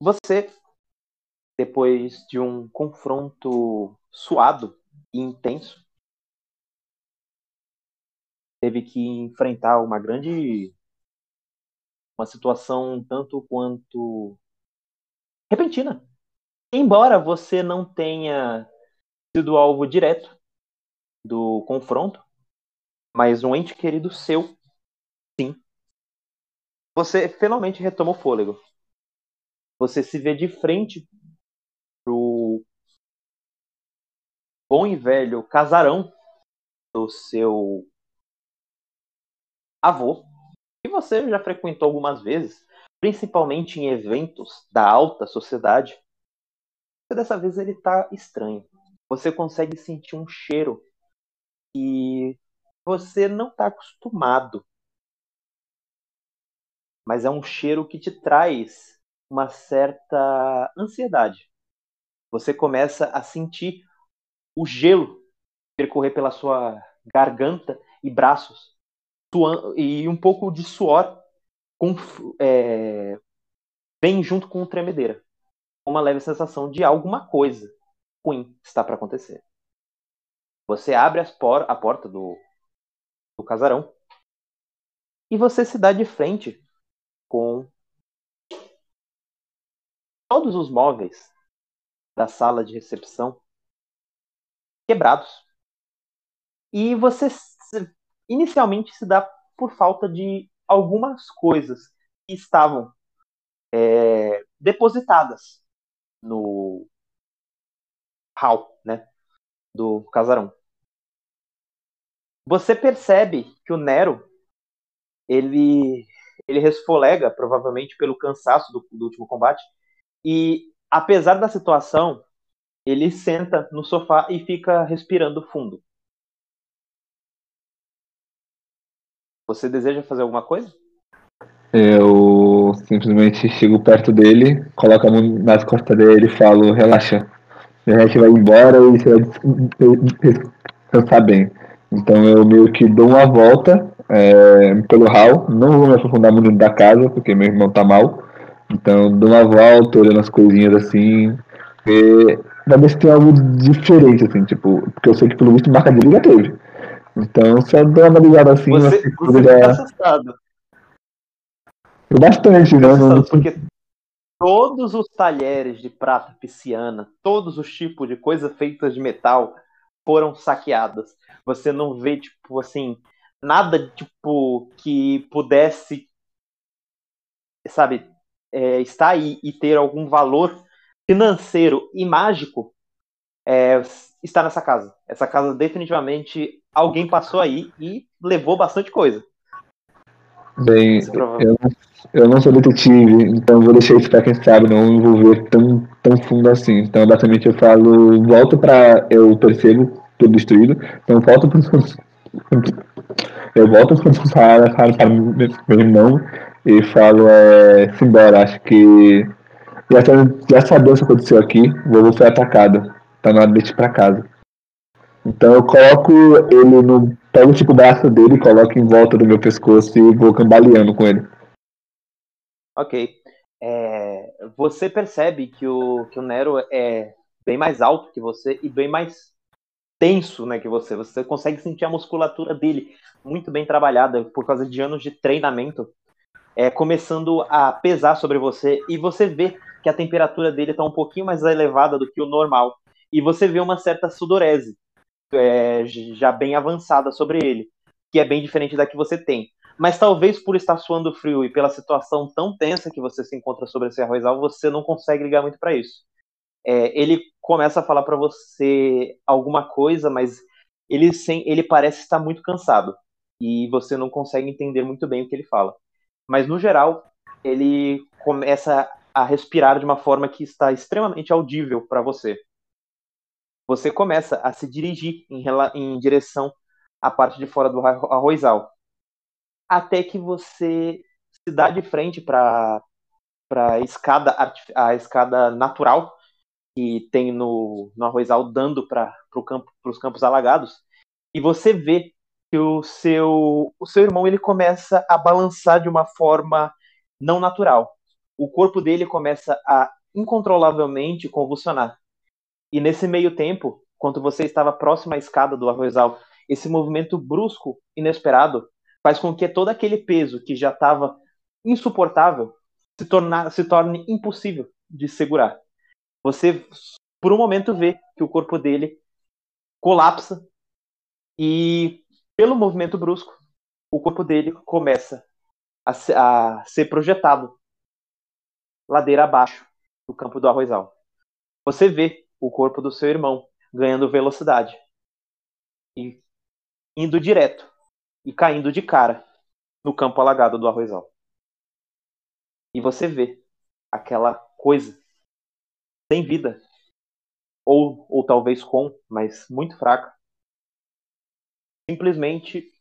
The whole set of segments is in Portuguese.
Você, depois de um confronto suado e intenso, teve que enfrentar uma grande uma situação tanto quanto repentina. Embora você não tenha sido alvo direto do confronto, mas um ente querido seu, sim. Você finalmente retoma o fôlego. Você se vê de frente pro bom e velho casarão do seu avô, que você já frequentou algumas vezes, principalmente em eventos da alta sociedade. Dessa vez ele está estranho. Você consegue sentir um cheiro que você não está acostumado. Mas é um cheiro que te traz uma certa ansiedade. Você começa a sentir o gelo percorrer pela sua garganta e braços e um pouco de suor com, é, vem junto com o tremedeira. Uma leve sensação de alguma coisa ruim está para acontecer. Você abre por a porta do, do casarão e você se dá de frente com todos os móveis da sala de recepção quebrados. E você inicialmente se dá por falta de algumas coisas que estavam é, depositadas no hall, né, do casarão. Você percebe que o Nero ele ele resfolega provavelmente pelo cansaço do, do último combate e apesar da situação ele senta no sofá e fica respirando fundo. Você deseja fazer alguma coisa? Eu simplesmente chego perto dele, coloco a mão nas costas dele e falo, relaxa. A gente vai embora e você vai descansar bem. Então eu meio que dou uma volta é, pelo hall, não vou me aprofundar muito da casa, porque meu irmão tá mal. Então dou uma volta, olhando as coisinhas assim, e pra ver se tem algo diferente, assim, tipo, porque eu sei que pelo visto marca de liga teve. Então, só dou uma ligada assim. Você, você fica assustado. Bastante, né? Assustado porque todos os talheres de prata pisciana, todos os tipos de coisas feitas de metal foram saqueados. Você não vê, tipo, assim, nada, tipo, que pudesse, sabe, é, estar aí e ter algum valor financeiro e mágico é, está nessa casa. Essa casa definitivamente alguém passou aí e levou bastante coisa. Bem, eu, eu não sou detetive, então vou deixar isso para quem sabe não envolver tão, tão fundo assim. Então, basicamente, eu falo, volto para. Eu percebo tudo destruído, então volto para. Eu volto para, para, para meu irmão e falo, é, simbora, acho que já, já sabemos o que aconteceu aqui, o vovô foi atacado, tá na hora para casa. Então eu coloco ele no. Pego tipo o braço dele, coloco em volta do meu pescoço e vou cambaleando com ele. Ok. É, você percebe que o, que o Nero é bem mais alto que você e bem mais tenso né, que você. Você consegue sentir a musculatura dele muito bem trabalhada por causa de anos de treinamento, é, começando a pesar sobre você. E você vê que a temperatura dele está um pouquinho mais elevada do que o normal. E você vê uma certa sudorese é, já bem avançada sobre ele, que é bem diferente da que você tem. Mas talvez por estar suando frio e pela situação tão tensa que você se encontra sobre esse arrozal, você não consegue ligar muito para isso. É, ele começa a falar para você alguma coisa, mas ele, sem, ele parece estar muito cansado e você não consegue entender muito bem o que ele fala. Mas no geral, ele começa a respirar de uma forma que está extremamente audível para você você começa a se dirigir em, em direção à parte de fora do arrozal. Até que você se dá de frente para a escada, a escada natural que tem no, no arrozal dando para pro campo, os campos alagados. E você vê que o seu, o seu irmão ele começa a balançar de uma forma não natural. o corpo dele começa a incontrolavelmente convulsionar. E nesse meio tempo, quando você estava próximo à escada do arrozal, esse movimento brusco, inesperado, faz com que todo aquele peso que já estava insuportável se, tornar, se torne impossível de segurar. Você, por um momento, vê que o corpo dele colapsa e, pelo movimento brusco, o corpo dele começa a, a ser projetado ladeira abaixo do campo do arrozal. Você vê o corpo do seu irmão ganhando velocidade e indo direto e caindo de cara no campo alagado do arrozal. E você vê aquela coisa sem vida, ou, ou talvez com, mas muito fraca, simplesmente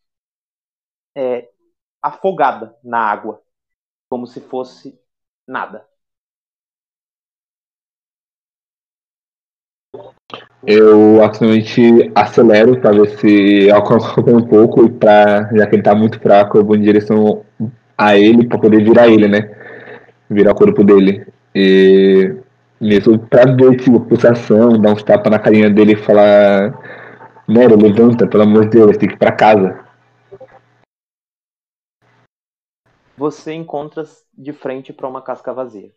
é, afogada na água, como se fosse nada. Eu atualmente acelero para ver se alcança um pouco e para já que ele tá muito fraco, eu vou em direção a ele para poder virar ele, né? Virar o corpo dele. E mesmo para ver tipo pulsação, dar uns tapas na carinha dele e falar Nero, levanta, pelo amor de Deus, tem que ir para casa. Você encontra de frente para uma casca vazia.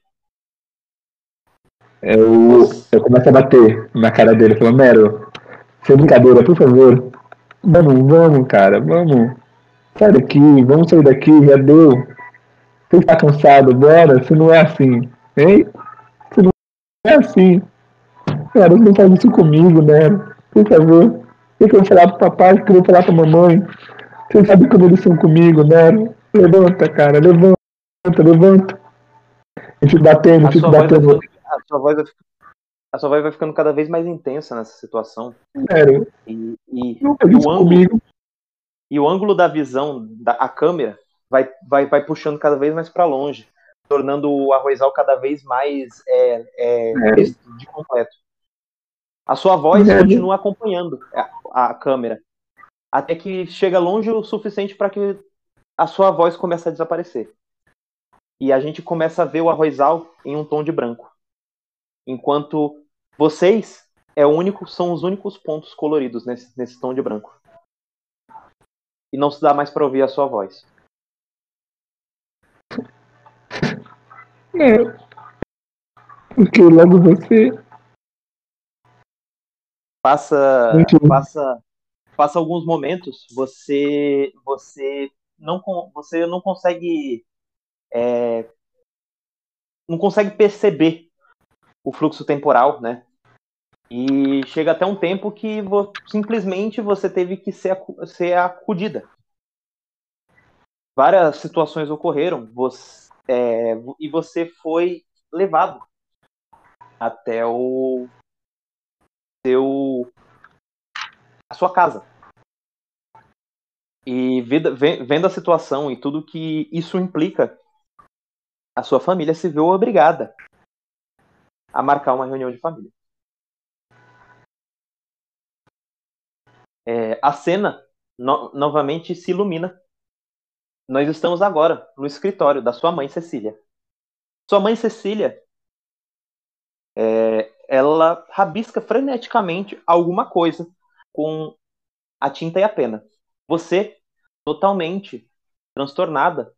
Eu, eu começo a bater na cara dele, falando, Mero, sem brincadeira, por favor. Vamos, vamos, cara, vamos. Sai daqui, vamos sair daqui, já deu. Você está cansado, bora, se não é assim. Hein? É assim. Cara, não faz isso comigo, Nero. Por favor. Eu quero falar pro papai, eu quero falar pra mamãe. Você sabe como eles são comigo, Nero. Levanta, cara, levanta, levanta. A gente batendo, a gente batendo a sua voz vai, a sua voz vai ficando cada vez mais intensa nessa situação. Sério? E, e, e o ângulo, e o ângulo da visão da a câmera vai, vai, vai puxando cada vez mais para longe, tornando o arrozal cada vez mais é, é, é. de completo. A sua voz é. continua acompanhando a, a câmera, até que chega longe o suficiente para que a sua voz comece a desaparecer. E a gente começa a ver o arrozal em um tom de branco enquanto vocês é único, são os únicos pontos coloridos nesse, nesse tom de branco. E não se dá mais para ouvir a sua voz. É. Porque logo você. Passa, passa, passa alguns momentos, você, você não, você não consegue, é, não consegue perceber o fluxo temporal, né? E chega até um tempo que vo simplesmente você teve que ser, ser acudida. Várias situações ocorreram você, é, e você foi levado até o seu a sua casa. E vendo a situação e tudo que isso implica, a sua família se viu obrigada a marcar uma reunião de família. É, a cena no, novamente se ilumina. Nós estamos agora no escritório da sua mãe Cecília. Sua mãe Cecília, é, ela rabisca freneticamente alguma coisa com a tinta e a pena. Você, totalmente transtornada,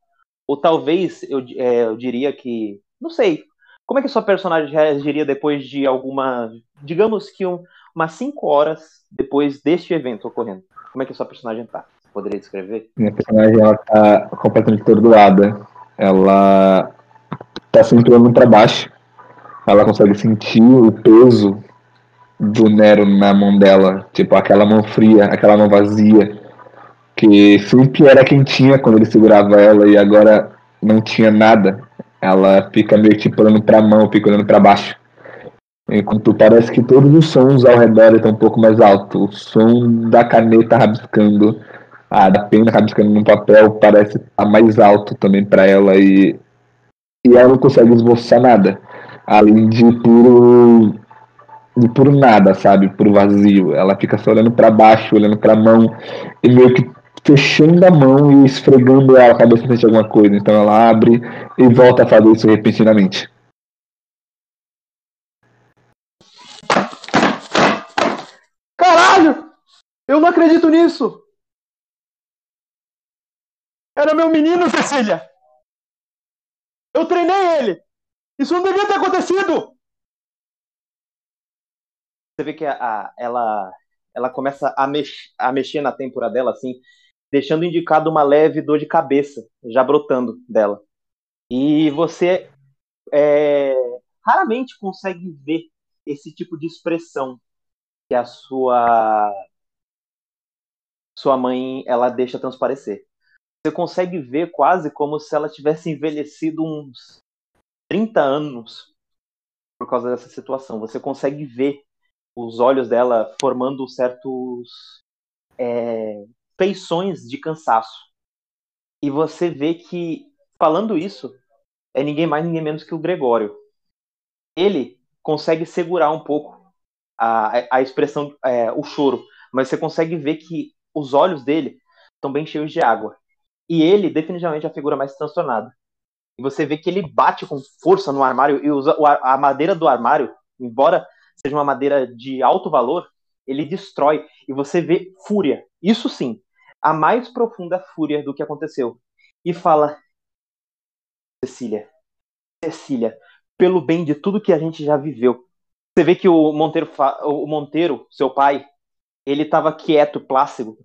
ou talvez eu, é, eu diria que, não sei, como é que sua personagem reagiria depois de alguma, digamos que um, umas 5 horas depois deste evento ocorrendo? Como é que sua personagem tá? Poderia descrever? Minha personagem ela tá completamente atordoada. Ela tá sempre olhando para baixo. Ela consegue sentir o peso do Nero na mão dela, tipo aquela mão fria, aquela mão vazia, que sempre era quem tinha quando ele segurava ela e agora não tinha nada ela fica meio que olhando para a mão, fica olhando para baixo. Enquanto parece que todos os sons ao redor estão um pouco mais altos. O som da caneta rabiscando, a pena rabiscando no papel parece estar tá mais alto também para ela e, e ela não consegue esboçar nada. Além de puro de puro nada, sabe? Puro vazio. Ela fica só olhando para baixo, olhando para a mão e meio que fechando a mão e esfregando a cabeça frente a alguma coisa. Então ela abre e volta a fazer isso repentinamente. Caralho! Eu não acredito nisso! Era meu menino, Cecília! Eu treinei ele! Isso não devia ter acontecido! Você vê que a, a, ela, ela começa a, mex, a mexer na têmpora dela, assim, deixando indicado uma leve dor de cabeça já brotando dela. E você é, raramente consegue ver esse tipo de expressão que a sua sua mãe ela deixa transparecer. Você consegue ver quase como se ela tivesse envelhecido uns 30 anos por causa dessa situação. Você consegue ver os olhos dela formando certos é, feições de cansaço. E você vê que, falando isso, é ninguém mais, ninguém menos que o Gregório. Ele consegue segurar um pouco a, a expressão, é, o choro, mas você consegue ver que os olhos dele estão bem cheios de água. E ele, definitivamente, é a figura mais transtornada. E você vê que ele bate com força no armário e usa a madeira do armário, embora seja uma madeira de alto valor, ele destrói. E você vê fúria. Isso sim, a mais profunda fúria do que aconteceu. E fala: Cecília, Cecília, pelo bem de tudo que a gente já viveu. Você vê que o Monteiro, o Monteiro seu pai, ele estava quieto, plácido,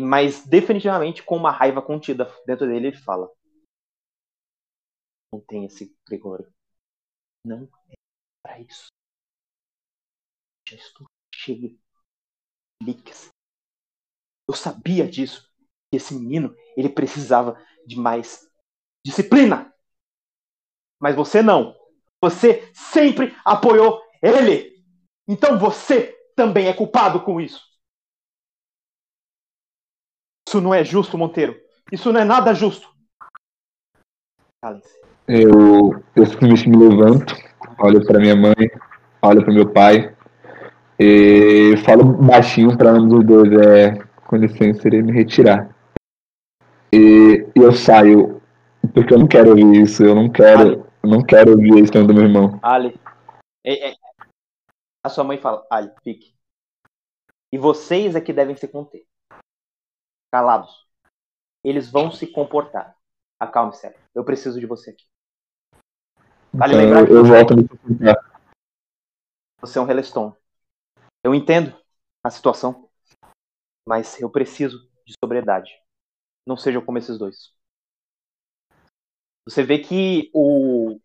mas definitivamente com uma raiva contida dentro dele, ele fala: Não tem esse Gregório. Não é para isso. Já estou cheio de leaks eu sabia disso. Esse menino, ele precisava de mais disciplina. Mas você não. Você sempre apoiou ele. Então você também é culpado com isso. Isso não é justo, Monteiro. Isso não é nada justo. Eu, eu simplesmente me levanto, olho para minha mãe, olho para meu pai e falo baixinho para ambos os dois. É, com licença, irei me retirar. E, eu saio, porque eu não quero ouvir isso, eu não quero, eu não quero ouvir a história do meu irmão. Ali, é, é, a sua mãe fala, Ali, fique. E vocês é que devem se conter. Calados. Eles vão se comportar. Acalme-se, eu preciso de você aqui. Vale então, lembrar que eu, você, volto comportar. Você é um Relestone. Eu entendo a situação. Mas eu preciso de sobriedade. Não sejam como esses dois. Você vê que o,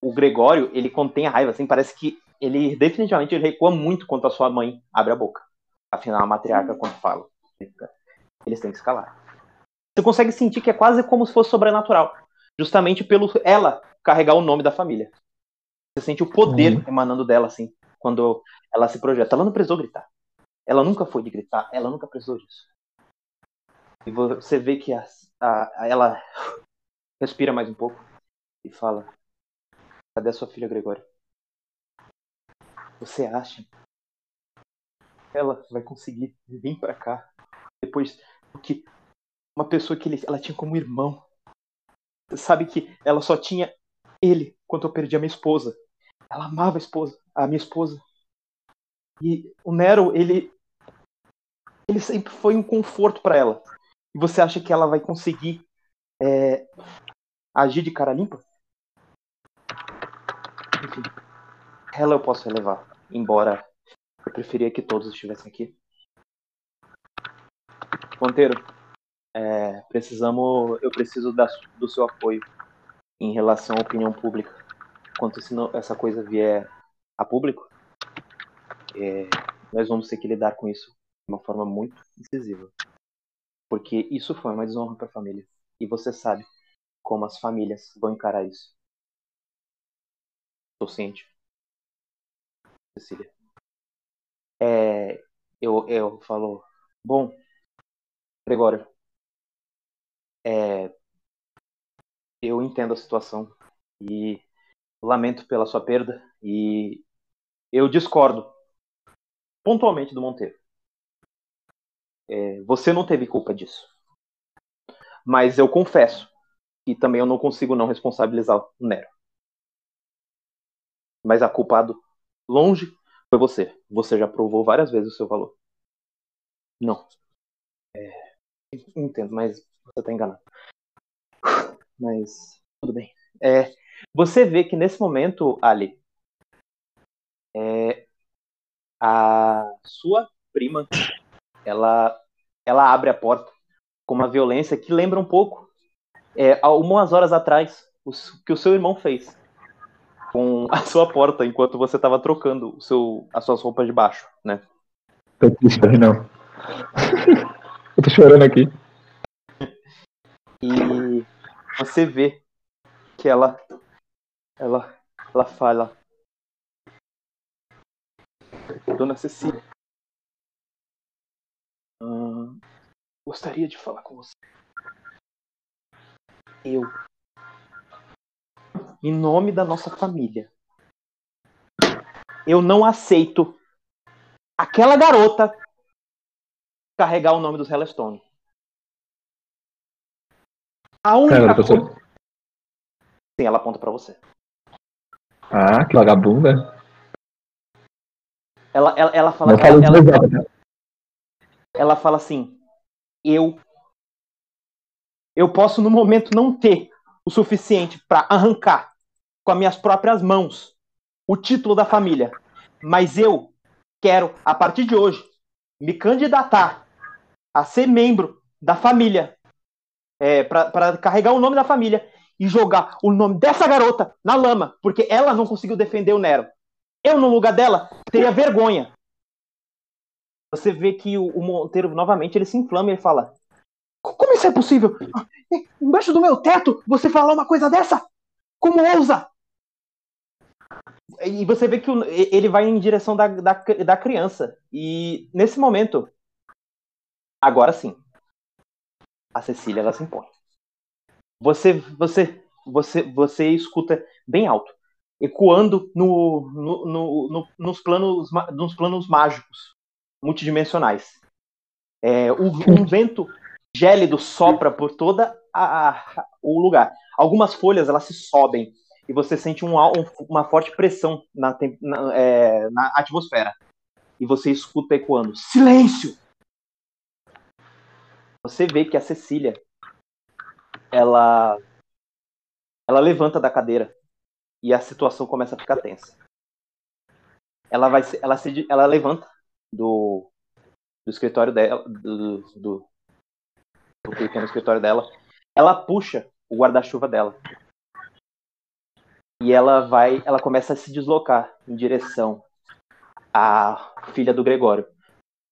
o Gregório, ele contém a raiva, assim, parece que ele definitivamente ele recua muito quando a sua mãe abre a boca. Afinal, a matriarca, quando fala, eles têm que escalar. Você consegue sentir que é quase como se fosse sobrenatural. Justamente pelo ela carregar o nome da família. Você sente o poder uhum. emanando dela, assim, quando ela se projeta. Ela não precisou gritar. Ela nunca foi de gritar, ela nunca precisou disso. E você vê que a, a, a, ela respira mais um pouco e fala: Cadê a sua filha, Gregório? Você acha que ela vai conseguir vir para cá depois que uma pessoa que ele, ela tinha como irmão? Sabe que ela só tinha ele quando eu perdi a minha esposa. Ela amava a esposa, a minha esposa. E o Nero, ele ele sempre foi um conforto para ela. E você acha que ela vai conseguir é, agir de cara limpa? Enfim, ela eu posso relevar, embora eu preferia que todos estivessem aqui. Monteiro, é, precisamos, eu preciso da, do seu apoio em relação à opinião pública. Quando essa coisa vier a público, é, nós vamos ter que lidar com isso uma forma muito incisiva. Porque isso foi uma desonra para a família. E você sabe como as famílias vão encarar isso. Estou ciente. Cecília. É, eu, eu falo, bom, Gregório, é, eu entendo a situação e lamento pela sua perda e eu discordo pontualmente do Monteiro. É, você não teve culpa disso. Mas eu confesso que também eu não consigo não responsabilizar o Nero. Mas a culpado longe foi você. Você já provou várias vezes o seu valor. Não. Entendo, mas você tá enganado. Mas tudo bem. É, você vê que nesse momento, Ali, é, a sua prima, ela, ela abre a porta com uma violência que lembra um pouco, é, algumas horas atrás, o que o seu irmão fez com a sua porta enquanto você estava trocando o seu, as suas roupas de baixo, né? Não. Eu tô chorando aqui. E você vê que ela ela ela fala. Dona Cecília. Gostaria de falar com você. Eu. Em nome da nossa família. Eu não aceito aquela garota carregar o nome dos Hellstone a única Cara, coisa... Sim, ela aponta para você. Ah, que vagabunda. Ela, ela, ela fala. Ela, ela, ela, ela fala assim: eu. Eu posso no momento não ter o suficiente para arrancar com as minhas próprias mãos o título da família, mas eu quero a partir de hoje me candidatar a ser membro da família é, para carregar o nome da família e jogar o nome dessa garota na lama, porque ela não conseguiu defender o Nero. Eu, no lugar dela, teria vergonha. Você vê que o, o Monteiro, novamente, ele se inflama e ele fala: Como isso é possível? Embaixo do meu teto, você falar uma coisa dessa? Como ousa? E você vê que ele vai em direção da, da, da criança. E nesse momento, agora sim, a Cecília ela se impõe. Você, você, você, você escuta bem alto, ecoando no, no, no, no nos, planos, nos planos mágicos, multidimensionais. É, um, um vento gélido sopra por toda a, a, o lugar. Algumas folhas elas se sobem e você sente um, um, uma forte pressão na, na, é, na atmosfera. E você escuta ecoando: Silêncio! Você vê que a Cecília ela ela levanta da cadeira e a situação começa a ficar tensa. Ela vai ela se ela levanta do, do escritório dela do, do, do pequeno escritório dela. Ela puxa o guarda-chuva dela. E ela vai, ela começa a se deslocar em direção à filha do Gregório.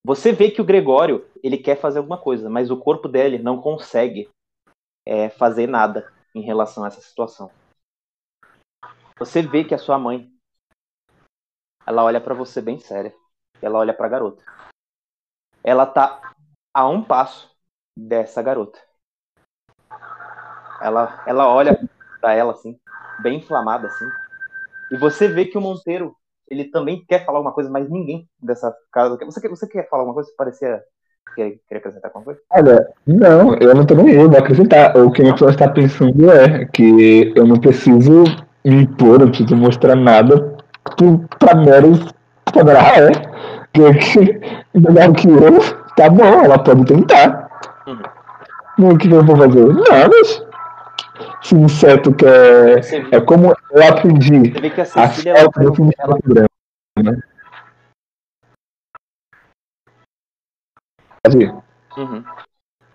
Você vê que o Gregório ele quer fazer alguma coisa, mas o corpo dele não consegue é, fazer nada em relação a essa situação. Você vê que a sua mãe ela olha para você bem séria. Ela olha para a garota. Ela tá a um passo dessa garota. Ela, ela olha para ela assim, bem inflamada assim. E você vê que o Monteiro ele também quer falar alguma coisa, mas ninguém dessa casa. Você quer, você quer falar alguma coisa? Parecia. Quer, quer acrescentar alguma coisa? Olha, não, eu não tô nem eu, vou acrescentar. O que a pessoa está pensando é que eu não preciso me impor, não preciso mostrar nada pra meros poderá é. Que, melhor que eu, tá bom, ela pode tentar. Uhum. O que eu vou fazer? Nada se o inseto quer. É como eu aprendi. Você vê que a Cecília a ela, ela, ela, né? Uhum.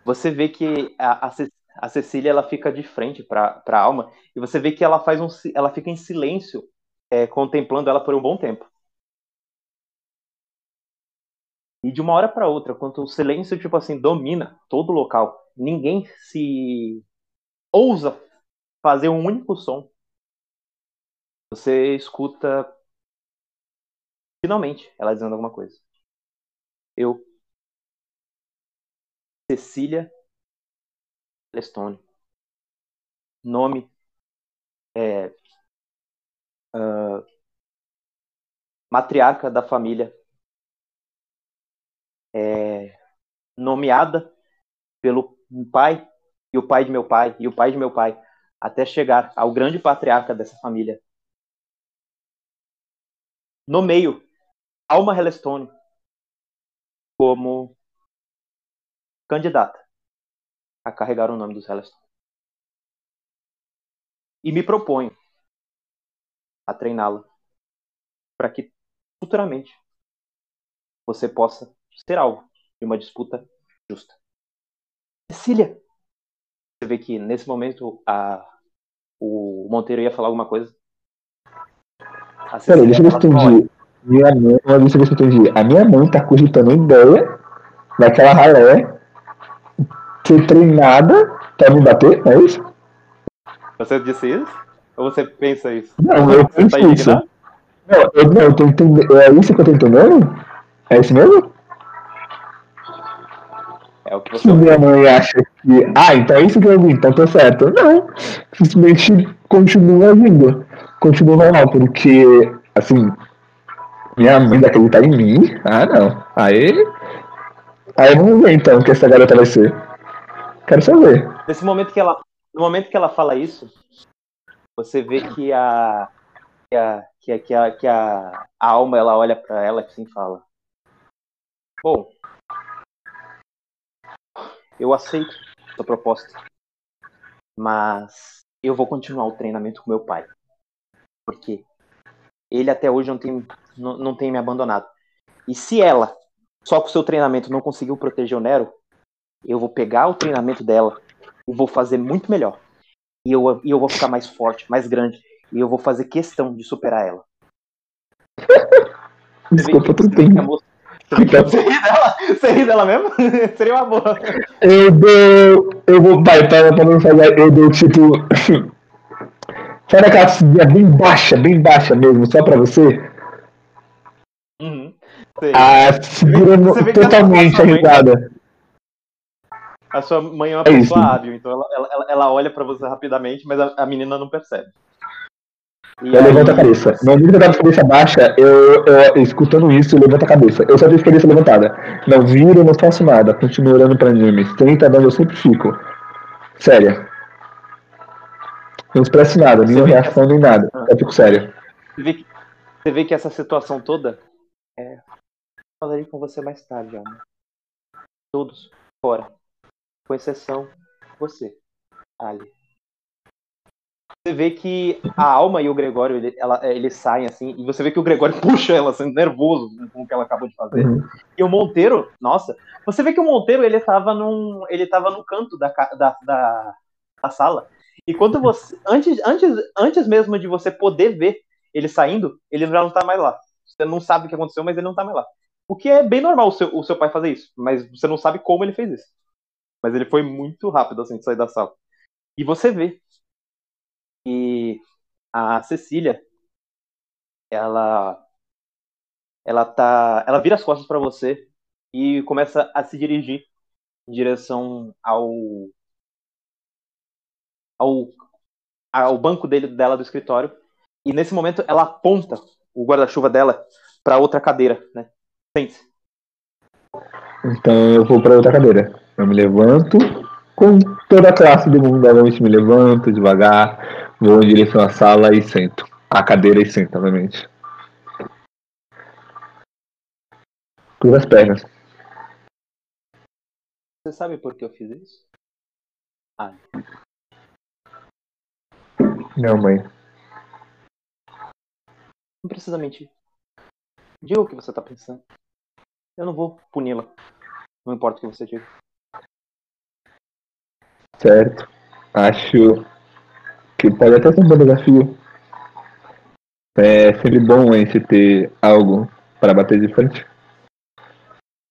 Você vê que a, a, a, Cecília ela fica de frente para a alma e você vê que ela faz um, ela fica em silêncio, é, contemplando ela por um bom tempo. E de uma hora para outra, quando o silêncio tipo assim domina todo o local, ninguém se ousa fazer um único som. Você escuta finalmente ela dizendo alguma coisa. Eu, Cecília Lestone, nome é, uh, matriarca da família, é, nomeada pelo pai e o pai de meu pai, e o pai de meu pai, até chegar ao grande patriarca dessa família. No meio, Alma Hellstone como candidata a carregar o nome dos Hellstone. E me proponho a treiná-la para que futuramente você possa ser alvo de uma disputa justa. Cecília! Você vê que nesse momento a, o Monteiro ia falar alguma coisa. Peraí, deixa eu ver se entendi. Minha mãe, deixa eu ver se entendi. A minha mãe tá cogitando ideia daquela ralé ser treinada pra me bater, é isso? Você disse isso? Ou você pensa isso? Não, eu penso tá isso. Não, eu, não, eu tô entendendo. É isso que eu tô entendendo? É isso mesmo? É o que você. Se minha mãe acha que. Ah, então é isso que eu vi, então tô certo. Não. Simplesmente continua agindo. Continua normal, porque, assim. Minha mãe vai acreditar em mim. Ah, não. Aí. Aí vamos ver então o que essa garota vai ser. Quero saber. Nesse momento que ela. No momento que ela fala isso, você vê que a. Que a, que a, que a, que a, a alma ela olha para ela assim e fala: Bom, eu aceito a proposta, mas eu vou continuar o treinamento com meu pai, porque ele até hoje não tem, não, não tem me abandonado. E se ela, só com o seu treinamento, não conseguiu proteger o Nero, eu vou pegar o treinamento dela e vou fazer muito melhor. E eu, e eu vou ficar mais forte, mais grande. E eu vou fazer questão de superar ela. Desculpa, tudo bem. Você ri dela? Você ri dela mesmo? Seria uma boa. Eu dou. Eu vou. Pai, para, para não falar, eu dou tipo. Sabe aquela subida bem baixa, bem baixa mesmo, só pra você? Uhum. Ah, segurando totalmente a risada. A sua mãe é uma é pessoa isso. hábil, então ela, ela, ela olha para você rapidamente, mas a, a menina não percebe. E eu aí... levanto a cabeça. No momento que eu tava de cabeça baixa, eu, eu, escutando isso, eu levanto a cabeça. Eu só tenho cabeça levantada. Não viro, não faço nada. Continuo olhando pra Nime. Tenta onde eu sempre fico. Séria. Não expresso nada, nenhuma reação, nem nada. Ah. Eu fico sério. Você vê, que, você vê que essa situação toda é. Falarei com você mais tarde, Alma. Todos fora. Com exceção você, Ali você vê que a Alma e o Gregório, ele, ela, eles saem assim, e você vê que o Gregório puxa ela, sendo nervoso com o que ela acabou de fazer. Uhum. E o Monteiro, nossa, você vê que o Monteiro, ele tava num, ele tava no canto da, da, da, da sala, e quando você, antes, antes, antes mesmo de você poder ver ele saindo, ele já não tá mais lá. Você não sabe o que aconteceu, mas ele não tá mais lá. O que é bem normal o seu, o seu pai fazer isso, mas você não sabe como ele fez isso. Mas ele foi muito rápido, assim, de sair da sala. E você vê e a Cecília, ela ela tá, ela vira as costas para você e começa a se dirigir em direção ao ao, ao banco dele dela do escritório. E nesse momento ela aponta o guarda-chuva dela para outra cadeira, né? Sente-se. Então eu vou para outra cadeira. Eu me levanto com toda a classe do mundo, me levanto devagar, Vou em direção à sala e sento. A cadeira e sento, obviamente. Cruza as pernas. Você sabe por que eu fiz isso? Ah. Não, mãe. Não precisa mentir. Diga o que você tá pensando. Eu não vou puni-la. Não importa o que você diga. Certo. Acho que pode até ser um bom desafio. É sempre bom a gente ter algo para bater de frente.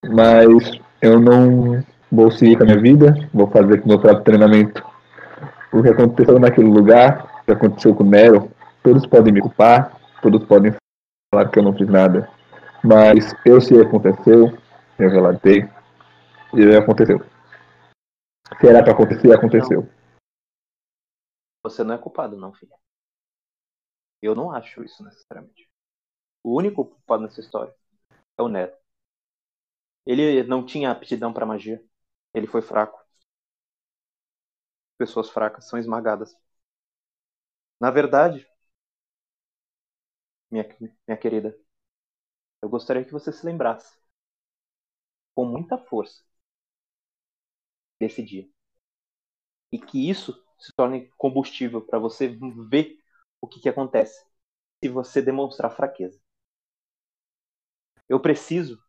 Mas eu não vou seguir com a minha vida, vou fazer com o meu próprio treinamento. O que aconteceu naquele lugar, o que aconteceu com o Nero, todos podem me culpar, todos podem falar que eu não fiz nada. Mas eu sei o que aconteceu, eu relatei, e aconteceu. Se era para acontecer, aconteceu. Você não é culpado, não, filha. Eu não acho isso necessariamente. O único culpado nessa história é o Neto. Ele não tinha aptidão para magia. Ele foi fraco. pessoas fracas são esmagadas. Na verdade, minha, minha querida, eu gostaria que você se lembrasse com muita força desse dia. E que isso se torne combustível para você ver o que, que acontece se você demonstrar fraqueza. Eu preciso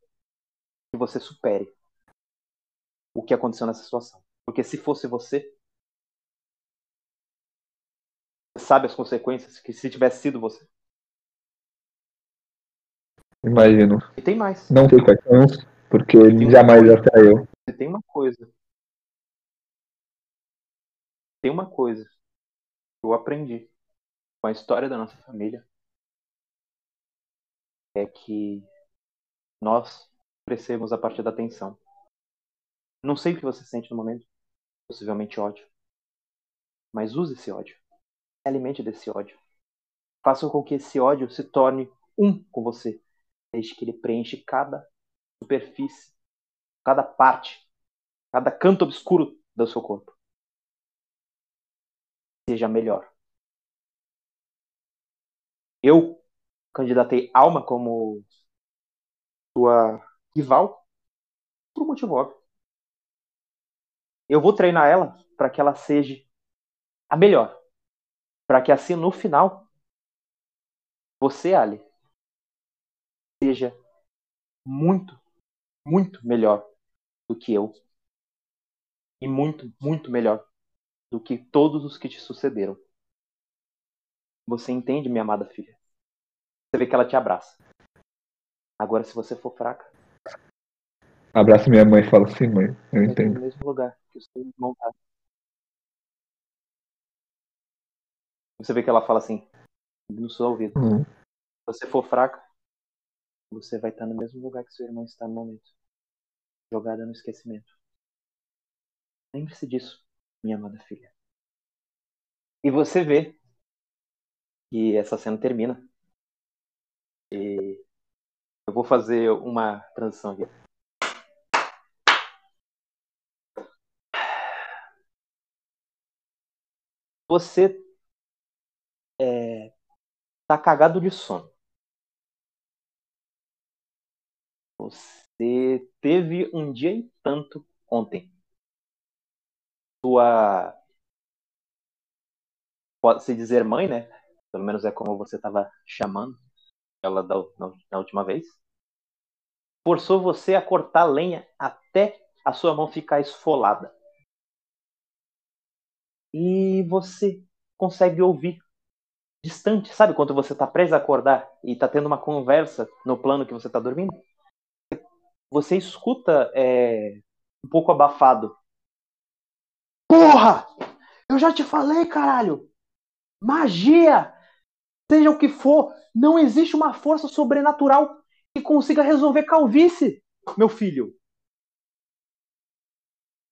que você supere o que aconteceu nessa situação. Porque se fosse você, sabe as consequências que se tivesse sido você. Imagino. E tem mais. Não sei quais são, porque ele jamais saiu. E tem uma coisa. Tem uma coisa que eu aprendi com a história da nossa família. É que nós crescemos a partir da tensão. Não sei o que você sente no momento, possivelmente ódio. Mas use esse ódio. Alimente desse ódio. Faça com que esse ódio se torne um com você. Desde que ele preenche cada superfície, cada parte, cada canto obscuro do seu corpo. Seja melhor. Eu candidatei Alma como sua rival por um motivo óbvio. Eu vou treinar ela para que ela seja a melhor. Para que assim no final você, Ali, seja muito, muito melhor do que eu. E muito, muito melhor do que todos os que te sucederam. Você entende, minha amada filha? Você vê que ela te abraça. Agora, se você for fraca. Abraça minha mãe e fala assim, mãe. Eu entendo. No mesmo lugar que o seu irmão tá. Você vê que ela fala assim, no seu ouvido. Uhum. Se você for fraca, você vai estar no mesmo lugar que seu irmão está no momento. Jogada no esquecimento. Lembre-se disso, minha amada filha. E você vê que essa cena termina. E eu vou fazer uma transição aqui. você é, tá cagado de sono. Você teve um dia em tanto ontem. Sua pode-se dizer mãe, né? Pelo menos é como você estava chamando ela da, na, na última vez. Forçou você a cortar lenha até a sua mão ficar esfolada e você consegue ouvir distante, sabe quando você está preso a acordar e está tendo uma conversa no plano que você está dormindo? Você escuta é, um pouco abafado. Porra! Eu já te falei, caralho! Magia! Seja o que for, não existe uma força sobrenatural que consiga resolver calvície, meu filho.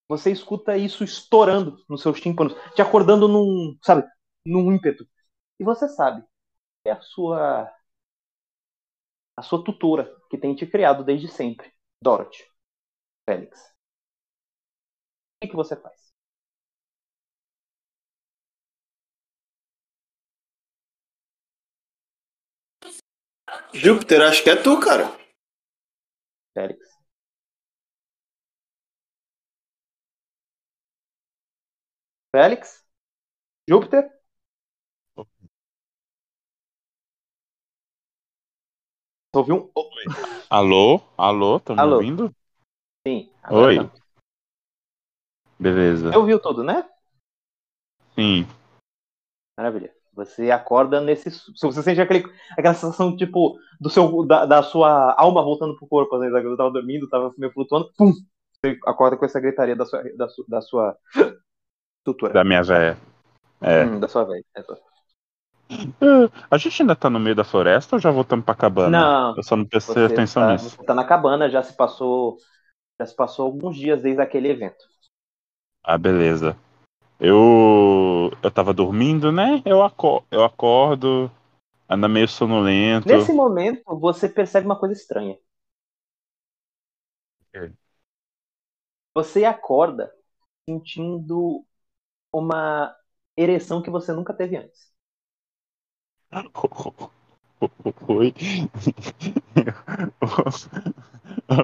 Você escuta isso estourando nos seus tímpanos, te acordando num, sabe, num ímpeto. E você sabe, é a sua a sua tutora que tem te criado desde sempre, Dorothy, Félix. O que, que você faz? Júpiter, acho que é tu, cara. Félix. Félix? Júpiter? Ouviu um. Oh. Alô? Alô? Tá me Alô? ouvindo? Sim. agora Oi. tá. Beleza. Você ouviu tudo, né? Sim. Maravilha. Você acorda nesse. Se você sente aquele, aquela sensação, tipo, do seu, da, da sua alma voltando pro corpo, vezes, eu tava dormindo, tava meio flutuando, pum! Você acorda com essa gritaria da sua, da, su- da sua tutora. Da minha véia. É. Hum, da sua vez. É só. Ah, A gente ainda tá no meio da floresta ou já voltamos pra cabana? Não. Eu só não prestei atenção tá, nisso. tá na cabana, já se passou. Já se passou alguns dias desde aquele evento. Ah, beleza. Eu. Eu tava dormindo, né? Eu, aco... eu acordo, anda meio sonolento. Nesse momento, você percebe uma coisa estranha. Ok. Você acorda sentindo uma ereção que você nunca teve antes. Oi.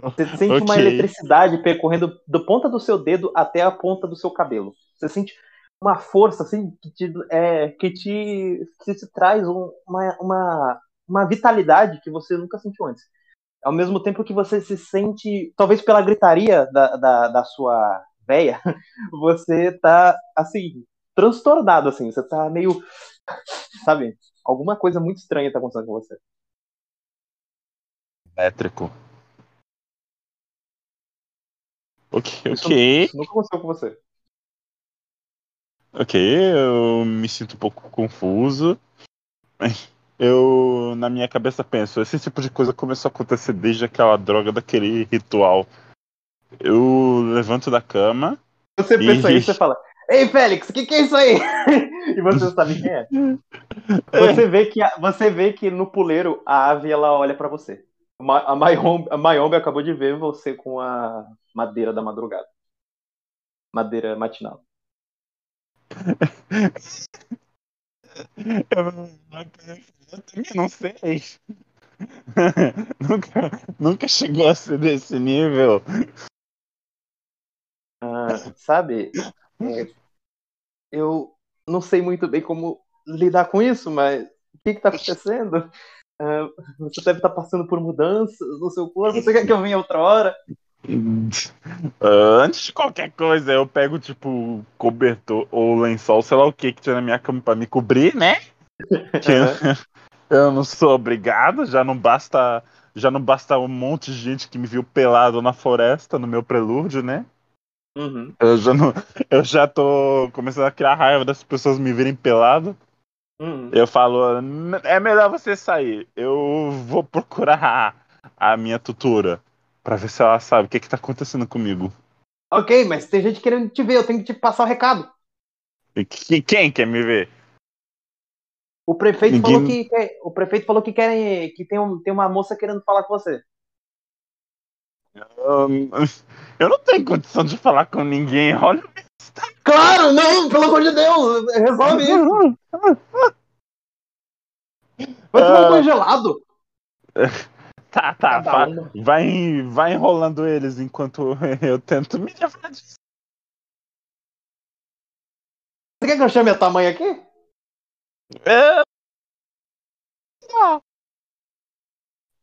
Você sente okay. uma eletricidade percorrendo do ponta do seu dedo até a ponta do seu cabelo. Você sente uma força assim que te, é, que te, que te traz um, uma, uma, uma vitalidade que você nunca sentiu antes. Ao mesmo tempo que você se sente, talvez pela gritaria da, da, da sua véia, você tá assim, transtornado, assim, você tá meio. Sabe? Alguma coisa muito estranha tá acontecendo com você. Elétrico. Ok, isso, ok. Isso nunca aconteceu com você. Ok, eu me sinto um pouco confuso. Eu, na minha cabeça, penso: esse tipo de coisa começou a acontecer desde aquela droga daquele ritual. Eu levanto da cama. Você pensa e... isso e fala: Ei, Félix, o que, que, é isso aí? e você sabe quem é. Você vê que, você vê que no puleiro a ave ela olha para você. A Mayombe, a Mayombe acabou de ver você com a madeira da madrugada. Madeira matinal. Eu, não sei. nunca, nunca chegou a ser desse nível. Ah, sabe, é, eu não sei muito bem como lidar com isso, mas o que está acontecendo? Uh, você deve estar tá passando por mudanças no seu corpo. Você quer que eu venha outra hora? Uh, antes de qualquer coisa, eu pego, tipo, cobertor ou lençol, sei lá o que que tinha na minha cama pra me cobrir, né? Eu, não sou obrigado, já não basta. Já não basta um monte de gente que me viu pelado na floresta no meu prelúdio, né? Uhum. Eu, já não, eu já tô começando a criar raiva das pessoas me verem pelado. Uhum. Eu falo, é melhor você sair. Eu vou procurar a minha tutora para ver se ela sabe o que, que tá acontecendo comigo. Ok, mas tem gente querendo te ver, eu tenho que te passar o recado. E que, quem quer me ver? O prefeito Ninguém... falou que quer, o prefeito falou que querem que tem, um, tem uma moça querendo falar com você. Eu, eu não tenho condição de falar com ninguém, olha. Claro, não, pelo amor de Deus, resolve isso. Vai tomar um congelado. Tá, tá. Vai, vai, vai enrolando eles enquanto eu tento me livrar disso. Você quer que eu chame a mãe aqui? É... Ah.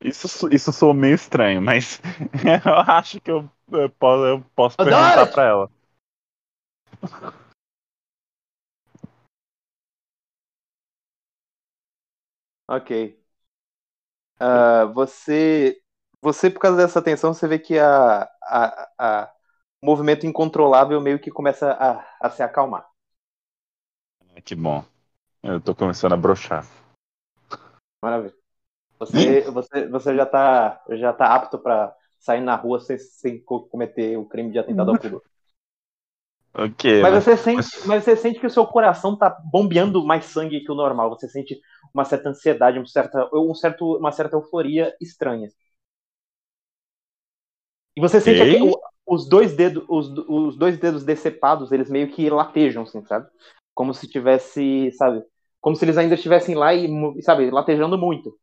Isso, isso soa meio estranho, mas eu acho que eu, eu posso, eu posso perguntar pra ela. Ok. Uh, você, você, por causa dessa tensão, você vê que a, a, a o movimento incontrolável meio que começa a, a se acalmar. Que bom. Eu tô começando a brochar. Maravilha. Você, você, você já tá, já tá apto para sair na rua sem, sem cometer o crime de atentado ao pudor. Ok. Mas, mas, você sente, mas você sente que o seu coração tá bombeando mais sangue que o normal. Você sente uma certa ansiedade, um certa, um certo, uma certa euforia estranha. E você sente aqui, os dois dedos, os, os dois dedos decepados, eles meio que latejam, assim, sabe? Como se tivesse, sabe? Como se eles ainda estivessem lá e, sabe, latejando muito.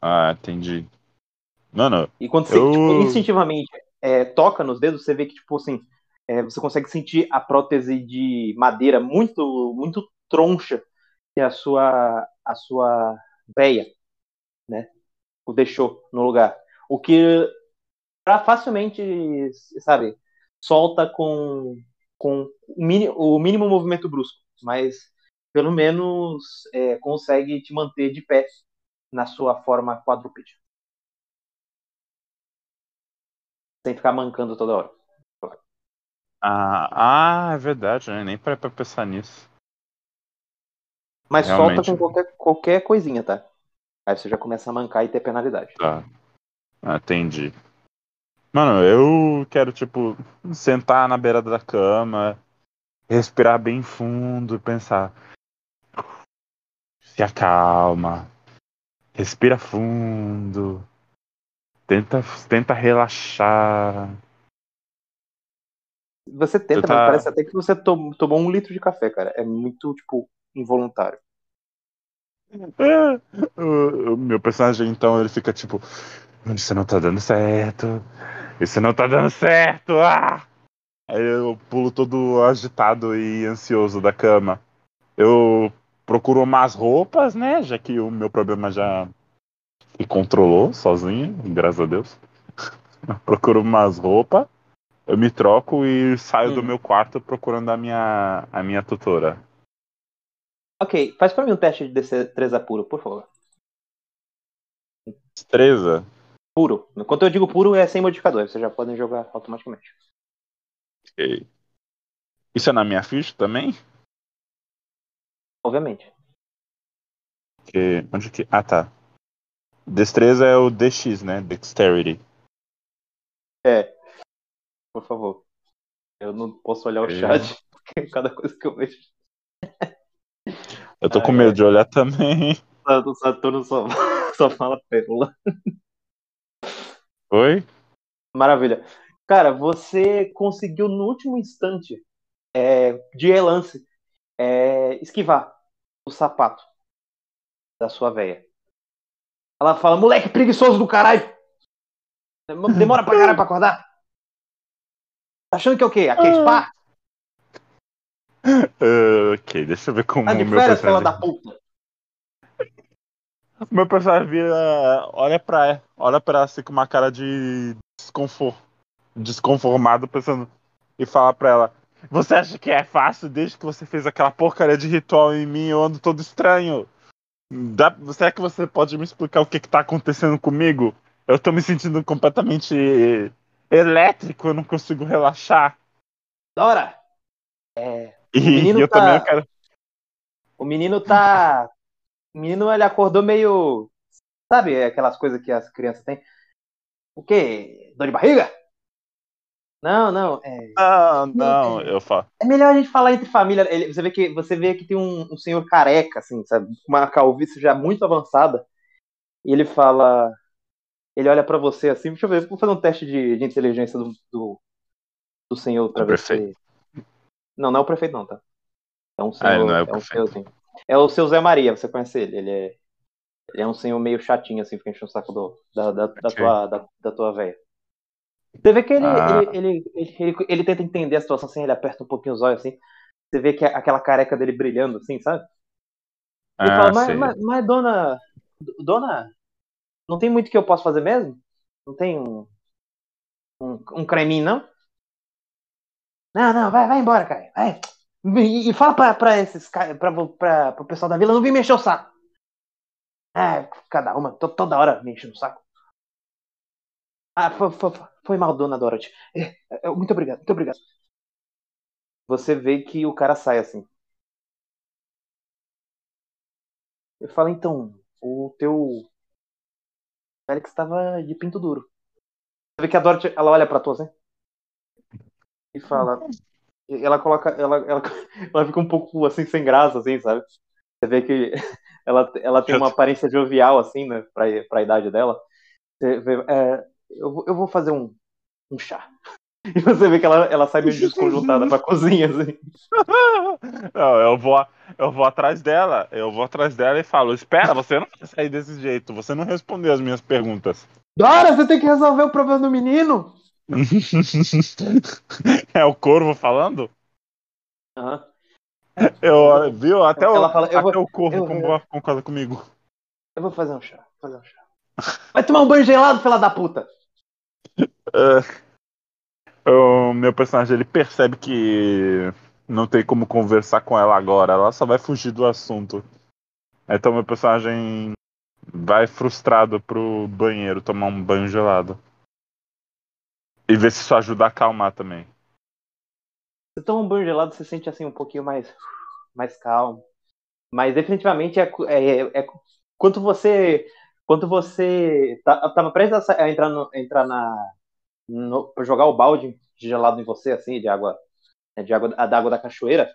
Ah, entendi. Mano. E quando você eu... tipo, instintivamente é, toca nos dedos, você vê que, tipo assim, é, você consegue sentir a prótese de madeira muito, muito troncha que a sua, a sua veia, né, o deixou no lugar. O que facilmente, sabe, solta com, com o, mínimo, o mínimo movimento brusco, mas pelo menos é, consegue te manter de pé na sua forma quadrúpede. Sem ficar mancando toda hora. Ah, ah é verdade, né? Nem para pra pensar nisso. Mas Realmente. solta com qualquer, qualquer coisinha, tá? Aí você já começa a mancar e ter penalidade. Tá. Ah, entendi. Mano, eu quero, tipo, sentar na beira da cama, respirar bem fundo e pensar. Se acalma. Respira fundo. Tenta, tenta relaxar. Você tenta, tá... mas parece até que você tomou um litro de café, cara. É muito, tipo, involuntário. É, o, o, meu personagem, então, ele fica tipo: Isso não tá dando certo. Isso não tá dando certo. Ah! Aí eu pulo todo agitado e ansioso da cama. Eu procuro umas roupas, né? Já que o meu problema já me controlou sozinho, graças a Deus. procuro umas roupas, eu me troco e saio hum. do meu quarto procurando a minha, a minha tutora. Ok, faz pra mim um teste de destreza puro, por favor. Destreza? Puro. Enquanto eu digo puro, é sem modificador. Vocês já podem jogar automaticamente. Ok. Isso é na minha ficha também? Obviamente. Que... Onde que. Ah, tá. Destreza é o DX, né? Dexterity. É. Por favor. Eu não posso olhar o chat, porque cada coisa que eu vejo. Eu tô com medo de olhar também. O Saturno só, só fala pérola. Oi? Maravilha. Cara, você conseguiu no último instante é, de relance é, esquivar o sapato da sua véia. Ela fala, moleque preguiçoso do caralho! Demora pra caralho pra acordar? Tá achando que é o quê? Aqui é spa? Uh, ok, deixa eu ver como tá de o meu férias, personagem... da puta. Meu personagem vira, olha pra, olha pra ela assim com uma cara de desconforto, desconformado, pensando e fala pra ela: Você acha que é fácil desde que você fez aquela porcaria de ritual em mim? Eu ando todo estranho. Dá, será que você pode me explicar o que, que tá acontecendo comigo? Eu tô me sentindo completamente elétrico, eu não consigo relaxar. Dora! É, e eu tá... também quero. O menino tá. O menino ele acordou meio. Sabe aquelas coisas que as crianças têm? O quê? Dor de barriga? Não, não. É... Não, não, é, eu falo. É melhor a gente falar entre família. Ele, você vê que você vê que tem um, um senhor careca, assim, sabe? Com uma calvície já muito avançada. E ele fala. Ele olha para você assim. Deixa eu ver, vou fazer um teste de, de inteligência do, do, do senhor pra é ver se. Não, não é o prefeito, não, tá? É um senhor. Ah, não é o prefeito. É, um senhor, assim. é o seu Zé Maria, você conhece ele. Ele é, ele é um senhor meio chatinho, assim, fica enchendo o saco do, da, da, okay. da, tua, da, da tua véia. Você vê que ele, ah. ele, ele, ele, ele, tenta entender a situação assim, ele aperta um pouquinho os olhos assim. Você vê que aquela careca dele brilhando assim, sabe? Ele ah, fala, mas, mas, mas, dona. Dona. Não tem muito que eu possa fazer mesmo? Não tem um. Um, um creminho, não? Não, não, vai, vai embora, cara. Vai. E, fala pra, pra esses pra, pra, pro pessoal da vila não vir mexer o saco. É, cada uma, toda hora me enchendo o saco. Ah, foi, foi, foi mal, dona Dorothy. É, é, muito obrigado, muito obrigado. Você vê que o cara sai assim. Eu falo, então, o teu. Félix estava de pinto duro. Você vê que a Dorothy, ela olha pra tu assim e fala. Ela coloca. Ela, ela, ela fica um pouco assim, sem graça, assim, sabe? Você vê que ela, ela tem uma aparência jovial, assim, né, pra, pra idade dela. Você vê, é, eu, eu vou fazer um, um chá. E você vê que ela, ela sai meio desconjuntada pra cozinha, assim. Não, eu vou, eu vou atrás dela, eu vou atrás dela e falo, espera, você não vai sair desse jeito, você não respondeu as minhas perguntas. Dora, você tem que resolver o problema do menino! é o corvo falando? Uhum. Eu, viu? Até, o, fala, até vou, o corvo concorda comigo. Eu vou fazer um chá, fazer um chá. Vai tomar um banho gelado, fila da puta! Uh, o meu personagem ele percebe que não tem como conversar com ela agora, ela só vai fugir do assunto. Então meu personagem vai frustrado pro banheiro tomar um banho gelado. E ver se isso ajuda a acalmar também. Você toma um banho gelado, você sente assim um pouquinho mais, mais calmo. Mas definitivamente é, é, é quanto você quando você tá, tava prestes a entrar, no, entrar na no, jogar o balde de gelado em você assim de água né, de água da água da cachoeira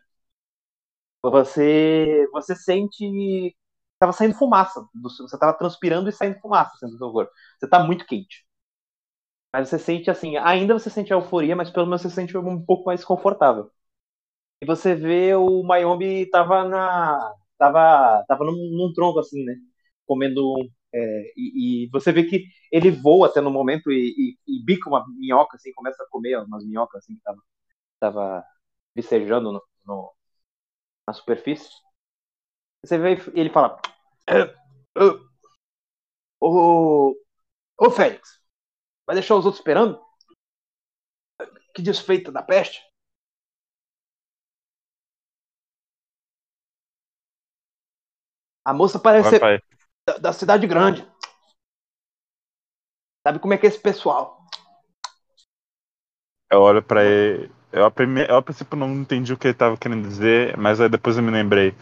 você você sente tava saindo fumaça você tava transpirando e saindo fumaça assim, corpo você tá muito quente Mas você sente assim, ainda você sente a euforia, mas pelo menos você se sente um pouco mais confortável. E você vê o Mayombe tava na. tava, tava num, num tronco assim, né? Comendo. É, e, e, você vê que ele voa até no momento e, e, e, bica uma minhoca, assim, começa a comer umas minhocas assim que tava, tava vicejando no, no na superfície. Você vê ele fala. Ô, ô Félix, vai deixar os outros esperando? Que desfeita da peste. A moça parece ser da, da, cidade grande. Sabe como é que é esse pessoal? Eu olho para ele. Eu a, primeir, eu a princípio não entendi o que ele tava querendo dizer, mas aí depois eu me lembrei.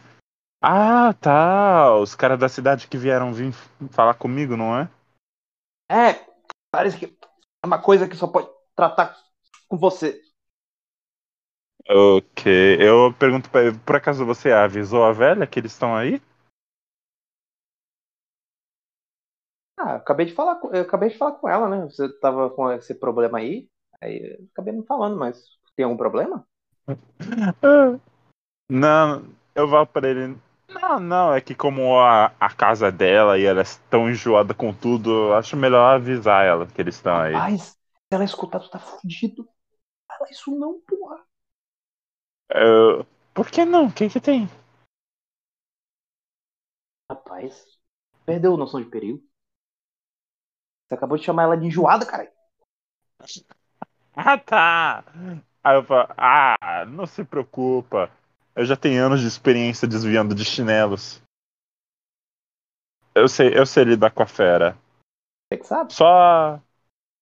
Ah, tá. Os caras da cidade que vieram vir falar comigo, não é? É, parece que é uma coisa que só pode tratar com você. Ok. Eu pergunto pra ele, por acaso você avisou a velha que eles estão aí? Ah, acabei de falar, eu acabei de falar com ela, né? Você tava com esse problema aí, aí eu acabei me falando, mas tem algum problema? Não, eu vou para ele. Não, não, é que como a, a casa dela e ela é tão enjoada com tudo, eu acho melhor avisar ela que eles estão aí. Mas se ela escutar, tu tá fudido. Fala isso não, porra. Uh, por que não? O que que tem? Rapaz, perdeu noção de perigo. Você acabou de chamar ela de enjoada, cara. Ah, tá. Aí eu falo, ah, não se preocupa. Eu já tenho anos de experiência desviando de chinelos. Eu sei, eu sei lidar com a fera. Você que sabe? Só.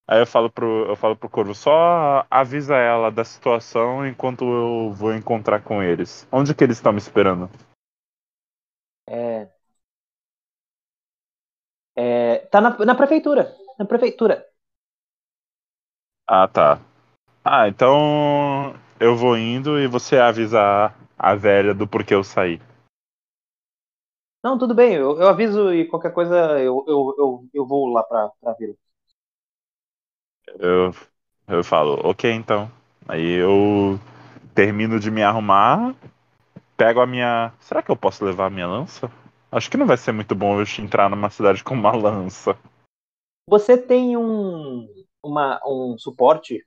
Aí eu falo pro, eu falo pro Corvo, só avisa ela da situação enquanto eu vou encontrar com eles. Onde que eles estão me esperando? É. É, tá na, na prefeitura. Na prefeitura. Ah, tá. Ah, então eu vou indo e você avisa a velha do porquê eu saí. Não, tudo bem, eu, eu aviso e qualquer coisa eu, eu, eu, eu vou lá pra, pra vila. Eu, eu falo, ok então. Aí eu termino de me arrumar, pego a minha. Será que eu posso levar a minha lança? Acho que não vai ser muito bom eu entrar numa cidade com uma lança. Você tem um, uma, um suporte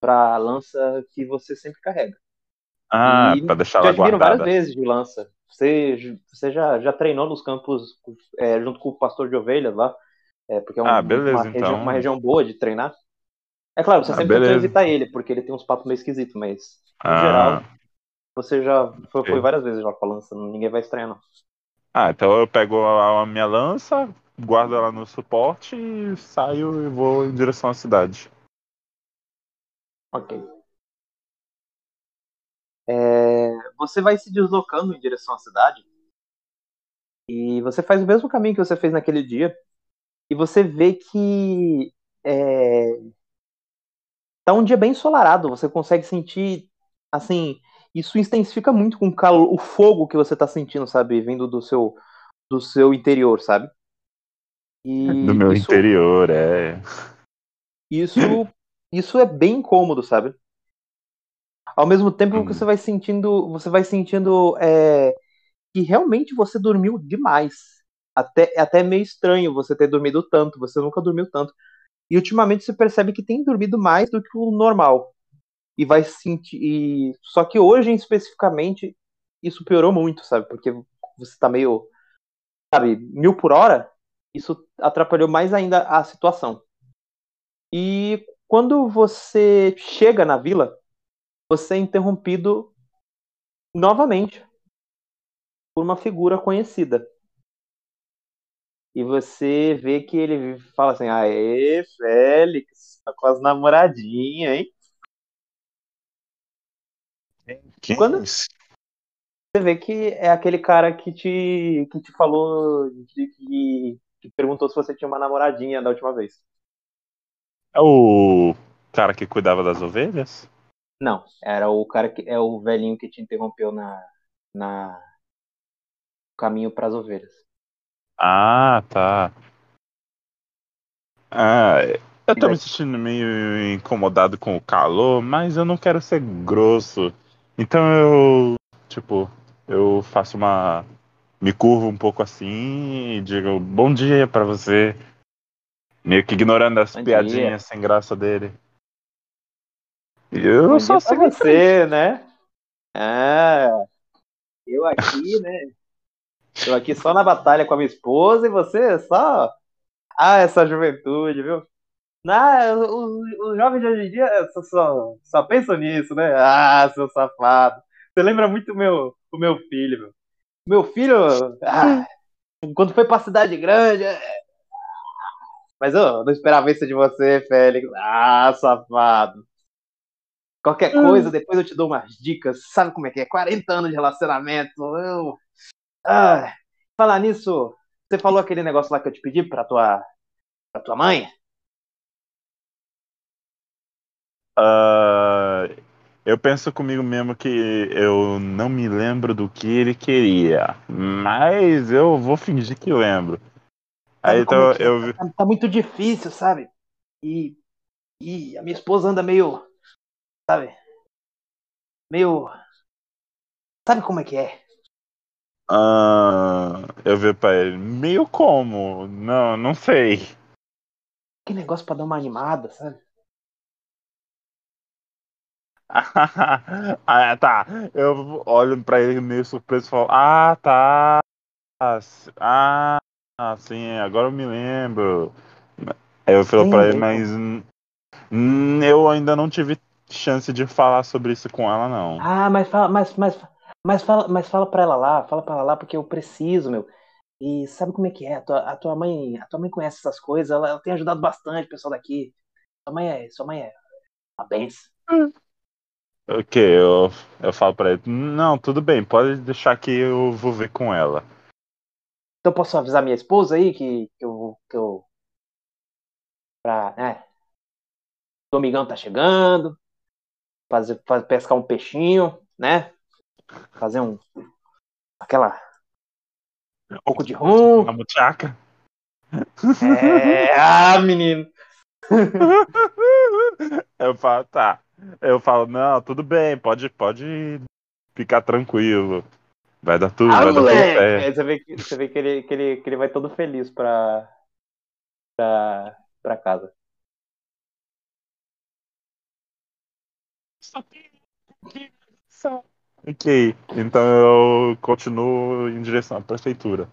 para lança que você sempre carrega. Ah, para deixar ela guardada. várias vezes de lança. Você, você já, já treinou nos campos é, junto com o pastor de ovelhas lá? É, porque é um, ah, beleza, uma, então. região, uma região boa de treinar. É claro, você ah, sempre tem que evitar ele, porque ele tem uns papos meio esquisitos, mas em ah, geral, você já foi, foi, várias vezes já com a lança, ninguém vai estranhar, não. Ah, então eu pego a, a minha lança, guardo ela no suporte e saio e vou em direção à cidade. Ok. É, você vai se deslocando em direção à cidade e você faz o mesmo caminho que você fez naquele dia e você vê que é, tá um dia bem ensolarado. Você consegue sentir assim isso intensifica muito com o calor, o fogo que você tá sentindo, sabe, vindo do seu do seu interior, sabe? E do meu isso, interior, é. Isso isso é bem incômodo, sabe? Ao mesmo tempo que você vai sentindo, você vai sentindo é, que realmente você dormiu demais. Até, é até meio estranho você ter dormido tanto, você nunca dormiu tanto. E ultimamente você percebe que tem dormido mais do que o normal. E vai sentir. E... Só que hoje, especificamente, isso piorou muito, sabe? Porque você tá meio. Sabe, mil por hora, isso atrapalhou mais ainda a situação. E quando você chega na vila, você é interrompido novamente por uma figura conhecida. E você vê que ele fala assim: Aê, Félix, tá com as namoradinhas, hein? Quem? Quando você vê que é aquele cara que te, que te falou, que, que perguntou se você tinha uma namoradinha da última vez. É o cara que cuidava das ovelhas? Não, era o cara que é o velhinho que te interrompeu na na caminho para as ovelhas. Ah, tá. Ah, Eu tô me sentindo meio incomodado com o calor, mas eu não quero ser grosso. Então eu, tipo, eu faço uma. Me curvo um pouco assim e digo bom dia para você. Meio que ignorando as bom piadinhas dia. sem graça dele. Eu bom só sei você, né? Ah, eu aqui, né? Eu aqui só na batalha com a minha esposa e você só. Ah, essa juventude, viu? Não, os, jovens de hoje em dia só, só, só pensam nisso, né? Ah, seu safado. Você lembra muito o meu, o meu filho, meu. Meu filho, ah, quando foi pra cidade grande. É... Mas eu não esperava isso de você, Félix. Ah, safado. Qualquer hum. coisa, depois eu te dou umas dicas. Sabe como é que é? 40 anos de relacionamento. Eu... Ah, falar nisso, você falou aquele negócio lá que eu te pedi pra tua, pra tua mãe? Uh, eu penso comigo mesmo que eu não me lembro do que ele queria, mas eu vou fingir que lembro. Aí então é? eu tá, tá, muito difícil, sabe? E, e a minha esposa anda meio, sabe? Meio, sabe como é que é? Ah, eu vi pra ele, meio como? Não, não sei. Que negócio pra dar uma animada, sabe? ah, tá. Eu olho pra ele meio surpreso e falo: Ah, tá. Ah, sim, agora eu me lembro. Aí eu falo pra ele, mas eu ainda não tive chance de falar sobre isso com ela, não. Ah, mas fala, mas, mas, mas fala, mas fala pra ela lá, fala pra ela lá, porque eu preciso, meu. E sabe como é que é? A tua, a tua mãe, a tua mãe conhece essas coisas, ela, ela tem ajudado bastante o pessoal daqui. Sua mãe é, sua mãe é uma benção. Hum. Ok, eu, eu falo pra ele, não, tudo bem, pode deixar que eu vou ver com ela. Então posso avisar minha esposa aí que, que eu. Que eu pra, né? Domingão tá chegando. Fazer, fazer, pescar um peixinho, né? Fazer um. Aquela. Um pouco de rum. Uma muchaca. É, ah, menino. eu falo, tá. Eu falo, não, tudo bem, pode, pode ficar tranquilo. Vai dar tudo, ah, vai moleque. dar tudo certo. Você vê, que, você vê que, ele, que, ele, que ele vai todo feliz pra, pra, pra casa. Ok, então eu continuo em direção à prefeitura.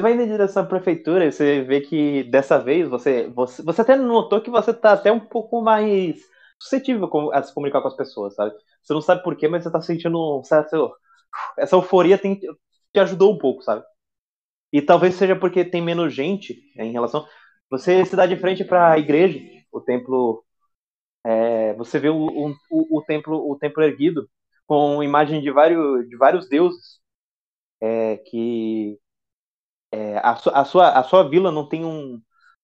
Vai indo em direção à prefeitura e você vê que dessa vez você, você, você até notou que você tá até um pouco mais suscetível a se comunicar com as pessoas, sabe? Você não sabe porquê, mas você tá sentindo um certo. Essa euforia tem, te ajudou um pouco, sabe? E talvez seja porque tem menos gente né, em relação. Você se dá de frente para a igreja, o templo. É, você vê o, o, o, templo, o templo erguido com imagem de vários, de vários deuses é, que é, a, a, sua, a sua vila não tem um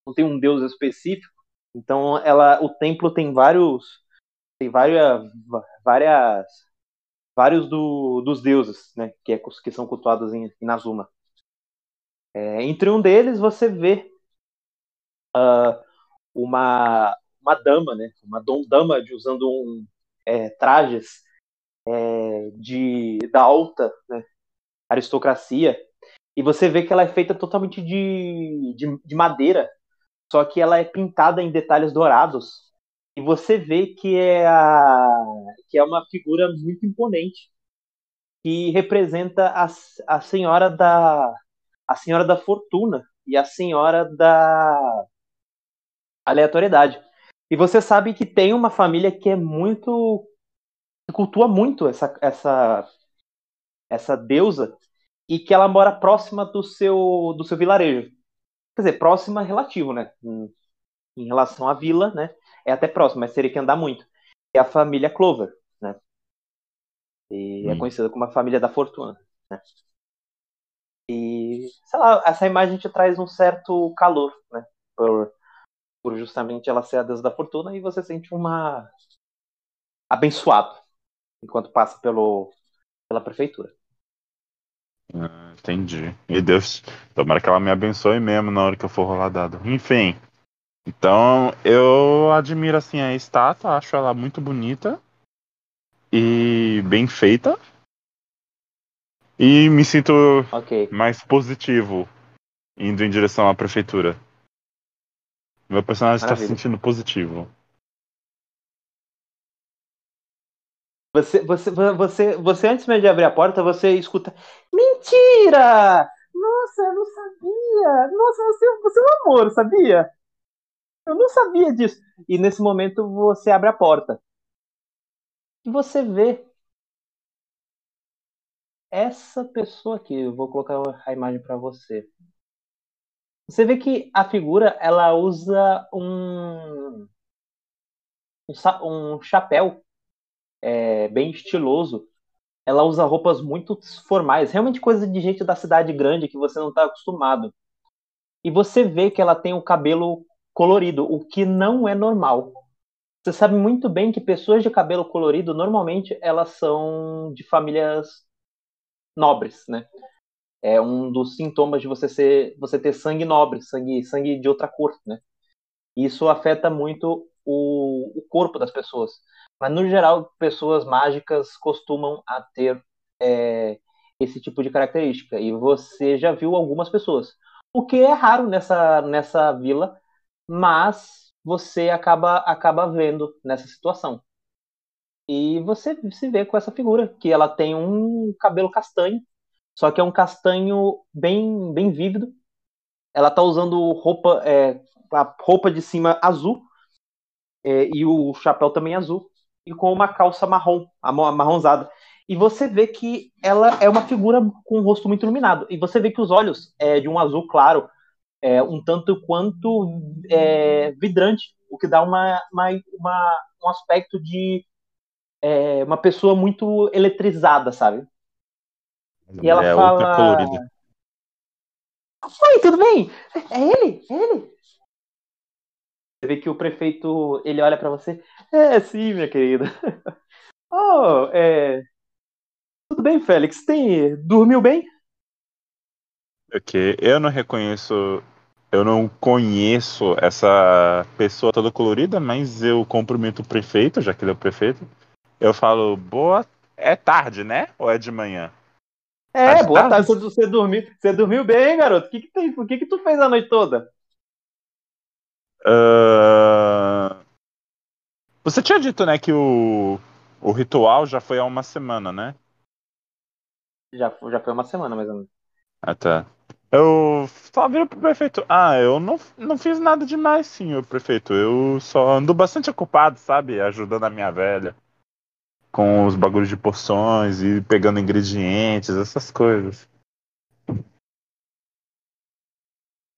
não tem um deus específico, então ela o templo tem vários tem várias várias vários do, dos deuses, né, que, é, que são cultuados em Inazuma. É, entre um deles você vê uh, uma uma dama, né, uma dama de, usando um é, trajes é, de da alta né, aristocracia e você vê que ela é feita totalmente de, de, de madeira, só que ela é pintada em detalhes dourados. E você vê que é, a, que é uma figura muito imponente, que representa a, a senhora da a senhora da fortuna e a senhora da aleatoriedade. E você sabe que tem uma família que é muito que cultua muito essa essa essa deusa e que ela mora próxima do seu do seu vilarejo. Quer dizer, próxima relativo, né? Em, em relação à vila, né? É até próximo, mas teria que andar muito. É a família Clover, né? E é hum. é conhecida como a família da fortuna, né? E, sei lá, essa imagem te traz um certo calor, né? Por, por justamente ela ser a deusa da fortuna e você sente uma abençoado enquanto passa pelo pela prefeitura. Ah, entendi. E Deus, tomara que ela me abençoe mesmo na hora que eu for rolar dado. Enfim. Então, eu admiro assim a estátua, acho ela muito bonita e bem feita. E me sinto Ok. mais positivo indo em direção à prefeitura. Meu personagem está se sentindo positivo. Você, você, você, você, antes mesmo de abrir a porta, você escuta. Mentira! Nossa, eu não sabia! Nossa, você, você é um amor, sabia? Eu não sabia disso. E nesse momento você abre a porta. E você vê essa pessoa aqui. Eu vou colocar a imagem para você. Você vê que a figura ela usa um um, um chapéu é, bem estiloso. Ela usa roupas muito formais, realmente coisa de gente da cidade grande que você não está acostumado. E você vê que ela tem o cabelo colorido, o que não é normal. Você sabe muito bem que pessoas de cabelo colorido, normalmente, elas são de famílias nobres, né? É um dos sintomas de você ser, você ter sangue nobre, sangue, sangue de outra cor, né? Isso afeta muito o, o corpo das pessoas. Mas, no geral, pessoas mágicas costumam a ter é, esse tipo de característica. E você já viu algumas pessoas. O que é raro nessa, nessa vila, mas você acaba, acaba vendo nessa situação. E você se vê com essa figura, que ela tem um cabelo castanho, só que é um castanho bem, bem vívido. Ela tá usando roupa, é, a roupa de cima azul, é, e o chapéu também azul, e com uma calça marrom, amarronzada. E você vê que ela é uma figura com o rosto muito iluminado. E você vê que os olhos é de um azul claro, é, um tanto quanto é, vidrante, o que dá uma, uma, uma um aspecto de é, uma pessoa muito eletrizada, sabe? E ela é fala. colorida. Oi, tudo bem? É ele? É ele? Você vê que o prefeito ele olha para você. É, sim, minha querida. Oh, é. Tudo bem, Félix? Tem... Dormiu bem? Ok, eu não reconheço. Eu não conheço essa pessoa toda colorida, mas eu cumprimento o prefeito, já que ele é o prefeito. Eu falo, boa. É tarde, né? Ou é de manhã? É, Tá de boa tarde? tarde. Você, você dormiu, você dormiu bem, garoto? O que, que tem? O que, que tu fez a noite toda? Ah, Você tinha dito, né, que o... o ritual já foi há uma semana, né? Já, já foi uma semana, mais ou menos. Ah, tá. Eu só viro pro prefeito. Ah, eu não, não fiz nada demais, senhor prefeito. Eu só ando bastante ocupado, sabe? Ajudando a minha velha. Com os bagulhos de porções e pegando ingredientes, essas coisas.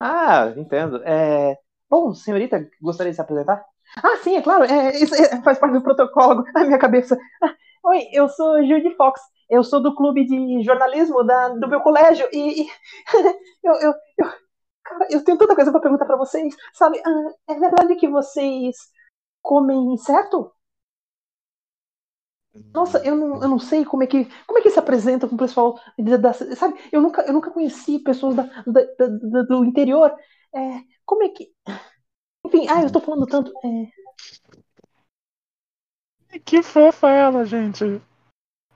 Ah, entendo. É... Bom, senhorita, gostaria de se apresentar? Ah, sim, é claro. É, isso é- faz parte do protocolo. A minha cabeça. Ah, oi, eu sou Judy Fox. Eu sou do clube de jornalismo da, do meu colégio e, e eu, eu, eu, cara, eu tenho tanta coisa para perguntar para vocês. Sabe, ah, é verdade que vocês comem inseto? Nossa, eu não, eu não sei como é que como é que se apresenta com o pessoal da, sabe? Eu nunca eu nunca conheci pessoas da- da- da- do interior. É, como é que enfim, ah, eu tô falando tanto. é, Que fofa ela, gente.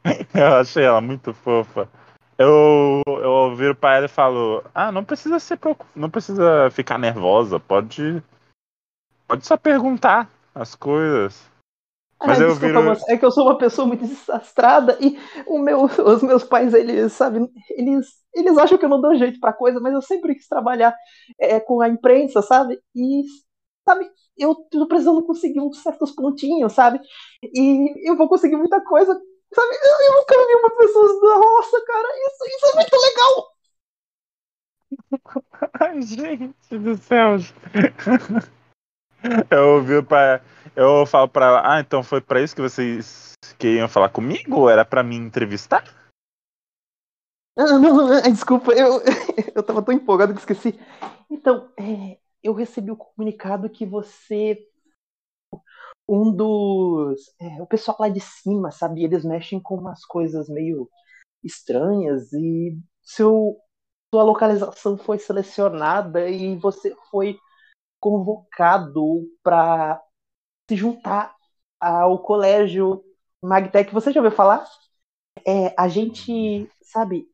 Eu achei ela muito fofa. Eu, eu viro pra ela e falo: Ah, não precisa se preocup... não precisa ficar nervosa. Pode, pode só perguntar as coisas. Mas ah, eu viro. moça, é que eu sou uma pessoa muito desastrada e o meu, os meus pais, eles, sabe, eles, eles acham que eu não dou jeito pra coisa, mas eu sempre quis trabalhar é, com a imprensa, sabe? E, sabe, eu tô precisando conseguir uns certos pontinhos, sabe? E eu vou conseguir muita coisa, sabe? Eu, eu nunca vi uma pessoa, nossa, cara, isso, isso é muito legal! Ai, gente do céu. Eu viro pra. Eu falo pra ela: Ah, então foi pra isso que vocês queriam falar comigo? Era pra me entrevistar? Ah, não, não, desculpa, eu, eu tava tão empolgado que esqueci. Então, é, eu recebi o comunicado que você. Um dos. é, o pessoal lá de cima, sabe? Eles mexem com umas coisas meio estranhas e seu, sua localização foi selecionada e você foi convocado para se juntar ao colégio Magtech. Você já ouviu falar? É, a gente, sabe,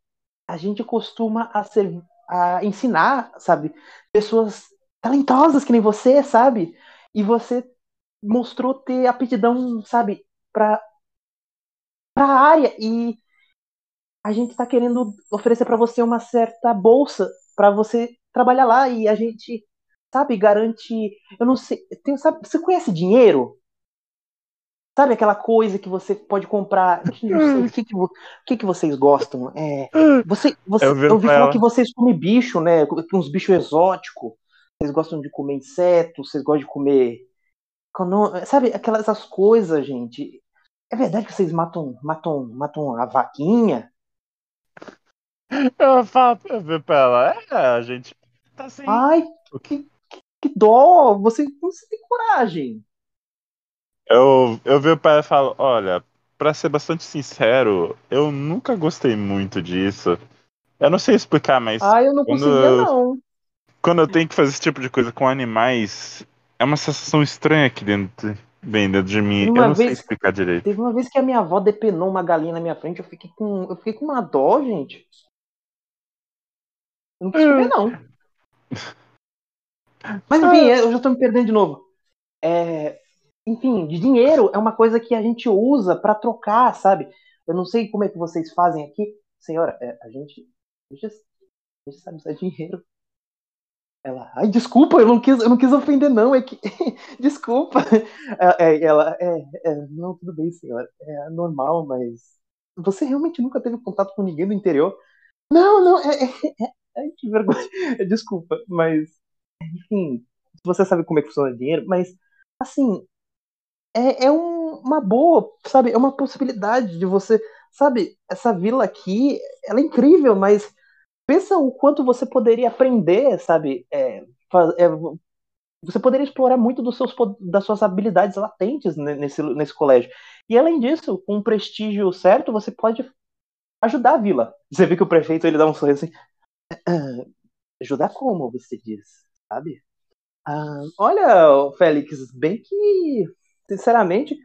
a gente costuma a, ser, a ensinar, sabe, pessoas talentosas que nem você, sabe? E você mostrou ter aptidão, sabe, para a área e a gente está querendo oferecer para você uma certa bolsa para você trabalhar lá e a gente, sabe, garante, eu não sei, tem, sabe, você conhece dinheiro? Sabe aquela coisa que você pode comprar? o que, que, que, que vocês gostam? É, você, você, eu, eu ouvi falar que vocês comem bicho, né? Uns bichos exóticos. Vocês gostam de comer insetos, vocês gostam de comer. Sabe, aquelas coisas, gente. É verdade que vocês matam, matam, matam a vaquinha? Eu falo, pra ela, é, a gente tá assim. Ai, que, que, que dó! Você, você tem coragem. Eu, eu vi o pai e falo, olha, para ser bastante sincero, eu nunca gostei muito disso. Eu não sei explicar, mas. Ah, eu não conseguia, não. Quando eu tenho que fazer esse tipo de coisa com animais, é uma sensação estranha aqui dentro, bem dentro de mim. Uma eu não vez, sei explicar direito. Teve uma vez que a minha avó depenou uma galinha na minha frente, eu fiquei com. Eu fiquei com uma dó, gente. Eu não quis comer, é. não. Mas enfim, ah. eu já tô me perdendo de novo. É, enfim, de dinheiro é uma coisa que a gente usa para trocar, sabe? Eu não sei como é que vocês fazem aqui. Senhora, é, a gente. A gente, a gente sabe usar dinheiro. Ela, ai, desculpa, eu não quis, eu não quis ofender, não, é que. desculpa. É, é, ela, é, é, não, tudo bem, senhora. É normal, mas. Você realmente nunca teve contato com ninguém do interior? Não, não, é. é, é, é que vergonha. Desculpa, mas. Enfim, você sabe como é que funciona o dinheiro, mas. Assim, é, é um, uma boa, sabe? É uma possibilidade de você, sabe? Essa vila aqui, ela é incrível, mas pensa o quanto você poderia aprender, sabe? É, é, você poderia explorar muito dos seus, das suas habilidades latentes nesse, nesse colégio. E além disso, com um prestígio certo, você pode ajudar a vila. Você vê que o prefeito ele dá um sorriso assim. Ah, ajudar como, você diz, sabe? Ah, olha, Félix, bem que sinceramente,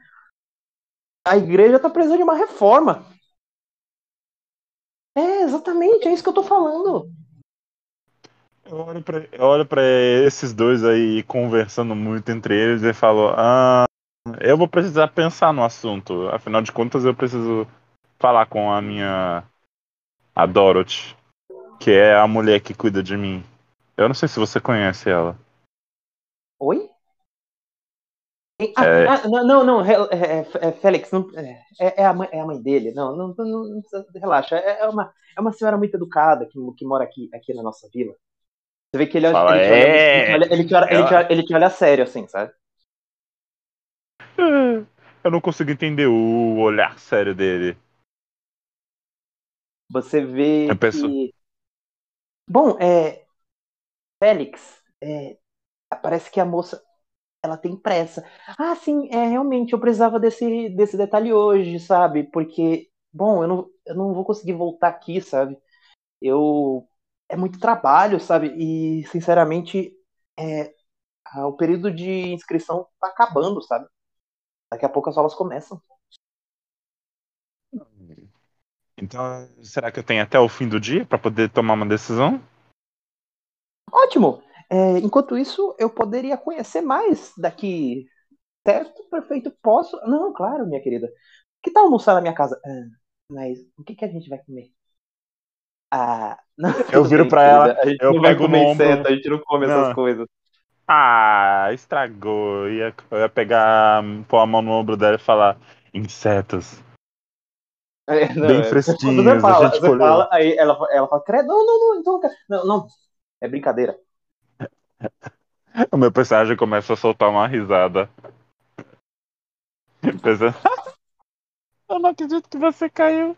a igreja está precisando de uma reforma. É, exatamente, é isso que eu tô falando. Eu olho para esses dois aí conversando muito entre eles e falo: Ah, eu vou precisar pensar no assunto. Afinal de contas, eu preciso falar com a minha. A Dorothy, que é a mulher que cuida de mim. Eu não sei se você conhece ela. Oi? Ah, é... ah, não, não, é, é, é Félix, não, é, é, a mãe, é a mãe dele. Não, não, não, não relaxa. É, uma, é uma senhora muito educada que, que mora aqui, aqui na nossa vila. Você vê que ele, Fala, ele, olha, ele, te olha, ele, te olha, ele te olha sério, assim, sabe? Eu não consigo entender o olhar sério dele. Você vê que. Bom, é. Félix, é, parece que a moça ela tem pressa. Ah, sim, é realmente eu precisava desse, desse detalhe hoje, sabe? Porque, bom, eu não, eu não vou conseguir voltar aqui, sabe? Eu é muito trabalho, sabe? E sinceramente, é, o período de inscrição tá acabando, sabe? Daqui a pouco as aulas começam. Então, será que eu tenho até o fim do dia para poder tomar uma decisão? Ótimo! É, enquanto isso, eu poderia conhecer mais daqui. Certo, perfeito, posso? Não, claro, minha querida. Que tal almoçar na minha casa? Ah, mas o que, que a gente vai comer? Ah, não, eu viro pra ela, eu pego no ombro. Inseto, a gente não come não. essas coisas. Ah, estragou. Eu ia, eu ia pegar, pôr a mão no ombro dela e falar: insetos. É, não, Bem é, fresquinhos. Você fala, a gente você fala, aí ela, ela fala: não, não, não, então, não, não, é brincadeira. O meu personagem começa a soltar uma risada. Eu não acredito que você caiu.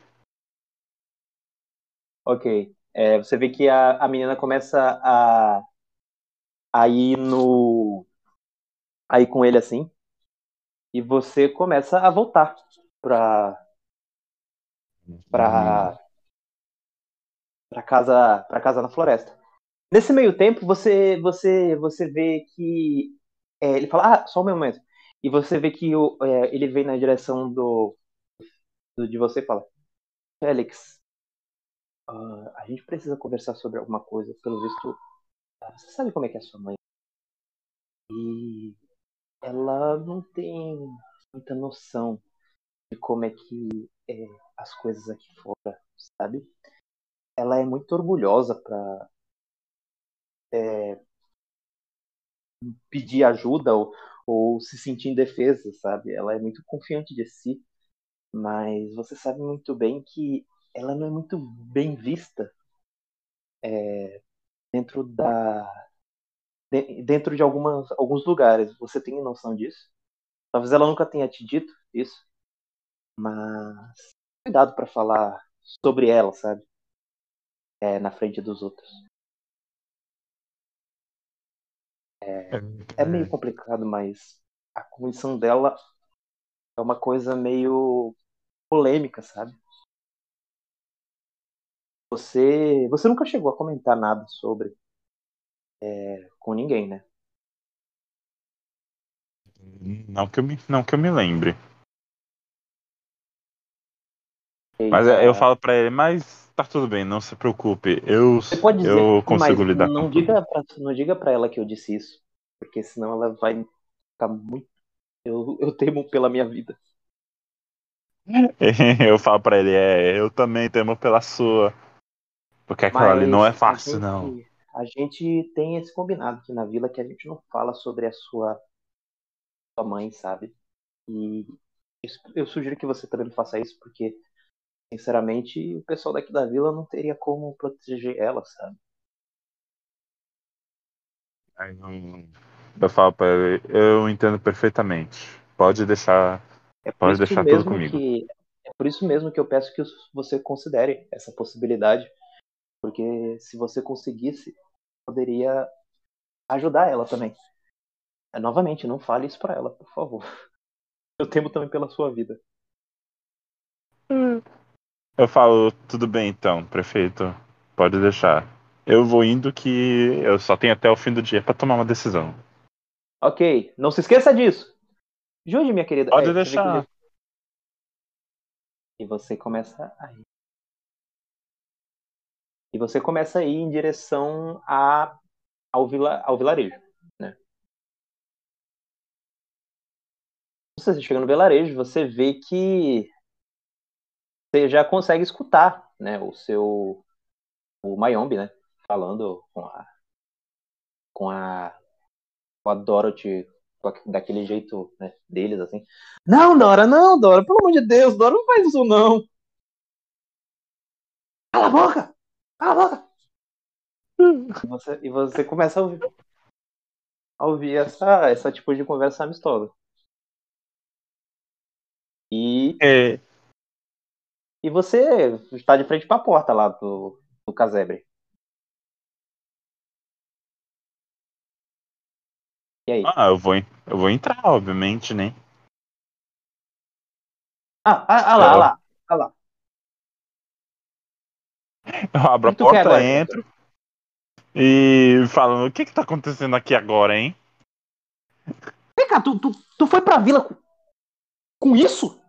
Ok. É, você vê que a, a menina começa a, a ir no. a ir com ele assim. E você começa a voltar pra. pra. pra casa. pra casa na floresta. Nesse meio tempo, você você você vê que é, ele fala, ah, só um momento. E você vê que o, é, ele vem na direção do, do de você e fala, Félix, uh, a gente precisa conversar sobre alguma coisa. Pelo visto, uh, você sabe como é que é a sua mãe? E ela não tem muita noção de como é que é, as coisas aqui fora, sabe? Ela é muito orgulhosa para é, pedir ajuda ou, ou se sentir indefesa, sabe? Ela é muito confiante de si, mas você sabe muito bem que ela não é muito bem vista é, dentro da dentro de algumas alguns lugares. Você tem noção disso? Talvez ela nunca tenha te dito isso, mas cuidado para falar sobre ela, sabe? É, na frente dos outros. É, é meio complicado, mas a comissão dela é uma coisa meio polêmica, sabe? Você, você nunca chegou a comentar nada sobre é, com ninguém, né? Não que eu me, não que eu me lembre. Eita. Mas eu falo para ele, mas tá tudo bem, não se preocupe. Eu, Você pode dizer, eu consigo lidar não diga pra, Não diga para ela que eu disse isso, porque senão ela vai ficar muito. Eu, eu temo pela minha vida. eu falo para ele, é, eu também temo pela sua. Porque aquilo ali não é fácil, gente, não. A gente tem esse combinado aqui na vila que a gente não fala sobre a sua, sua mãe, sabe? E eu sugiro que você também não faça isso, porque sinceramente, o pessoal daqui da vila não teria como proteger ela, sabe? Eu falo pra ele, eu entendo perfeitamente. Pode deixar, é pode deixar tudo comigo. Que, é por isso mesmo que eu peço que você considere essa possibilidade, porque se você conseguisse, poderia ajudar ela também. É, novamente, não fale isso para ela, por favor. Eu temo também pela sua vida. Eu falo, tudo bem então, prefeito, pode deixar. Eu vou indo que eu só tenho até o fim do dia para tomar uma decisão. Ok, não se esqueça disso. Jude, minha querida. Pode é, deixar. E você começa a ir. E você começa a ir em direção a, ao, vila, ao vilarejo. Né? Você chega no vilarejo, você vê que você já consegue escutar, né, o seu o Mayombe, né, falando com a com a com a Dorothy daquele jeito né, deles assim. Não, Dora, não, Dora, pelo amor de Deus, Dora, não faz isso não. Cala a boca! Cala a boca! E você, e você começa a ouvir, a ouvir essa, essa tipo de conversa amistosa. E é. E você está de frente para a porta lá do, do casebre. E aí? Ah, eu vou, eu vou entrar, obviamente, né? Ah, ah, ah lá, ah lá, ah lá. Eu abro a porta, entro e falo, o que que tá acontecendo aqui agora, hein? Vem cá, tu, tu, tu foi pra vila com, com isso?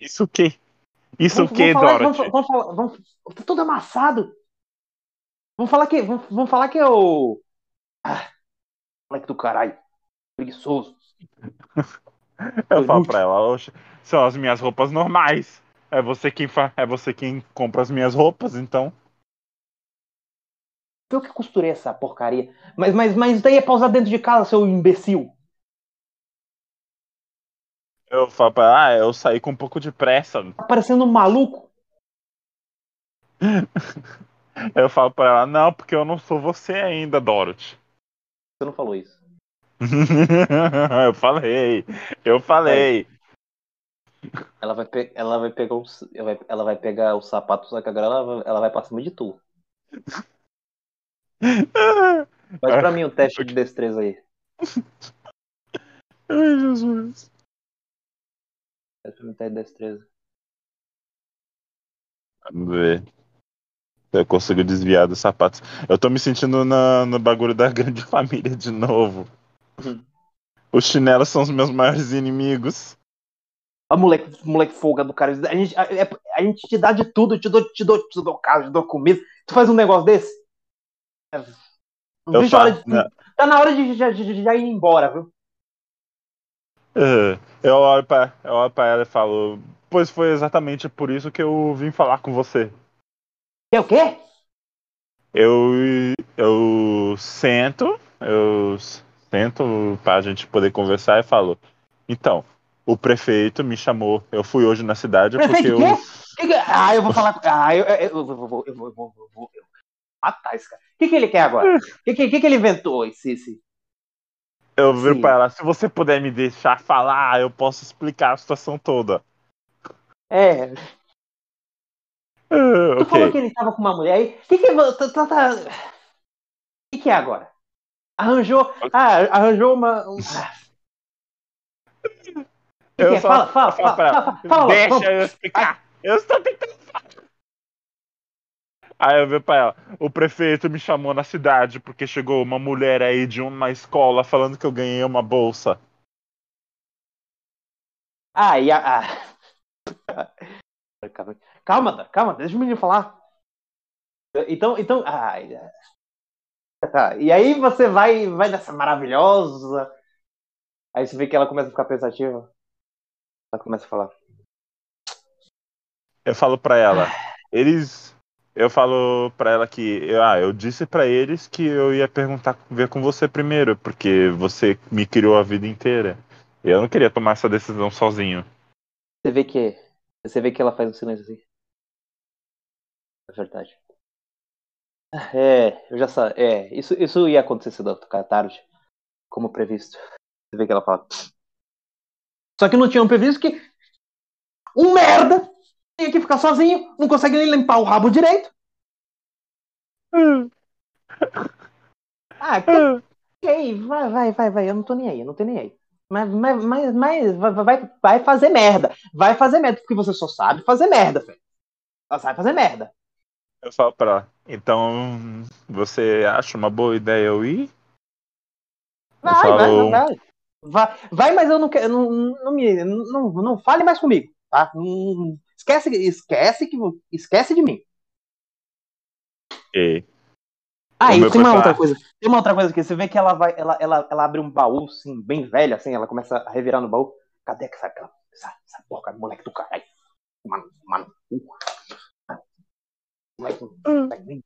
Isso o quê? Isso o quê, Dorothy? Vamos, vamos falar, vamos, tá todo amassado. Vamos falar que, vamos, vamos falar que é o... Ah, moleque do caralho. Preguiçoso. Eu falo pra ela, são as minhas roupas normais. É você quem fa... é você quem compra as minhas roupas, então. Eu que costurei essa porcaria. Mas, mas, mas daí é pra usar dentro de casa, seu imbecil. Eu falo pra ah, eu saí com um pouco de pressa. Tá parecendo um maluco? eu falo pra ela, não, porque eu não sou você ainda, Dorothy. Você não falou isso. eu falei, eu falei. Ela vai, pe ela vai pegar os, ela vai pegar os sapatos, só que agora ela vai, ela vai pra cima de tu. Faz pra mim o um teste de destreza aí. Ai, Jesus. Quero experimentar de destreza. Vamos ver. Eu consigo desviar dos sapatos. Eu tô me sentindo na, no bagulho da grande família de novo. Uhum. Os chinelos são os meus maiores inimigos. A moleque, moleque folga do cara. A gente, a, é, a, gente te dá de tudo, te dou, te dou, te dou casa, te dou comida. Tu faz um negócio desse? Eu faço, de, né? Tá na hora de, de já ir embora, viu? Uh, eu olho pra, eu olho pra ela e falo, pois foi exatamente por isso que eu vim falar com você. Que o quê? Eu, eu sento, eu sento pra gente poder conversar e falo, então, o prefeito me chamou, eu fui hoje na cidade prefeito porque eu... Ah, eu vou falar. Ah, eu, eu, vou, eu, vou, eu, vou, eu vou matar esse cara. O que, que ele quer agora? O que, que, que, ele inventou, esse, esse, eu viro Sim. pra ela, se você puder me deixar falar, eu posso explicar a situação toda. É. Uh, tu okay. falou que ele estava com uma mulher aí. O que, que, tá, que, que é agora? Arranjou. Ah, arranjou uma. Um... Que eu que é? Fala, fala, fala, fala, fala, Deixa eu explicar. Eu estou tentando Aí eu vi pra ela, o prefeito me chamou na cidade porque chegou uma mulher aí de uma escola falando que eu ganhei uma bolsa. Ah, e a. Calma, calma, deixa o menino falar. Então, então. Ah, e aí você vai, vai dessa maravilhosa. Aí você vê que ela começa a ficar pensativa. Ela começa a falar. Eu falo pra ela, eles eu falo para ela que ah, eu disse para eles que eu ia perguntar ver com você primeiro, porque você me criou a vida inteira. Eu não queria tomar essa decisão sozinho. Você vê que você vê que ela faz um silêncio assim. É verdade. É, eu já sabia. É, isso, isso ia acontecer cedo à tarde, como previsto. Você vê que ela fala. Só que não tinham previsto que um merda tem que ficar sozinho, não consegue nem limpar o rabo direito. Hum. Ah, que, que aí, vai, vai, vai, vai, eu não tô nem aí, eu não tô nem aí. Mas, mas, mas, mas vai, vai fazer merda. Vai fazer merda, porque você só sabe fazer merda, velho. Só sabe fazer merda. Eu falo pra então você acha uma boa ideia eu ir? Vai, eu falo... vai, vai, vai. Vai, mas eu não quero. Não, não, me, não, não fale mais comigo, tá? Não, Esquece, esquece que esquece de mim. E... Ah, e tem uma outra coisa. Tem uma outra coisa que você vê que ela vai, ela, ela, ela abre um baú, assim, bem velho, assim, ela começa a revirar no baú. Cadê essa, aquela, essa, essa porca, moleque do caralho? Mano, mano. Moleque, hum.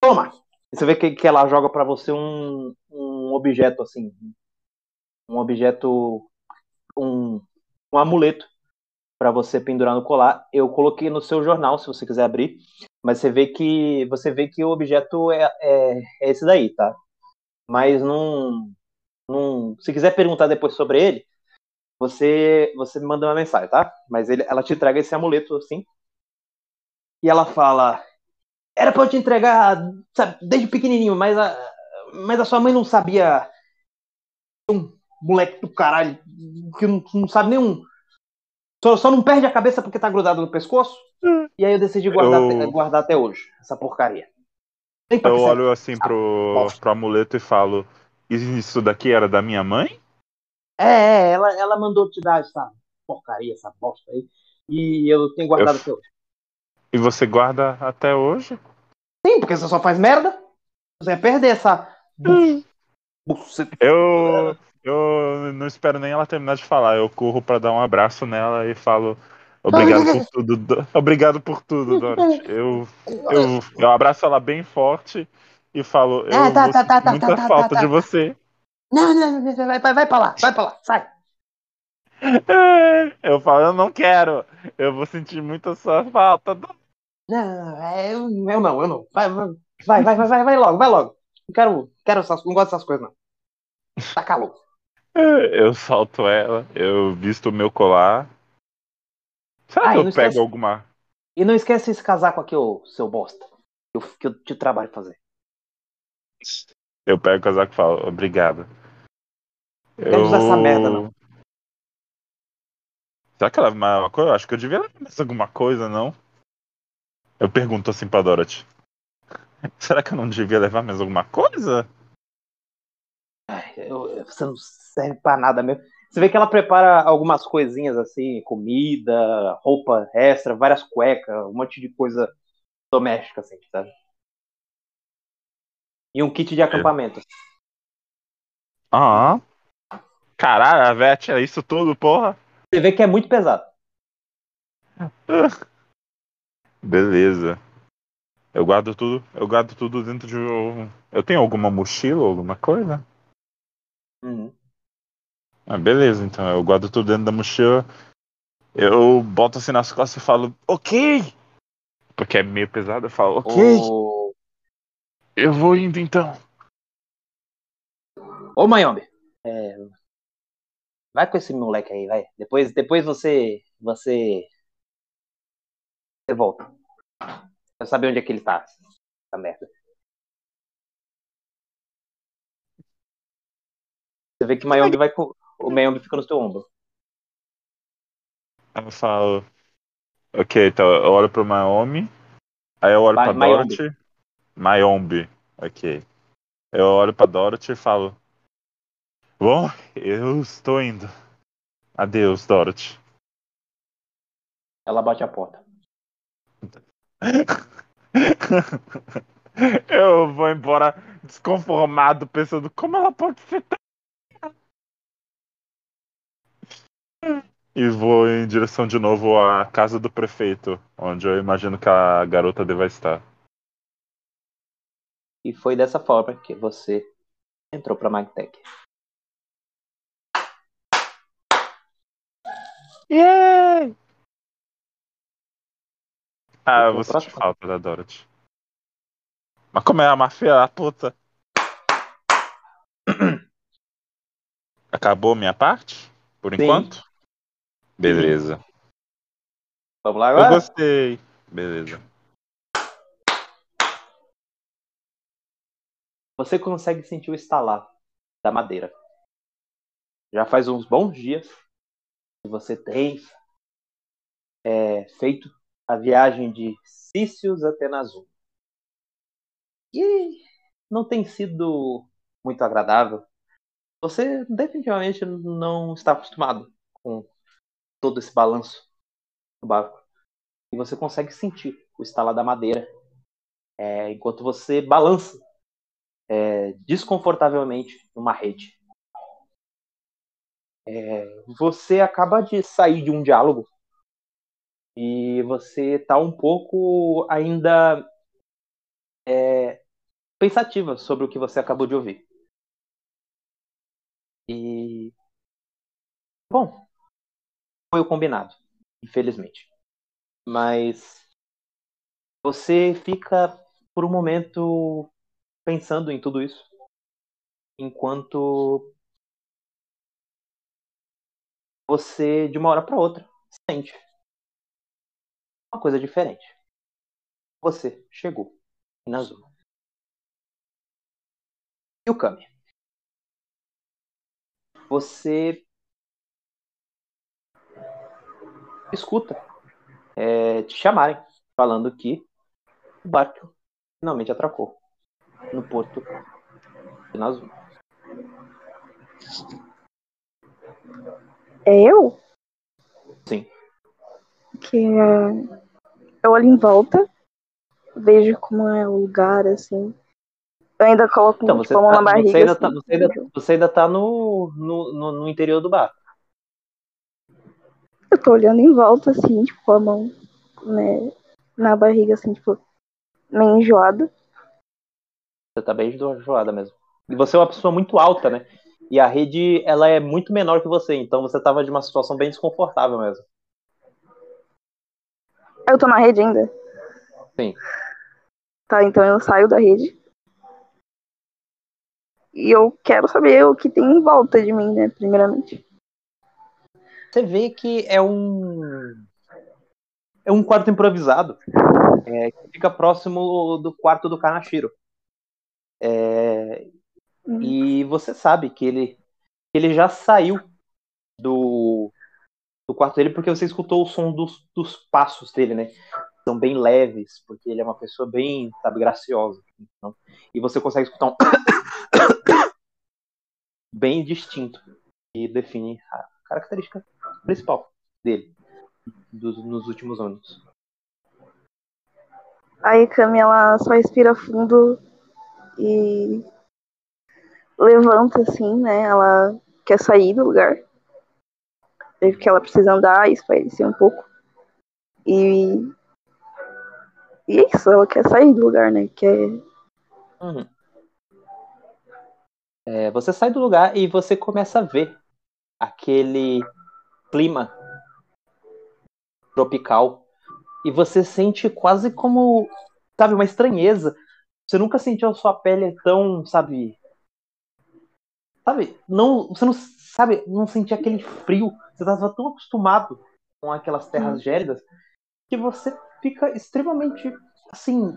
Toma! Você vê que, que ela joga para você um, um objeto assim, um objeto, um, um amuleto para você pendurar no colar. Eu coloquei no seu jornal, se você quiser abrir, mas você vê que você vê que o objeto é, é, é esse daí, tá? Mas não, não, se quiser perguntar depois sobre ele, você você me manda uma mensagem, tá? Mas ele, ela te entrega esse amuleto assim. E ela fala: "Era para eu te entregar, sabe, desde pequenininho, mas a mas a sua mãe não sabia um moleque do caralho, que não, não sabe nenhum. Só, só, não perde a cabeça porque tá grudado no pescoço. Hum. E aí eu decidi guardar, eu... guardar até hoje, essa porcaria. Eu olho assim pro, pro amuleto e falo: Isso daqui era da minha mãe? É, é, ela, ela mandou te dar essa porcaria, essa bosta aí. E eu tenho guardado eu... até hoje. E você guarda até hoje? Sim, porque você só faz merda. Você vai perder essa. Hum. Eu, eu não espero nem ela terminar de falar. Eu corro para dar um abraço nela e falo obrigado por tudo. Do... Obrigado por tudo, Dorothy. Eu, eu, eu abraço ela bem forte e falo, eu ah, tá, tá, tá, tá, muita tá, tá, falta de você. Não, não, não, vai, vai, vai pra lá, vai pra lá, sai. Eu falo, eu não quero. Eu vou sentir muita sua falta. Não, é, eu, eu não, eu não. Vai, vai, vai, vai, vai, vai logo, vai logo. Não quero, quero essas, não gosto dessas coisas, não. Tá calor. Eu solto ela, eu visto o meu colar. Será ah, que eu pego esquece... alguma? E não esquece esse casaco aqui, ô, seu bosta. Que eu, que eu te trabalho fazer. Eu pego o casaco e falo, obrigado. Não eu... usar essa merda, não. Será que ela leva uma coisa? Eu acho que eu devia levar mais alguma coisa, não? Eu pergunto assim pra Dorothy. Será que eu não devia levar mais alguma coisa? Eu- você não serve pra nada mesmo. Você vê que ela prepara algumas coisinhas assim, comida, roupa extra, várias cuecas, um monte de coisa doméstica, assim, sabe? E um kit de acampamento. Ah. Caralho, a Vete é isso tudo, porra? Você vê que é muito pesado. Beleza. Eu guardo tudo. Eu guardo tudo dentro de um. Eu tenho alguma mochila, alguma coisa? Uhum. Ah, beleza, então eu guardo tudo dentro da mochila. Eu boto assim nas costas e falo, ok! Porque é meio pesado, eu falo, ok, Ô, eu vou indo então. Ô Mayombe, é, vai com esse moleque aí, vai. Depois, depois você, você, você volta. Eu saber onde é que ele tá. Essa merda. Você vê que o Mayombe vai com, o Mayombe fica no seu ombro. Aí eu falo, ok, então eu olho pro Mayomi, aí eu olho Ma- pra Mayombe. Dorothy. Mayombe, ok. Eu olho pra Dorothy e falo, bom, eu estou indo. Adeus, Dorothy. Ela bate a porta. Eu vou embora desconformado, pensando como ela pode ser tão. E vou em direção de novo à casa do prefeito, onde eu imagino que a garota deva estar. E foi dessa forma que você entrou pra Magtech. Yay! Ah, eu vou sentir falta da Dorothy. Mas como é a máfia, a puta. Acabou minha parte? Por Sim. enquanto? Beleza. Vamos lá Eu agora? gostei. Beleza. Você consegue sentir o estalar da madeira. Já faz uns bons dias que você tem é, feito a viagem de Cícios até Nazum. E não tem sido muito agradável. Você definitivamente não está acostumado com todo esse balanço do barco. E você consegue sentir o estalar da madeira é, enquanto você balança é, desconfortavelmente numa rede. É, você acaba de sair de um diálogo e você está um pouco ainda é, pensativa sobre o que você acabou de ouvir. E bom, foi o combinado, infelizmente. Mas você fica por um momento pensando em tudo isso, enquanto você, de uma hora para outra, sente uma coisa diferente. Você chegou em Nazuma. E o Kami? Você escuta é, te chamarem, falando que o barco finalmente atracou no porto de Nazuma. É eu? Sim. Que é... eu olho em volta, vejo como é o lugar, assim. Eu ainda coloco Então, tipo, você, a mão tá, na barriga. você, ainda assim, tá, você, ainda, você ainda tá no, no, no, no interior do bar. Eu tô olhando em volta, assim, tipo, com a mão né, na barriga, assim, tipo, meio enjoada. Você tá bem enjoada mesmo. E você é uma pessoa muito alta, né? E a rede, ela é muito menor que você, então você tava de uma situação bem desconfortável mesmo. Eu tô na rede ainda? Sim. Tá, então eu saio da rede. E eu quero saber o que tem em volta de mim, né, primeiramente. Você vê que é um. É um quarto improvisado. é, que fica próximo do quarto do Kanashiro. É, Hum. e você sabe que ele, ele já saiu do, do quarto dele porque você escutou o som dos, dos passos dele, né? são bem leves, porque ele é uma pessoa bem, sabe, graciosa. Então, e você consegue escutar um bem distinto e define a característica principal dele dos, nos últimos anos. Aí Cami ela só respira fundo e levanta assim, né? Ela quer sair do lugar. Que ela precisa andar, espairecer um pouco. E. E é isso, ela quer sair do lugar, né? Quer. Uhum. É, você sai do lugar e você começa a ver aquele clima tropical e você sente quase como, sabe, uma estranheza. Você nunca sentiu a sua pele tão, sabe, sabe, não, você não sabe, não sentia aquele frio. Você estava tão acostumado com aquelas terras hum. gélidas que você fica extremamente, assim,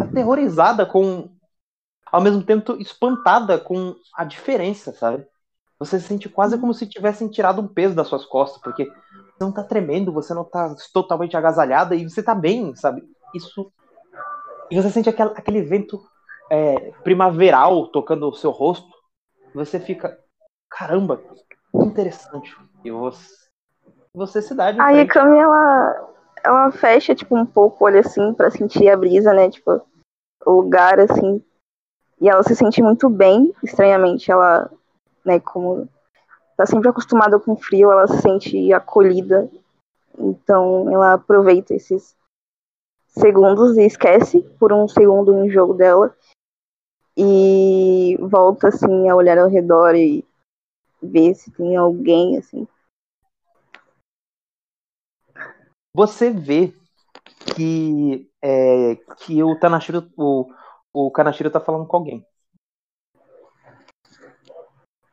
aterrorizada com, ao mesmo tempo espantada com a diferença, sabe? Você se sente quase como se tivessem tirado um peso das suas costas, porque você não tá tremendo, você não tá totalmente agasalhada e você tá bem, sabe? Isso. E você sente aquele, aquele vento é, primaveral tocando o seu rosto. Você fica, caramba, que interessante. E você, você se dá de Aí a Cami, ela, ela fecha, tipo, um pouco o olho assim pra sentir a brisa, né? Tipo, o lugar, assim. E ela se sente muito bem, estranhamente. Ela, né, como tá sempre acostumada com frio, ela se sente acolhida. Então ela aproveita esses segundos e esquece por um segundo o jogo dela e volta assim a olhar ao redor e ver se tem alguém assim. Você vê que é, que o Tanashiro, o, o Kanashiro tá falando com alguém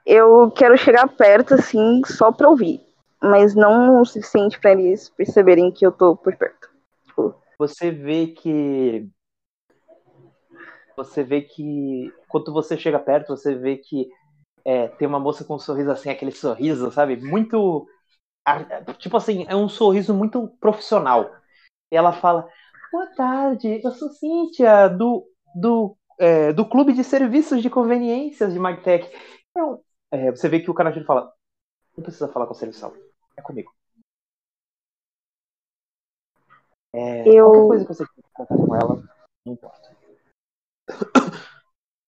eu quero chegar perto, assim, só pra ouvir. Mas não o suficiente para eles perceberem que eu tô por perto. Tipo... Você vê que. Você vê que. Quando você chega perto, você vê que é, tem uma moça com um sorriso assim, aquele sorriso, sabe? Muito. Tipo assim, é um sorriso muito profissional. E ela fala: Boa tarde, eu sou Cíntia, do, do, é, do Clube de Serviços de Conveniências de Magtech. Eu, é, você vê que o Kanashiro fala: Não precisa falar com a seleção, é comigo. É, eu... Qualquer coisa que você quiser tratar com ela, não importa.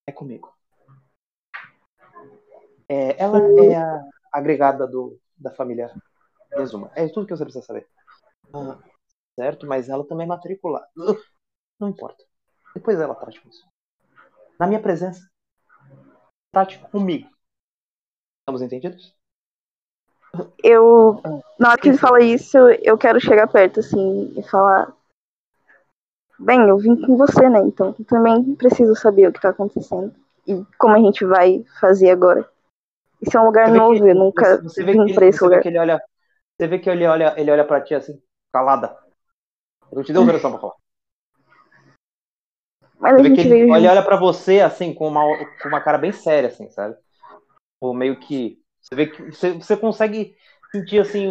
É comigo. É, ela é a agregada do, da família Rezuma. É tudo que você precisa saber. Ah, certo, mas ela também é matriculada. Não importa. Depois ela trate com isso. Na minha presença, trate comigo. Estamos entendidos? Eu, na hora que ele fala isso, eu quero chegar perto, assim, e falar. Bem, eu vim com você, né? Então também preciso saber o que tá acontecendo. E como a gente vai fazer agora. Isso é um lugar novo, que, eu nunca você, você vim pra esse lugar. ele olha, você vê que ele olha, ele olha pra ti assim, calada. Eu te dei autorização pra falar. Mas você a gente veio ele olha pra você assim, com uma, com uma cara bem séria, assim, sabe? Ou meio que. Você vê que você, você consegue sentir assim.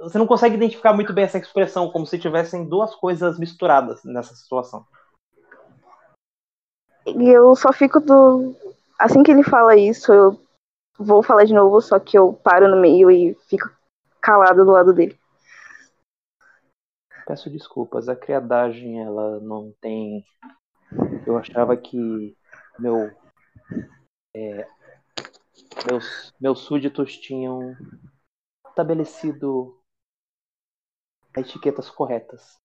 Você não consegue identificar muito bem essa expressão, como se tivessem duas coisas misturadas nessa situação. E eu só fico do. Assim que ele fala isso, eu vou falar de novo, só que eu paro no meio e fico calado do lado dele. Peço desculpas, a criadagem ela não tem. Eu achava que meu é, meus, meus súditos tinham estabelecido as etiquetas corretas.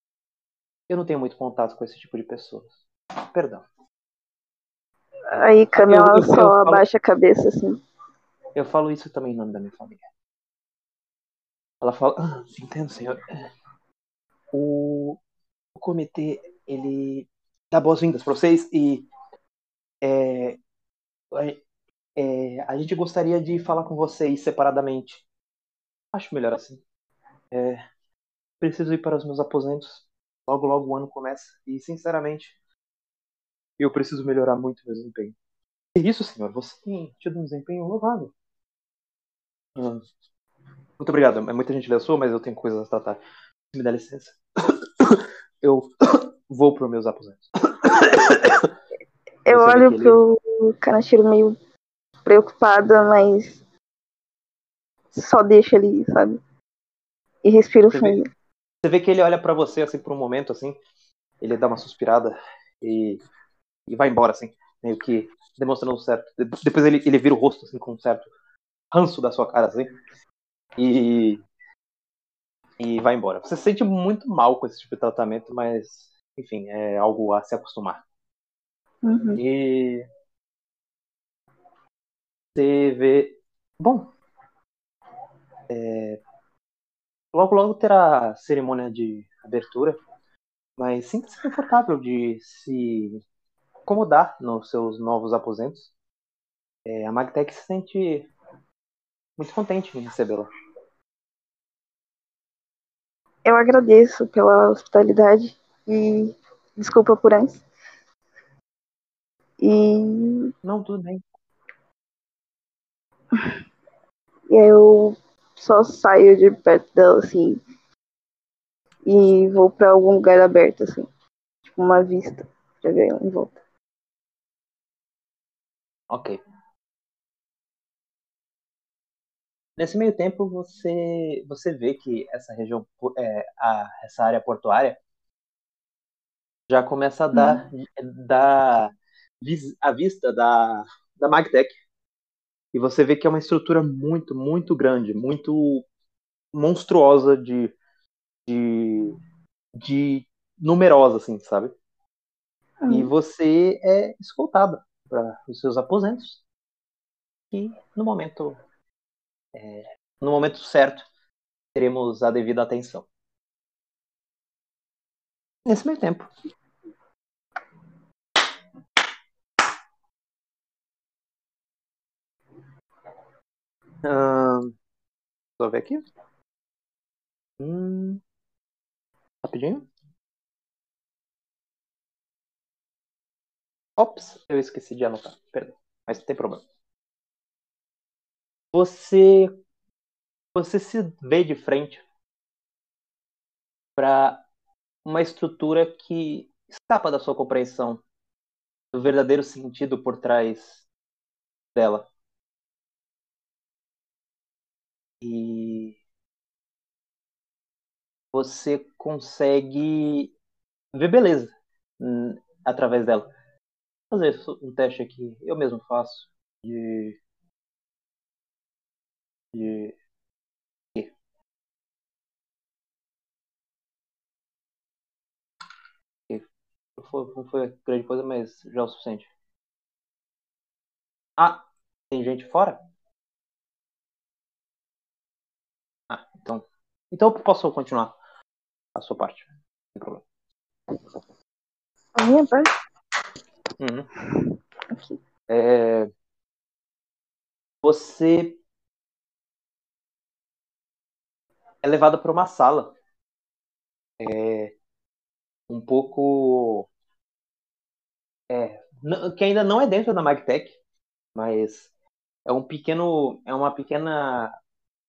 Eu não tenho muito contato com esse tipo de pessoas. Perdão. Aí Camila só eu abaixa a cabeça assim. Eu falo isso também em nome da minha família. Ela fala, ah, entendo, senhor. O, o comitê, ele dá boas-vindas para vocês e é, é, a gente gostaria de falar com vocês separadamente. Acho melhor assim. É, preciso ir para os meus aposentos. Logo, logo o ano começa. E, sinceramente, eu preciso melhorar muito meu desempenho. É isso, senhor. Você tem tido um desempenho louvável. Hum. Muito obrigado. É muita gentileza sua, mas eu tenho coisas a tratar. Me dá licença. eu vou para os meus aposentos. Eu olho ele... pro Kanashiro meio preocupada, mas só deixa ele, sabe? E respira fundo. Vê, você vê que ele olha para você assim por um momento assim, ele dá uma suspirada e, e vai embora assim, meio que demonstrando um certo. Depois ele, ele vira o rosto assim com um certo ranço da sua cara assim. E e vai embora. Você se sente muito mal com esse tipo de tratamento, mas enfim, é algo a se acostumar. Uhum. E você vê. Bom, é... logo logo terá cerimônia de abertura, mas sinta-se confortável de se acomodar nos seus novos aposentos. É, a Magtech se sente muito contente em recebê-la. Eu agradeço pela hospitalidade e desculpa por antes. E. Não, tudo bem. E aí eu só saio de perto dela, assim. E vou pra algum lugar aberto, assim. Tipo, uma vista pra ver em volta. Ok. Nesse meio tempo, você, você vê que essa região, é, a, essa área portuária, já começa a dar, hum. dar a vista da, da Magtech. E você vê que é uma estrutura muito, muito grande, muito monstruosa de, de, de numerosa, assim, sabe? Hum. E você é escoltada para os seus aposentos. E no momento é, no momento certo, teremos a devida atenção. Nesse meio tempo. Hum, vou ver aqui. Hum, rapidinho. Ops, eu esqueci de anotar. Perdão. Mas não tem problema você você se vê de frente para uma estrutura que escapa da sua compreensão do verdadeiro sentido por trás dela. E você consegue ver beleza hum, através dela. Vou fazer um teste aqui, eu mesmo faço, de de não foi, grande coisa, mas já é o suficiente. Ah, tem gente fora? Ah, então. Eu posso continuar a sua parte. Sem problema. A minha parte? Uhum. É... Você é levada para uma sala. É, um pouco. É, que ainda não é dentro da Magtech, mas é um pequeno. É uma pequena.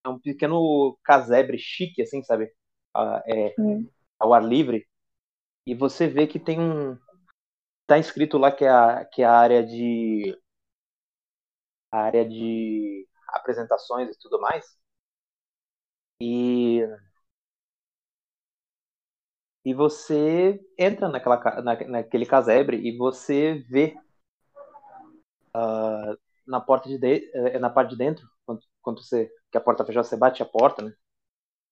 É um pequeno casebre chique, assim, sabe? É, hum. Ao ar livre. E você vê que tem um. Tá escrito lá que é a, que é a área de. A área de apresentações e tudo mais. E e você entra naquela, na, naquele casebre e você vê uh, na porta de, de eh, na parte de dentro quando, quando você que a porta fechou você bate a porta né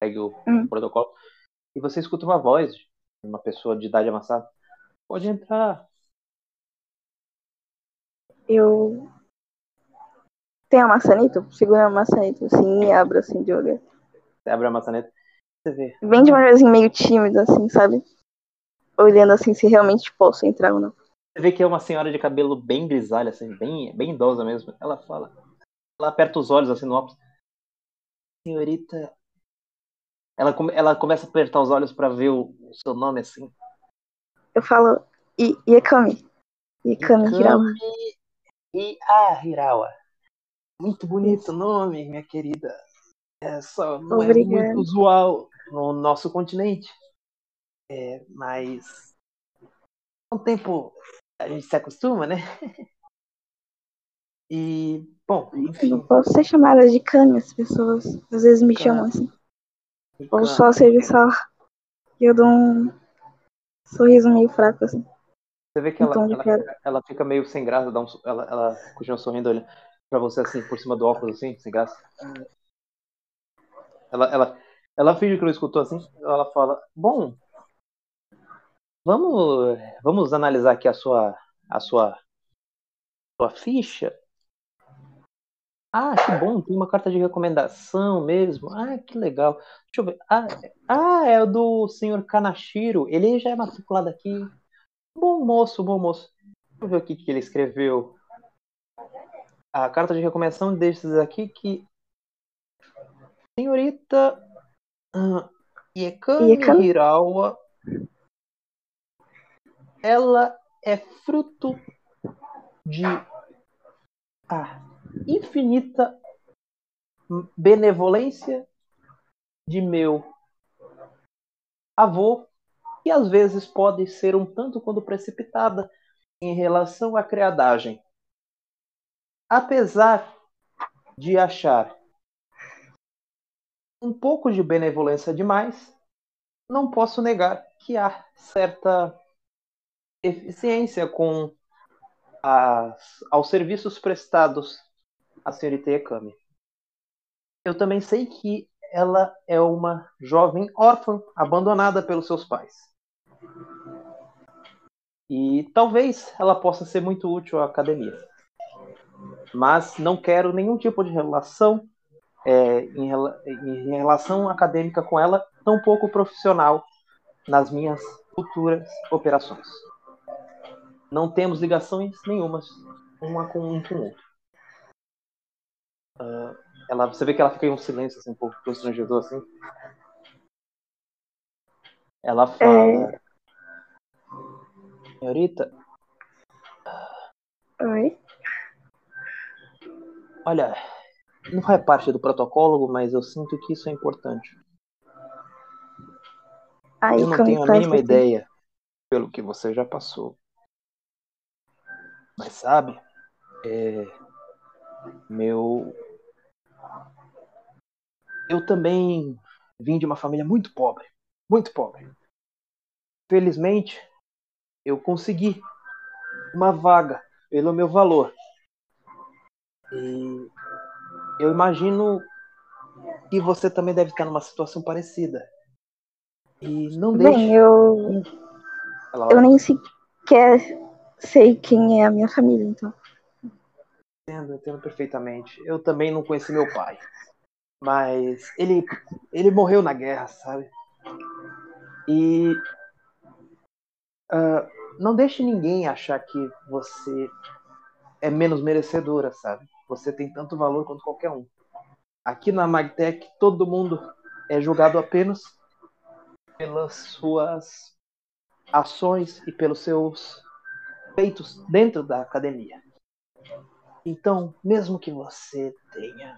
segue o hum. protocolo e você escuta uma voz de uma pessoa de idade avançada pode entrar eu tem a maçaneta segura a maçaneta assim e abro assim de olho você abre a maçaneta, você vê. Bem devagarzinho, meio tímido, assim, sabe? Olhando assim se realmente posso entrar ou não. Você vê que é uma senhora de cabelo bem grisalho, assim, bem, bem idosa mesmo. Ela fala. Ela aperta os olhos assim no óculos. Senhorita. Ela, ela começa a apertar os olhos para ver o, o, seu nome assim. Eu falo. I, Iekami. Iekami Hirawa. E ah, Hirawa. Muito bonito o nome, minha querida. É só, não Obrigada. é muito usual no nosso continente. É, mas com o tempo a gente se acostuma, né? E, bom, enfim. Eu posso ser chamada de Kami, as pessoas às vezes me chamam assim. Ou só serviçal. E eu dou um sorriso meio fraco, assim. Você vê que ela, ela, fica, ela, fica, meio sem graça, dá um, ela, ela continua sorrindo olhando pra você assim, por cima do óculos, assim, sem graça. Ela, ela, ela finge que não escutou assim, ela fala, bom, vamos, vamos analisar aqui a sua, a sua, sua ficha. Ah, que bom, tem uma carta de recomendação mesmo. Ah, que legal. Deixa eu ver. Ah, ah é o do senhor Kanashiro. Ele já é matriculado aqui. Bom moço, bom moço. Deixa eu ver o que, que ele escreveu. A carta de recomendação desses aqui que. Senhorita uh, Hirawa. Ela é fruto de. Ah, infinita benevolência de meu avô, que às vezes pode ser um tanto quando precipitada em relação à criadagem. Apesar de achar um pouco de benevolência demais, não posso negar que há certa eficiência com as, aos serviços prestados a senhorita Ekami. Eu também sei que ela é uma jovem órfã abandonada pelos seus pais. E talvez ela possa ser muito útil à academia. Mas não quero nenhum tipo de relação é, em, em relação acadêmica com ela, tão pouco profissional nas minhas futuras operações. Não temos ligações nenhumas uma com um com o outro. Uh, ela, você vê que ela fica em um silêncio assim, um pouco constrangedor assim. Ela fala. É... Senhorita. Oi. Olha, não faz parte do protocolo, mas eu sinto que isso é importante. eu não tenho a mínima ideia pelo que você já passou. Mas sabe, é, meu eu também vim de uma família muito pobre, muito pobre. Felizmente, eu consegui uma vaga pelo meu valor. E eu imagino que você também deve estar numa situação parecida. E não deixe. Bem, eu. Eu nem sequer sei quem é a minha família, então. Entendo, entendo perfeitamente. Eu também não conheci meu pai. Mas ele, ele morreu na guerra, sabe? E uh, não deixe ninguém achar que você é menos merecedora, sabe? Você tem tanto valor quanto qualquer um. Aqui na Magtech, todo mundo é julgado apenas pelas suas ações e pelos seus feitos dentro da academia. Então, mesmo que você tenha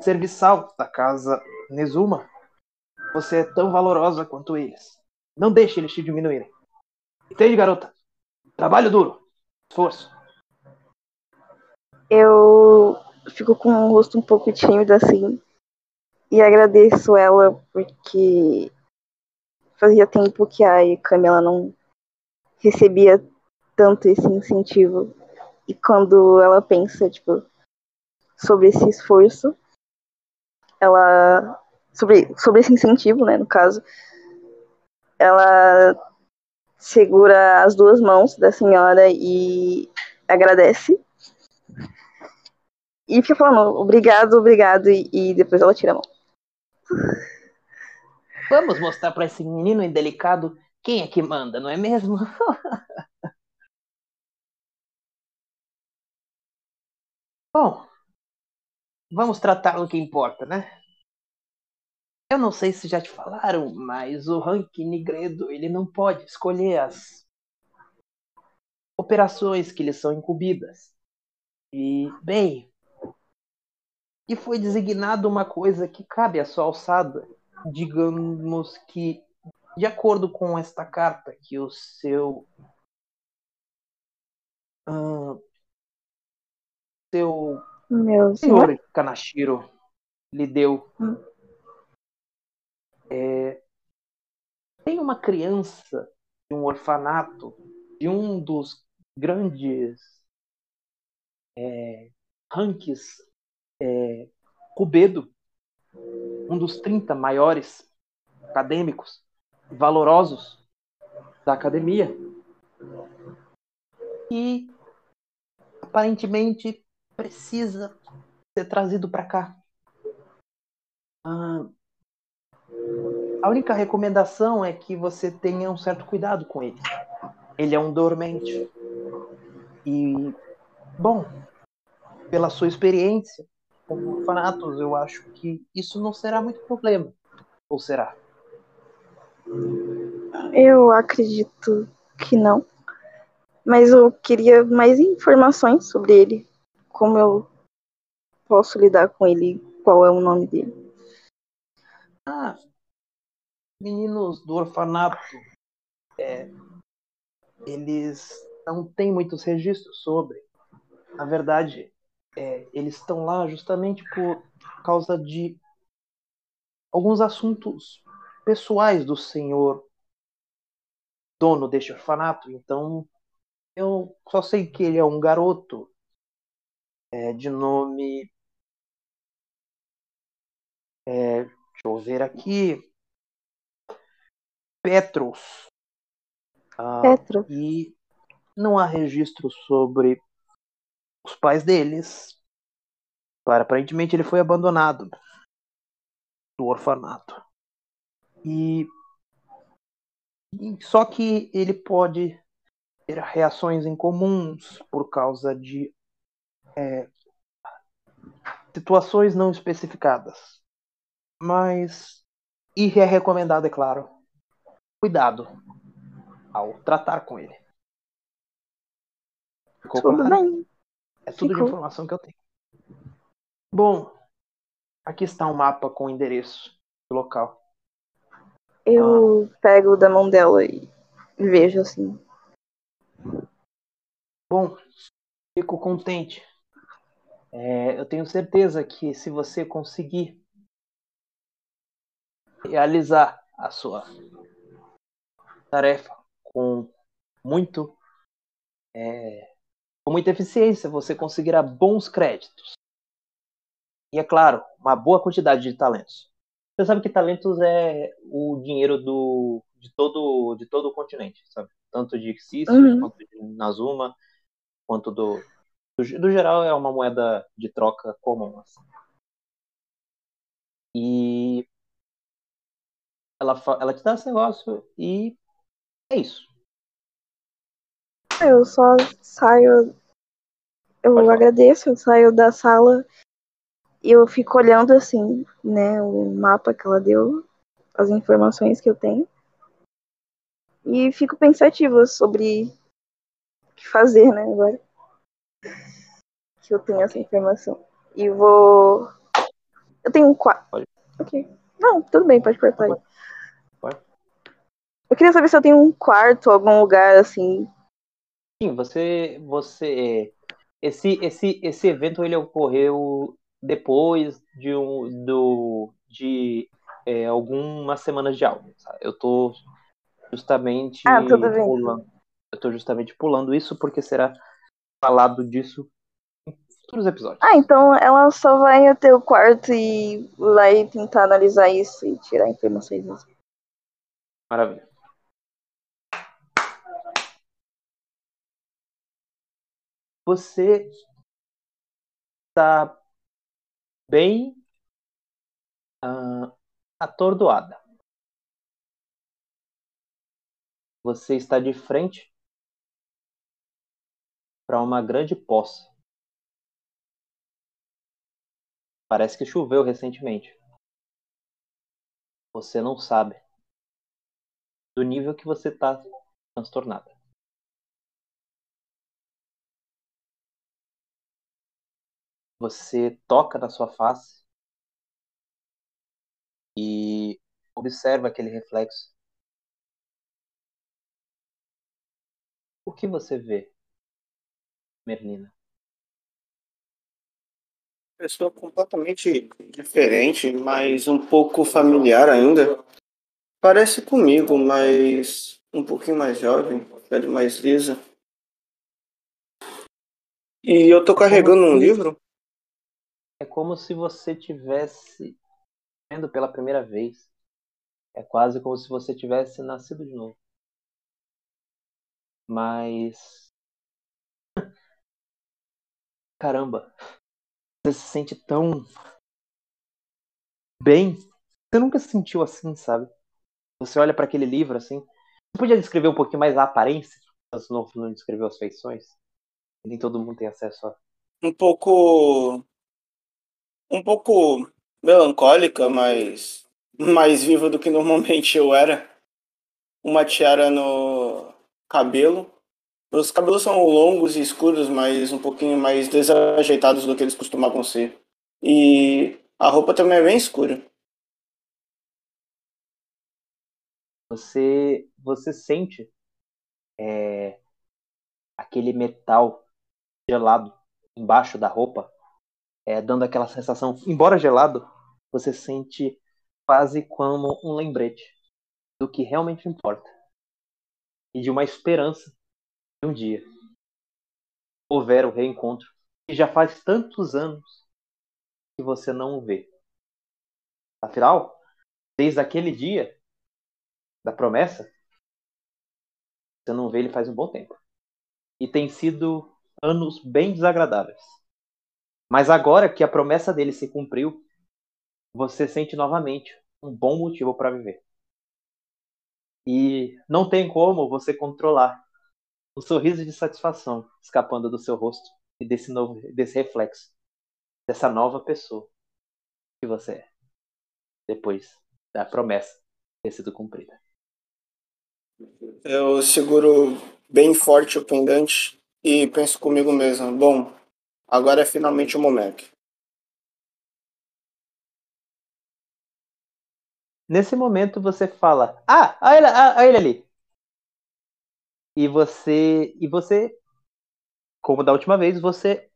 serviçal da casa Nezuma, você é tão valorosa quanto eles. Não deixe eles te diminuírem. Entende, garota? Trabalho duro. Esforço. Eu fico com o rosto um pouco tímido assim. E agradeço ela porque fazia tempo que a Camila não recebia tanto esse incentivo. E quando ela pensa, tipo, sobre esse esforço, ela sobre, sobre esse incentivo, né, no caso, ela segura as duas mãos da senhora e agradece. E fica falando obrigado, obrigado, e, e depois ela tira a mão. Vamos mostrar para esse menino indelicado quem é que manda, não é mesmo? Bom, vamos tratar o que importa, né? Eu não sei se já te falaram, mas o Rank Nigredo ele não pode escolher as operações que lhe são incumbidas. E, bem, e foi designado uma coisa que cabe à sua alçada digamos que, de acordo com esta carta que o seu. Uh, seu Meu senhor. Kanashiro lhe deu. Hum. É, tem uma criança de um orfanato de um dos grandes é, ranks é, Cubedo, um dos 30 maiores acadêmicos valorosos da academia. E aparentemente precisa ser trazido para cá. Ah, a única recomendação é que você tenha um certo cuidado com ele. Ele é um dormente. E, bom, pela sua experiência com orfanatos, eu acho que isso não será muito problema. Ou será? Eu acredito que não. Mas eu queria mais informações sobre ele. Como eu posso lidar com ele? Qual é o nome dele? Ah, meninos do orfanato, é, eles não têm muitos registros sobre. Na verdade, é, eles estão lá justamente por causa de alguns assuntos pessoais do senhor dono deste orfanato. Então, eu só sei que ele é um garoto é, de nome. É, deixa eu ver aqui. Petros. Ah, Petro. E não há registro sobre os pais deles. Para, aparentemente ele foi abandonado do orfanato. E só que ele pode ter reações incomuns por causa de é, situações não especificadas. Mas e é recomendado, é claro, cuidado ao tratar com ele. Ficou Tudo bem. É tudo de Ficou. informação que eu tenho. Bom, aqui está um mapa com o endereço do local. Eu pego da mão dela e vejo assim. Bom, fico contente. É, eu tenho certeza que se você conseguir realizar a sua tarefa com muito é, com muita eficiência, você conseguirá bons créditos. E é claro, uma boa quantidade de talentos. Você sabe que talentos é o dinheiro do, de, todo, de todo o continente, sabe? Tanto de Xissus, Uhum. quanto de Nazuma, quanto do, do. Do geral, é uma moeda de troca comum. Assim. E. Ela, ela te dá esse negócio e. É isso. Eu só saio. Eu Pode falar. agradeço, eu saio da sala e eu fico olhando assim, né, o mapa que ela deu, as informações que eu tenho. E fico pensativa sobre o que fazer, né, agora. Que eu tenho essa Ok. informação. E vou. Eu tenho um quarto. Pode. Ok. Não, tudo bem, pode cortar aí. Pode. Eu queria saber se eu tenho um quarto, algum lugar assim. Sim, você, você, esse, esse, esse evento ele ocorreu depois de um, do, de é, algumas semanas de aula. sabe? Eu tô justamente Ah, pulando, eu tô justamente pulando isso porque será falado disso em futuros episódios. Ah, então ela só vai até o quarto e vai tentar analisar isso e tirar informações. Maravilha. Você está bem ah, atordoada. Você está de frente para uma grande poça. Parece que choveu recentemente. Você não sabe do nível que você está transtornada. Você toca na sua face e observa aquele reflexo. O que você vê, Merlina? Pessoa completamente diferente, mas um pouco familiar ainda. Parece comigo, mas um pouquinho mais jovem, pele mais lisa. E eu tô carregando um livro. É como se você tivesse vendo pela primeira vez. É quase como se você tivesse nascido de novo. Mas. Caramba! Você se sente tão. bem. Você nunca se sentiu assim, sabe? Você olha para aquele livro assim. Você podia descrever um pouquinho mais a aparência? Você não, não descreveu as feições? Nem todo mundo tem acesso a. Um pouco. Um pouco melancólica, mas mais viva do que normalmente eu era. Uma tiara no cabelo. Os cabelos são longos e escuros, mas um pouquinho mais desajeitados do que eles costumavam ser. E a roupa também é bem escura. Você, você sente é, aquele metal gelado embaixo da roupa, é, dando aquela sensação, embora gelado, você sente quase como um lembrete do que realmente importa e de uma esperança um dia houver o reencontro que já faz tantos anos que você não o vê. Afinal, desde aquele dia da promessa, você não vê ele faz um bom tempo. E tem sido anos bem desagradáveis. Mas agora que a promessa dele se cumpriu, você sente novamente um bom motivo para viver. E não tem como você controlar o sorriso de satisfação escapando do seu rosto e desse novo desse reflexo dessa nova pessoa que você é depois da promessa ter sido cumprida. Eu seguro bem forte o pendante e penso comigo mesmo: bom, agora é finalmente o momento. Nesse momento você fala: Ah, olha ele, olha ele ali. E você, e você, como da última vez, você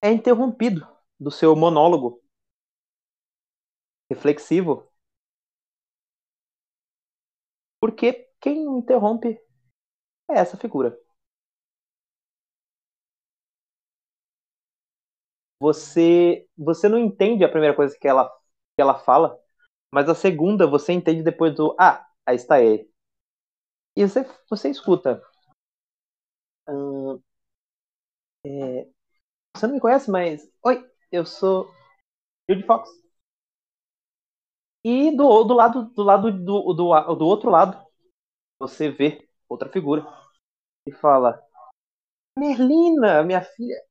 é interrompido do seu monólogo reflexivo. Porque quem interrompe é essa figura. Você, você não entende a primeira coisa que ela, que ela fala, mas a segunda você entende depois do ah, aí está ele. E você, você escuta. É, você não me conhece, mas. Oi, eu sou Judy Fox. E do, do lado do lado do, do, do outro lado, você vê outra figura e fala: Merlina, minha filha,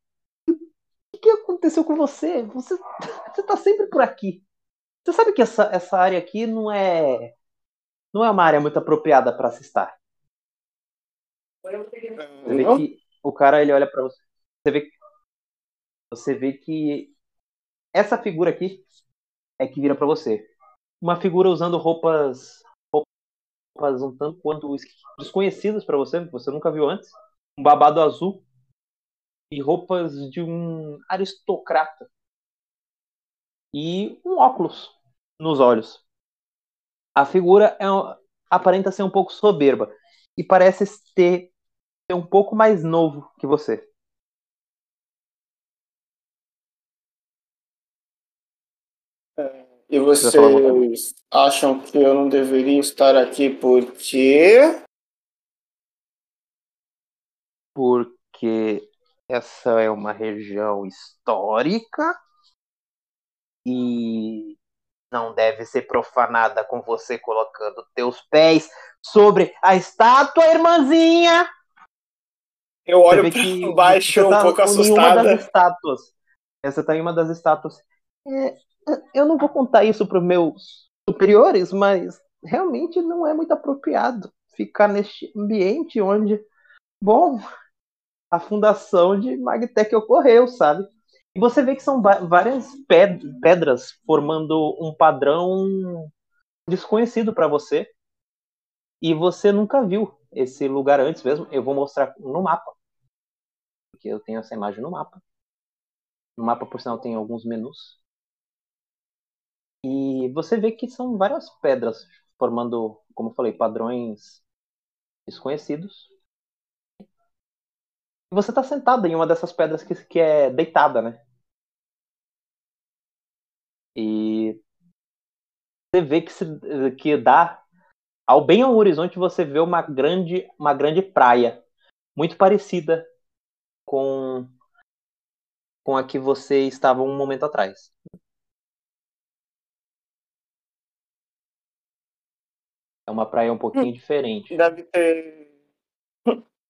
o que aconteceu com você? Você, você tá sempre por aqui. Você sabe que essa, essa área aqui não é não é uma área muito apropriada para se estar. Você vê que o cara ele olha para você. Você vê, você vê que essa figura aqui é que vira para você. Uma figura usando roupas roupas um tanto quanto desconhecidas para você, que você nunca viu antes. Um babado azul e roupas de um aristocrata e um óculos nos olhos. A figura é, aparenta ser um pouco soberba e parece ter, ser um pouco mais novo que você. É, e vocês acham que eu não deveria estar aqui por quê? Porque essa é uma região histórica e não deve ser profanada com você colocando teus pés sobre a estátua, irmãzinha. Eu olho para baixo um tá pouco assustada. Uma das estátuas. Essa tá em uma das estátuas. É, eu não vou contar isso para meus superiores, mas realmente não é muito apropriado ficar neste ambiente onde, bom, a fundação de Magtech ocorreu, sabe? E você vê que são várias pedras formando um padrão desconhecido para você e você nunca viu esse lugar antes mesmo. Eu vou mostrar no mapa, porque eu tenho essa imagem no mapa. No mapa, por sinal, tem alguns menus. E você vê que são várias pedras formando, como eu falei, padrões desconhecidos. E você está sentado em uma dessas pedras que, que é deitada, né? E você vê que, se, que dá ao bem ao horizonte você vê uma grande uma grande praia muito parecida com com a que você estava um momento atrás. É uma praia um pouquinho hum, diferente. Deve ter.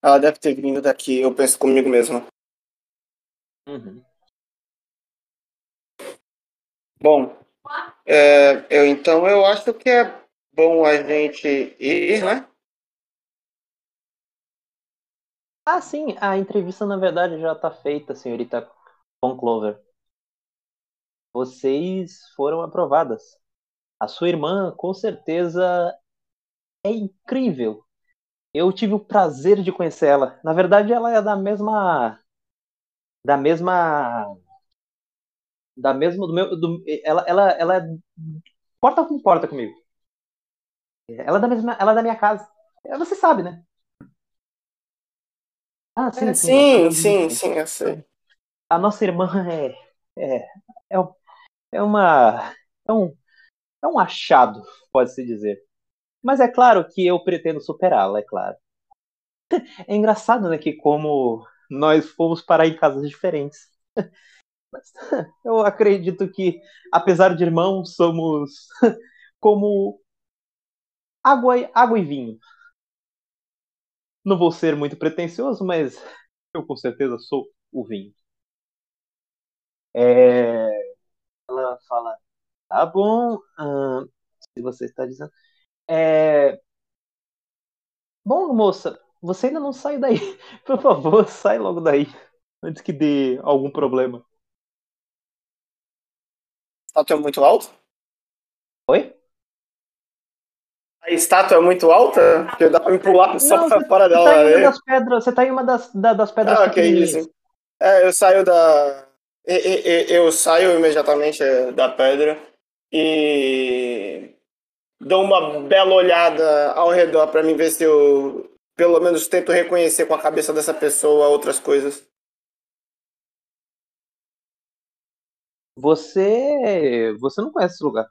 Ela deve ter vindo daqui, eu penso comigo mesmo. Uhum. Bom, é, eu então eu acho que é bom a gente ir, né? Ah, sim, a entrevista na verdade já está feita, senhorita Von Clover. Vocês foram aprovadas. A sua irmã, com certeza, é incrível. Eu tive o prazer de conhecer ela. Na verdade, ela é da mesma. Da mesma. Da mesma. Do meu, do, ela, ela, ela é porta com porta comigo. Ela é da mesma. Ela é da minha casa. Você sabe, né? Ah, sim, é, sim, sim, sim, sim, eu sei. A nossa irmã é. É, é, é uma. É um, é um achado, pode-se dizer. Mas é claro que eu pretendo superá-la, é claro. É engraçado, né, que como nós fomos parar em casas diferentes. Mas eu acredito que, apesar de irmãos, somos como água, água e vinho. Não vou ser muito pretensioso, mas eu com certeza sou o vinho. É... Ela fala, tá bom, hum, se você está dizendo. É... Bom, moça, você ainda não sai daí. Por favor, sai logo daí. Antes que dê algum problema. Estátua é muito alta? Oi? A estátua é muito alta? Porque dá pra me pular só não, pra fora dela. Tá em uma das pedras, você tá em uma das, das pedras ah, pequenininhas. É, eu saio da. Eu, eu, eu saio imediatamente é, da pedra e dou uma bela olhada ao redor para mim ver se eu pelo menos tento reconhecer com a cabeça dessa pessoa outras coisas. Você você não conhece esse lugar.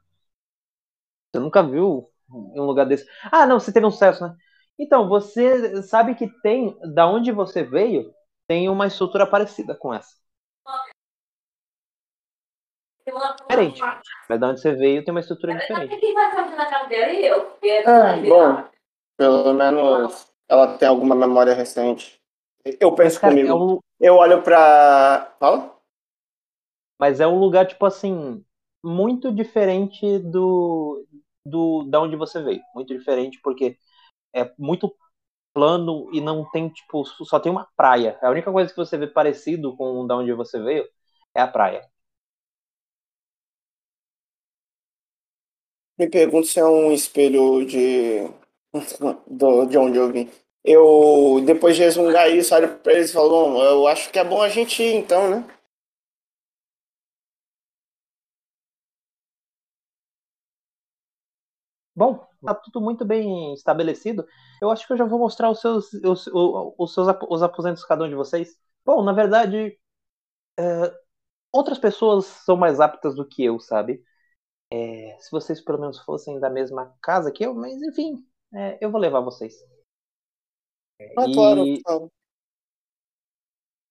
Você nunca viu um lugar desse. Ah, não, você teve um sucesso, né? Então, você sabe que tem, da onde você veio, tem uma estrutura parecida com essa. Diferente. Mas de onde você veio tem uma estrutura diferente. Ah, bom. Pelo menos ela tem alguma memória recente. Eu penso cara, comigo. É um... Eu olho pra. Fala? Mas é um lugar, tipo assim, muito diferente do, do da onde você veio. Muito diferente, porque é muito plano e não tem, tipo, só tem uma praia. A única coisa que você vê parecido com da onde você veio é a praia. Me pergunto se é um espelho de. Do, de onde eu vim. Eu, depois de resmungar isso, olho pra eles e falo: eu acho que é bom a gente ir então, né? Bom, tá tudo muito bem estabelecido. Eu acho que eu já vou mostrar os seus, os, os seus os aposentos cada um de vocês. Bom, na verdade, é, outras pessoas são mais aptas do que eu, sabe? É, se vocês pelo menos fossem da mesma casa que eu, mas enfim, é, eu vou levar vocês. Ah, e... claro, claro.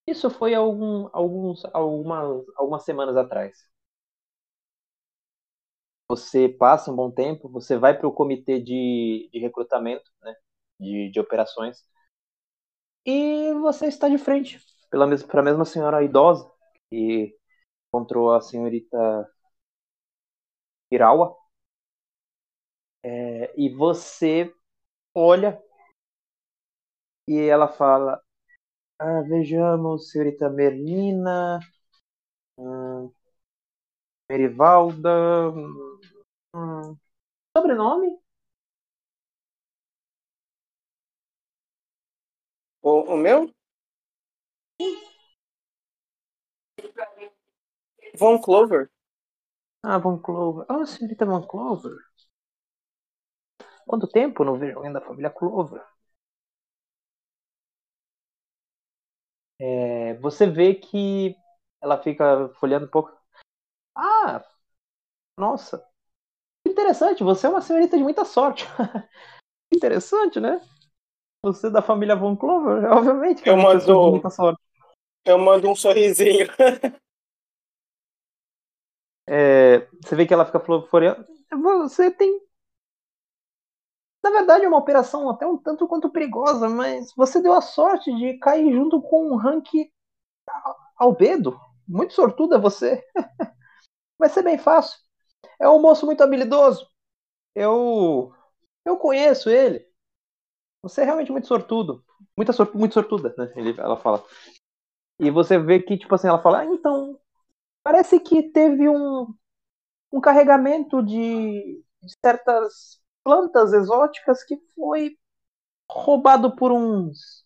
Isso foi algum, alguns, algumas, algumas semanas atrás. Você passa um bom tempo, você vai para o comitê de, de recrutamento, né, de, de operações, e você está de frente para a mesma senhora idosa que encontrou a senhorita Irawa. É, e você olha e ela fala: ah, Vejamos, senhorita Merlina, hum, Merivalda. Hum, Sobrenome? O, o meu? Von Clover. Ah, Von Clover. Ah, senhorita Von Clover. Quanto tempo não vejo alguém da família Clover? É, você vê que ela fica folhando um pouco. Ah, nossa. Interessante, você é uma senhorita de muita sorte. Interessante, né? Você da família Von Clover, obviamente que Eu é mando- muita sorte. Eu mando um sorrisinho. É, você vê que ela fica floreando. Você tem. Na verdade, é uma operação até um tanto quanto perigosa, mas você deu a sorte de cair junto com um rank albedo. Muito sortuda você. Vai ser bem fácil. É um moço muito habilidoso. Eu. Eu conheço ele. Você é realmente muito sortudo. Muita sor, muito sortuda, né? Ele, ela fala. E você vê que, tipo assim, ela fala, ah, então, parece que teve um, um carregamento de, de certas plantas exóticas que foi roubado por uns,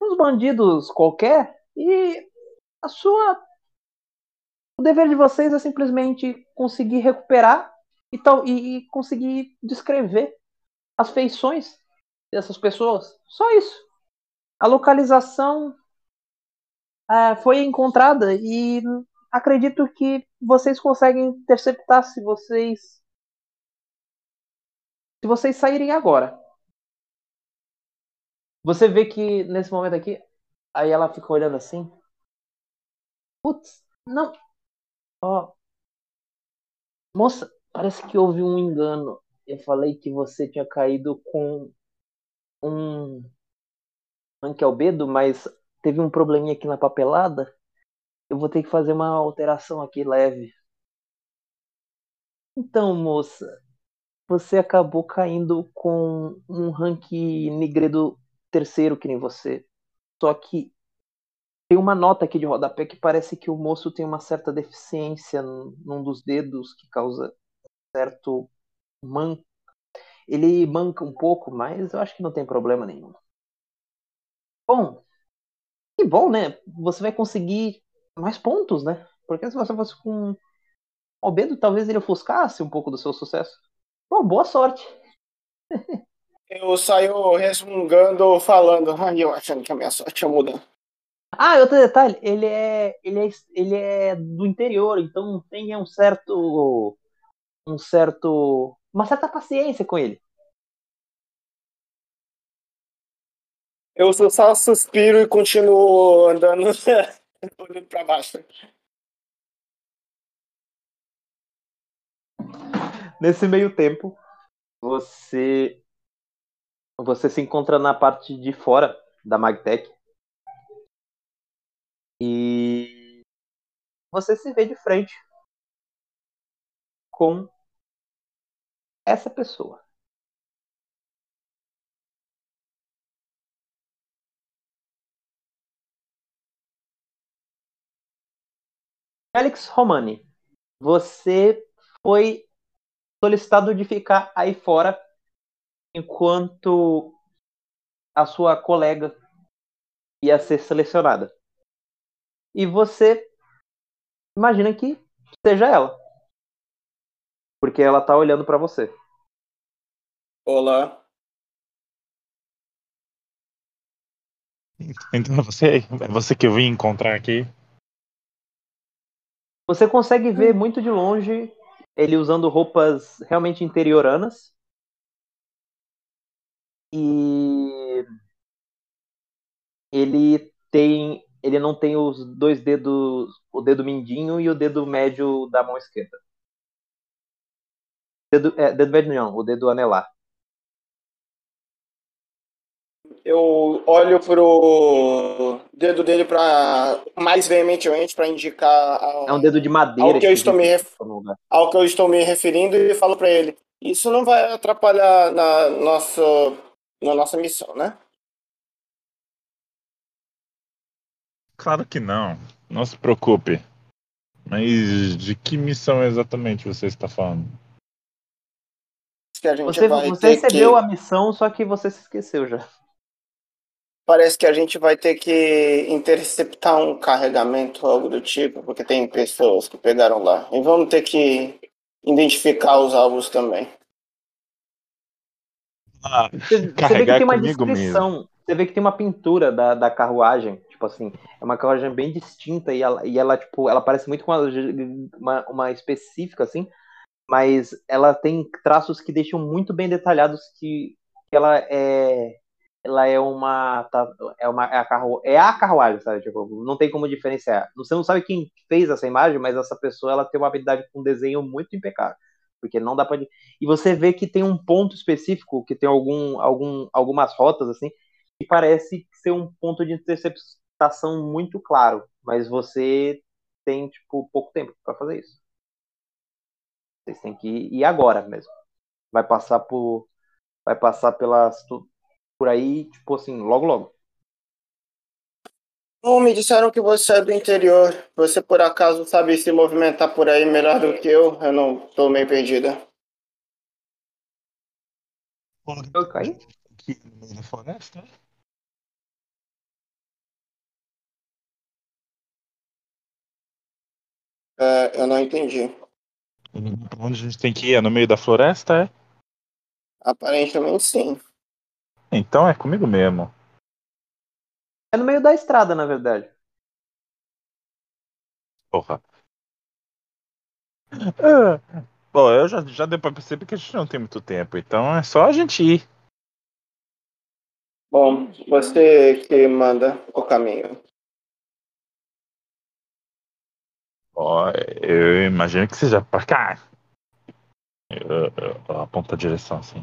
uns bandidos qualquer e a sua o dever de vocês é simplesmente conseguir recuperar e, tal, e, conseguir descrever as feições dessas pessoas. Só isso. A localização ah, foi encontrada e acredito que vocês conseguem interceptar se vocês se vocês saírem agora. Você vê que nesse momento aqui, aí ela fica olhando assim. Putz, não. Ó. Moça, parece que houve um engano. Eu falei que você tinha caído com um anquelbedo, mas teve um probleminha aqui na papelada. Eu vou ter que fazer uma alteração aqui leve. Então, moça, você acabou caindo com um rank negredo terceiro que nem você. Só que tem uma nota aqui de rodapé que parece que o moço tem uma certa deficiência num dos dedos que causa certo man... Ele manca um pouco, mas eu acho que não tem problema nenhum. Bom, que bom, né? Você vai conseguir mais pontos, né? Porque se você fosse com Albedo, talvez ele ofuscasse um pouco do seu sucesso. Bom, boa sorte. Eu saio resmungando, falando, ai, eu achando que a minha sorte ia mudar. Ah, outro detalhe, ele é, ele é, ele é do interior, então tenha um certo, um certo, uma certa paciência com ele. Eu só suspiro e continuo andando, olhando pra baixo. Nesse meio tempo, você você se encontra na parte de fora da Magtech e você se vê de frente com essa pessoa. Alex Romani, você foi solicitado de ficar aí fora enquanto a sua colega ia ser selecionada. E você imagina que seja ela. Porque ela tá olhando para você. Olá. Então é você, é você que eu vim encontrar aqui. Você consegue ver muito de longe ele usando roupas realmente interioranas. E ele tem, ele não tem os dois dedos, o dedo mindinho e o dedo médio da mão esquerda. Dedo, é, dedo médio não, o dedo anelar. Eu olho pro dedo dele para mais veementemente para indicar a- É um dedo de madeira. ao que eu estou me ref- ao que eu estou me referindo e falo para ele: isso não vai atrapalhar na nossa na nossa missão, né? Claro que não. Não se preocupe. Mas de que missão exatamente você está falando? que a gente Você, vai você recebeu que... a missão, só que você se esqueceu já. Parece que a gente vai ter que interceptar um carregamento, algo do tipo, porque tem pessoas que pegaram lá. E vamos ter que identificar os alvos também. Ah, Você, você vê que tem uma comigo mesmo. descrição. Você vê que tem uma pintura da, da carruagem, tipo assim, é uma carruagem bem distinta e ela, e ela tipo, ela parece muito com uma, uma, uma específica, assim, mas ela tem traços que deixam muito bem detalhados que, que ela é ela é uma tá, é uma é a, é a carruagem, sabe? Tipo, não tem como diferenciar. Você não sabe quem fez essa imagem, mas essa pessoa ela tem uma habilidade com desenho muito impecável, porque não dá para e você vê que tem um ponto específico, que tem algum, algum algumas rotas assim, que parece ser um ponto de interceptação muito claro, mas você tem tipo pouco tempo para fazer isso. Vocês têm que ir agora mesmo. Vai passar por vai passar pelas por aí, tipo assim, logo logo. Bom, me disseram que você é do interior. Você por acaso sabe se movimentar por aí melhor do que eu? Eu não tô meio perdida. Eu caí? Aqui no meio da floresta? É, eu não entendi. Onde a gente tem que ir? É no meio da floresta, é? Aparentemente sim. Então é comigo mesmo. É no meio da estrada, na verdade. Porra. Ah, bom, eu já, já deu pra perceber que a gente não tem muito tempo, então é só a gente ir. Bom, você que manda o caminho. Ó, eu imagino que seja pra cá. Eu, eu, eu aponto a direção assim.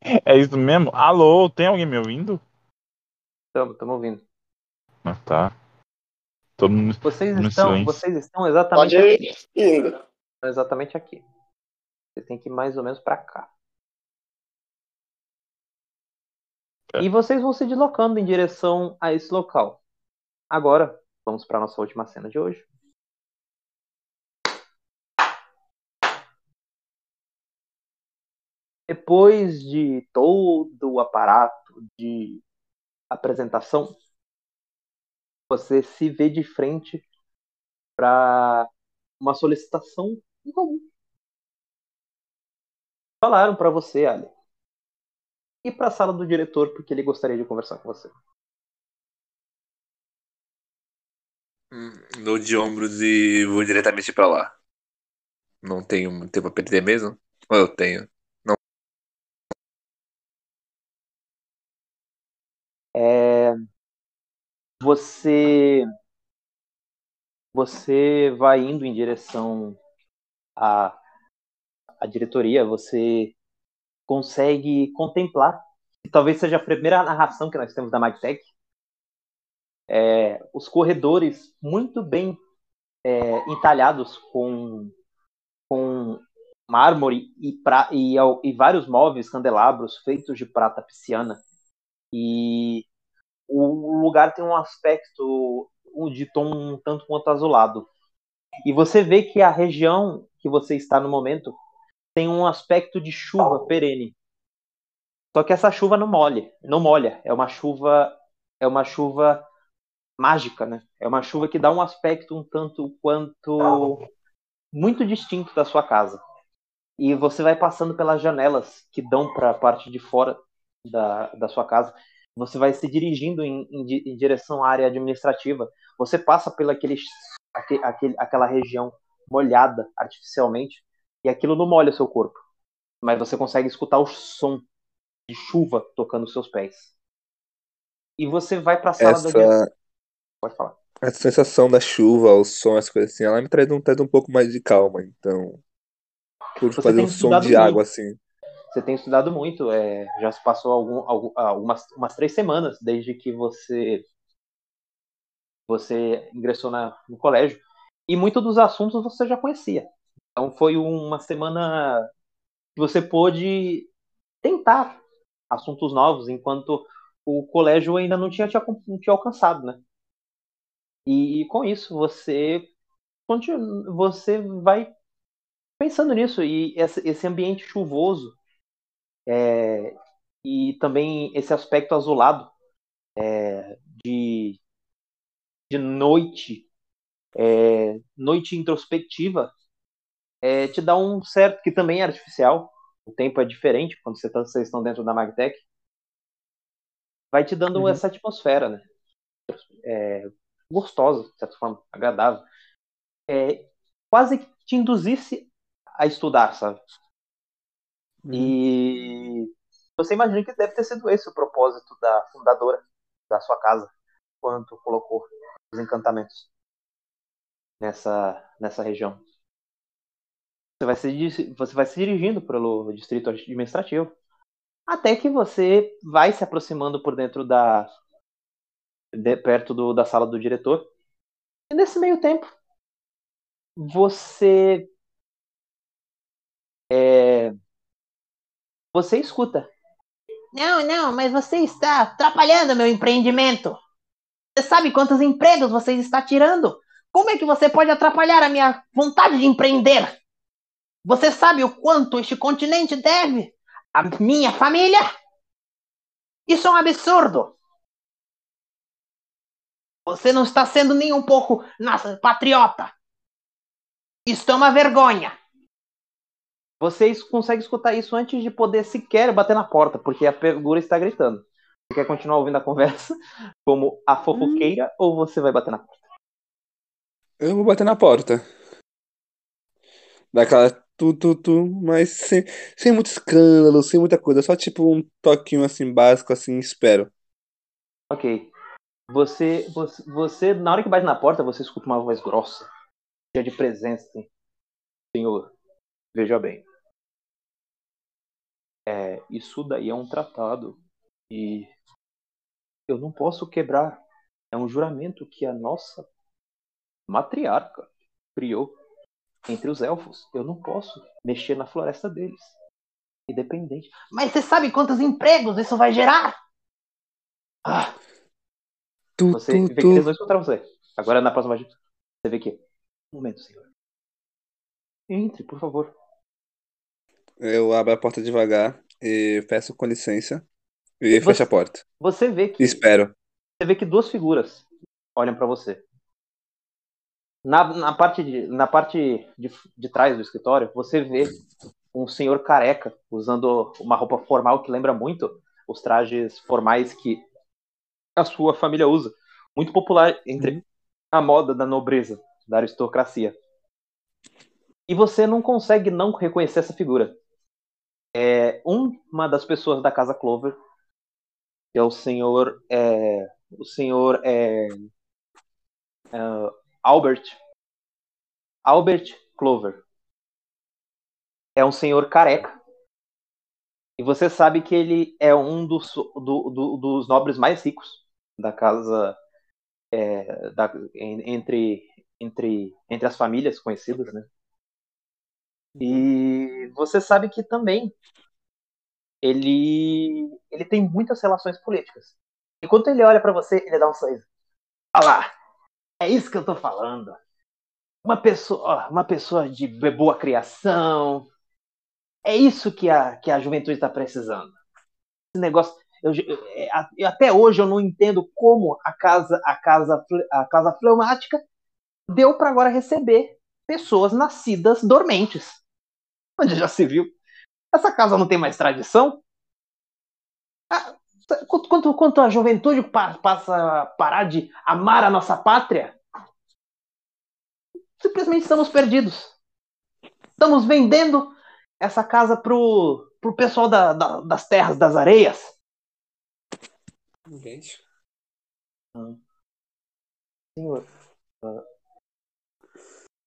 É isso mesmo? Alô, tem alguém me ouvindo? Estamos, estamos ouvindo. Ah, tá. Todo mundo Vocês no estão, vocês estão exatamente Pode aqui. ir indo. Estão exatamente aqui. Você tem que ir mais ou menos para cá. É. E vocês vão se deslocando em direção a esse local. Agora, vamos para nossa última cena de hoje. Depois de todo o aparato de apresentação, você se vê de frente para uma solicitação incomum. Falaram para você, Ali, ir para a sala do diretor porque ele gostaria de conversar com você. Hum, Dou de ombros e vou diretamente pra lá. Não tenho tempo a perder mesmo? Ou eu tenho? É, você você vai indo em direção à, à diretoria, você consegue contemplar, e talvez seja a primeira narração que nós temos da MagTech, é, os corredores muito bem é, entalhados com, com mármore e, pra, e, e vários móveis, candelabros feitos de prata pisciana. E o lugar tem um aspecto de tom um tanto quanto azulado. E você vê que a região que você está no momento tem um aspecto de chuva perene. Só que essa chuva não molha, não molha. É uma chuva, é uma chuva mágica, né? É uma chuva que dá um aspecto um tanto quanto muito distinto da sua casa. E você vai passando pelas janelas que dão para a parte de fora da, da sua casa você vai se dirigindo em, em, em, direção à área administrativa, você passa pela aquele, aquele, aquela região molhada artificialmente, e aquilo não molha o seu corpo, mas você consegue escutar o som de chuva tocando os seus pés. E você vai para a sala Essa... da Pode falar. Essa sensação da chuva, o som, as coisas assim, ela me traz um, traz um pouco mais de calma, então. Por Você fazer um som de água assim. Você tem estudado muito, é, já se passou algum, algum, algumas umas três semanas desde que você você ingressou na, no colégio e muitos dos assuntos você já conhecia. Então foi uma semana que você pôde tentar assuntos novos enquanto o colégio ainda não tinha te, não alcançado, né? E com isso você você vai pensando nisso e esse ambiente chuvoso é, e também esse aspecto azulado é, de, de noite, é, noite introspectiva, é, te dá um certo que também é artificial. O tempo é diferente quando você tá, vocês estão dentro da Magtech. Vai te dando uhum. essa atmosfera, né? É, gostosa, de certa forma, agradável. É, quase que te induzisse a estudar, sabe? Uhum. E você imagina que deve ter sido esse o propósito da fundadora da sua casa, quando colocou os encantamentos nessa, nessa região. Você vai, se, você vai se dirigindo pelo distrito administrativo até que você vai se aproximando por dentro da de, perto do, da sala do diretor e nesse meio tempo você é, você escuta não, não, mas você está atrapalhando meu empreendimento. Você sabe quantos empregos você está tirando? Como é que você pode atrapalhar a minha vontade de empreender? Você sabe o quanto este continente deve à minha família? Isso é um absurdo. Você não está sendo nem um pouco patriota. Isso é uma vergonha. Vocês conseguem escutar isso antes de poder sequer bater na porta, porque a figura está gritando. Você quer continuar ouvindo a conversa como a fofoqueira hum. ou você vai bater na porta? Eu vou bater na porta. Daquela tu, tu, tu, mas sem, sem muito escândalo, sem muita coisa, só tipo um toquinho assim básico, assim, espero. Ok. Você, você, você, na hora que bate na porta, você escuta uma voz grossa, cheia de presença, assim. Senhor, veja bem. É, isso daí é um tratado e eu não posso quebrar. É um juramento que a nossa matriarca criou entre os elfos. Eu não posso mexer na floresta deles. Independente. Mas você sabe quantos empregos isso vai gerar? Ah. Tu, você tu, vê tu. que eles vão encontrar você. Agora na próxima você vê que. Um momento, senhor. Entre, por favor. Eu abro a porta devagar e peço com licença e você, fecho a porta. Você vê que. Espero. Você vê que duas figuras olham para você. Na, na parte, de, na parte de, de trás do escritório, você vê um senhor careca usando uma roupa formal que lembra muito os trajes formais que a sua família usa. Muito popular entre uhum. a moda da nobreza, da aristocracia. E você não consegue não reconhecer essa figura é, uma das pessoas da casa Clover, que é o senhor, é, o senhor é, é, Albert, Albert Clover, é um senhor careca. E você sabe que ele é um dos, do, do, dos nobres mais ricos da casa, é, da, entre, entre, entre as famílias conhecidas, né? E você sabe que também ele ele tem muitas relações políticas. Enquanto ele olha para você, ele dá um sorriso. Olha lá, é isso que eu tô falando. Uma pessoa, uma pessoa de boa criação. É isso que a, que a juventude está precisando. Esse negócio. Eu, eu, até hoje eu não entendo como a casa, a casa, a casa fleumática deu para agora receber pessoas nascidas dormentes. Onde já se viu? Essa casa não tem mais tradição? Ah, quanto, quanto, quanto a juventude passa a parar de amar a nossa pátria? Simplesmente estamos perdidos. Estamos vendendo essa casa pro, pro pessoal da, da, das terras das areias. Gente. Ah. Senhor, uh,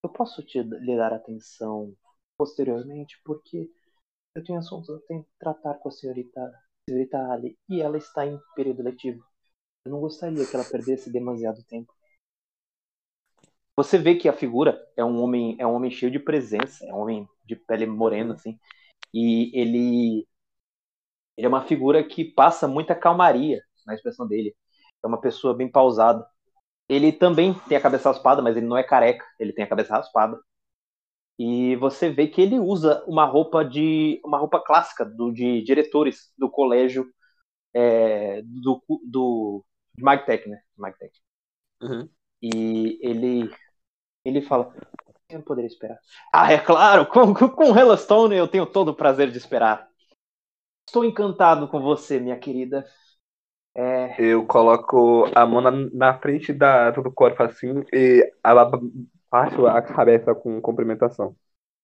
eu posso te lhe dar atenção posteriormente, porque eu tenho assuntos, eu tenho tratar com a senhorita, senhorita Ali, e ela está em período letivo. Eu não gostaria que ela perdesse demasiado tempo. Você vê que a figura é um homem, é um homem cheio de presença, é um homem de pele morena assim, e ele ele é uma figura que passa muita calmaria na expressão dele. É uma pessoa bem pausada. Ele também tem a cabeça raspada, mas ele não é careca, ele tem a cabeça raspada. E você vê que ele usa uma roupa de uma roupa clássica do, de diretores do colégio é, do, do de Magtech, né? Magtech. Uhum. E ele ele fala: Eu não poderia esperar. Ah, é claro, com, com Hellstone eu tenho todo o prazer de esperar. Estou encantado com você, minha querida. É, Eu coloco a mão na, na frente da, do corpo assim e abaixo a cabeça com cumprimentação.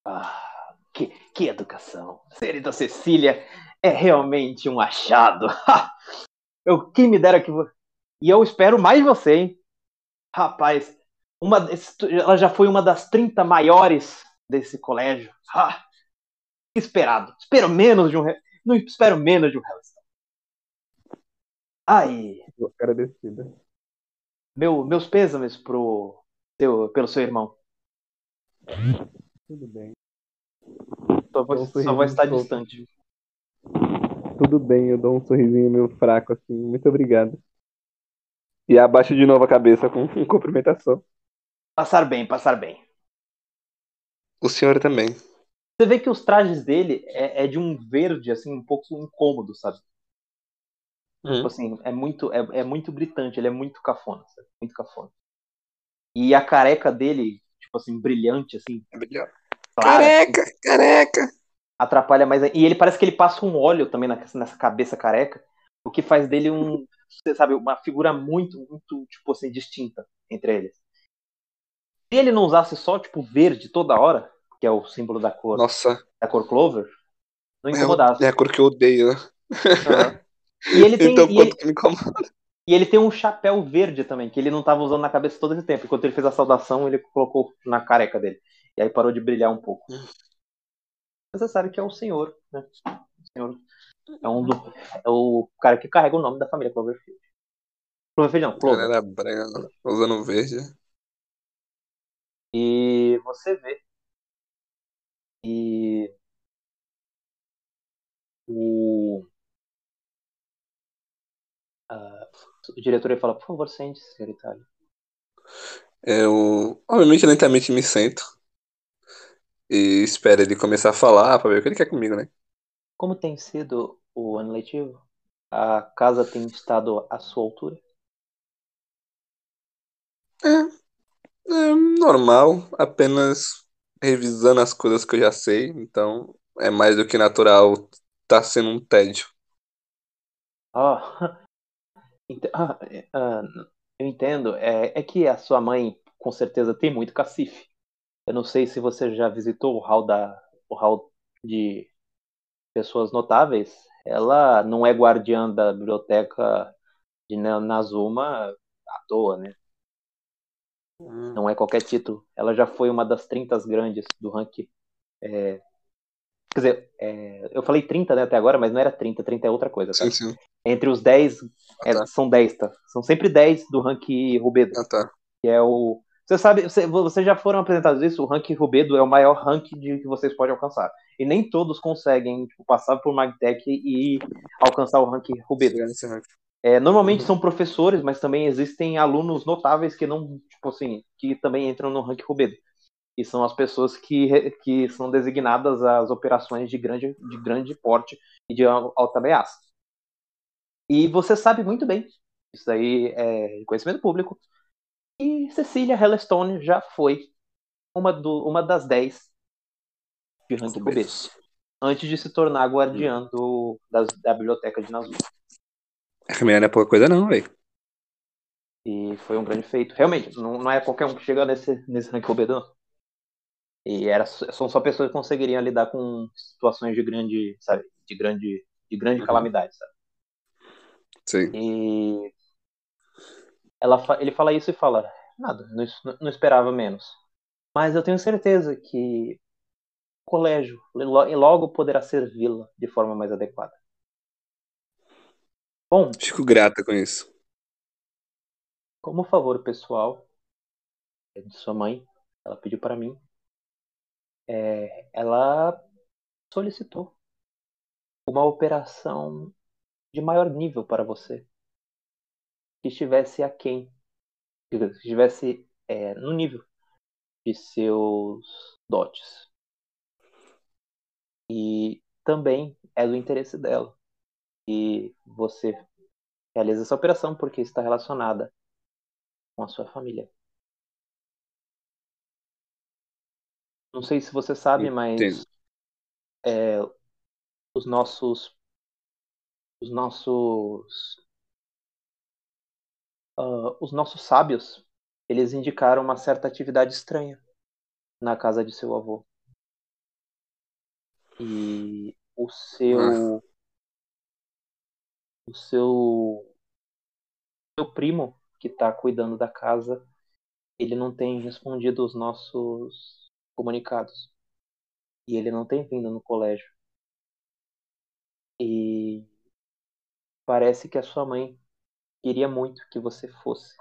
Ah, que, que educação. Senhorita Cecília é realmente um achado. eu, quem me dera que. E eu espero mais você, hein? Rapaz, uma, ela já foi uma das 30 maiores desse colégio. Ah, esperado. Espero menos de um. Não espero menos de um Hellstone. Ai, Tô Agradecida. meu, meus pêsames pro, seu, pelo seu irmão. Tudo bem. Sua voz, um sua voz está distante. Tudo bem, eu dou um sorrisinho meio fraco assim. Muito obrigado. E abaixo de novo a cabeça com cumprimentação. Passar bem, passar bem. O senhor também. Você vê que os trajes dele é, é de um verde, assim, um pouco incômodo, sabe? Hum. Tipo assim, é muito, é, é muito gritante, ele é muito cafona, sabe? Muito cafona. E a careca dele, tipo assim, brilhante, assim, clara, assim, Careca, careca. atrapalha mais. E ele parece que ele passa um óleo também na- nessa cabeça careca, o que faz dele um, você sabe, uma figura muito, muito, tipo assim, distinta entre eles. Se ele não usasse só, tipo, verde toda hora, que é o símbolo da cor, Nossa, da cor clover, não é, incomodasse. é a cor que eu odeio. Aham. E ele tem, então, e ele, quanto que me incomoda. e ele tem um chapéu verde também, que ele não estava usando na cabeça todo esse tempo. Enquanto ele fez a saudação, ele colocou na careca dele. E aí parou de brilhar um pouco. Mas você sabe que é o senhor, né? O senhor é um do, é o cara que carrega o nome da família Cloverfield. Cloverfield não, Clover. era usando verde. E você vê. E o, ah, o diretor ele fala, por favor, sente-se, senhor Itália. Eu, obviamente, lentamente me sento e espero ele começar a falar pra ver o que ele quer comigo, né? Como tem sido o ano letivo? A casa tem estado à sua altura? É normal, apenas revisando as coisas que eu já sei, então é mais do que natural, tá sendo um tédio. Ah, ent- ah, é, ah, eu entendo. É, é que a sua mãe, com certeza, tem muito cacife. Eu não sei se você já visitou o hall da, o hall de pessoas notáveis. Ela não é guardiã da biblioteca de Na- Nazuma à toa, né? Não é qualquer título. Ela já foi uma das 30 grandes do ranking. é, quer dizer, é, eu falei 30 né, até agora, mas não era 30. 30 é outra coisa, tá? Sim, sim. Entre os 10, é, Ah, tá. são 10, tá? São sempre 10 do ranking Rubedo, Ah, tá. que é o. Você sabe, você, vocês já foram apresentados isso? O ranking Rubedo é o maior ranking de, que vocês podem alcançar. E nem todos conseguem tipo, passar por Magtech e alcançar o ranking Rubedo. É, normalmente Uhum. são professores, mas também existem alunos notáveis que não, tipo assim, que também entram no ranking Rubedo. E são as pessoas que, que são designadas às operações de grande, de grande porte e de al- alta ameaça. E você sabe muito bem, isso aí é conhecimento público, e Cecília Hellstone já foi uma, do, uma das 10 de ranking Começo. antes de se tornar guardiã do, das- da biblioteca de Nazgûl. Mulher não é pouca coisa, não, velho. E foi um grande feito. Realmente, não, não é qualquer um que chega nesse, nesse ranking Rubedo, não. E era, são só pessoas que conseguiriam lidar com situações de grande, sabe, de grande, de grande Uhum. calamidade, sabe? Sim. E ela, ele fala isso e fala, nada, não, não esperava menos. Mas eu tenho certeza que o colégio lo- logo poderá servi-la de forma mais adequada. Bom, Fico grata com isso. como favor pessoal é de sua mãe, ela pediu para mim, é, ela solicitou uma operação de maior nível para você, que estivesse aquém que estivesse é, no nível de seus dotes. E também é do interesse dela. E você realiza essa operação porque está relacionada com a sua família. Não sei se você sabe, mas é, os nossos os nossos uh, os nossos sábios eles indicaram uma certa atividade estranha na casa de seu avô e o seu ah. o seu seu primo que está cuidando da casa ele não tem respondido os nossos comunicados e ele não tem vindo no colégio e parece que a sua mãe queria muito que você fosse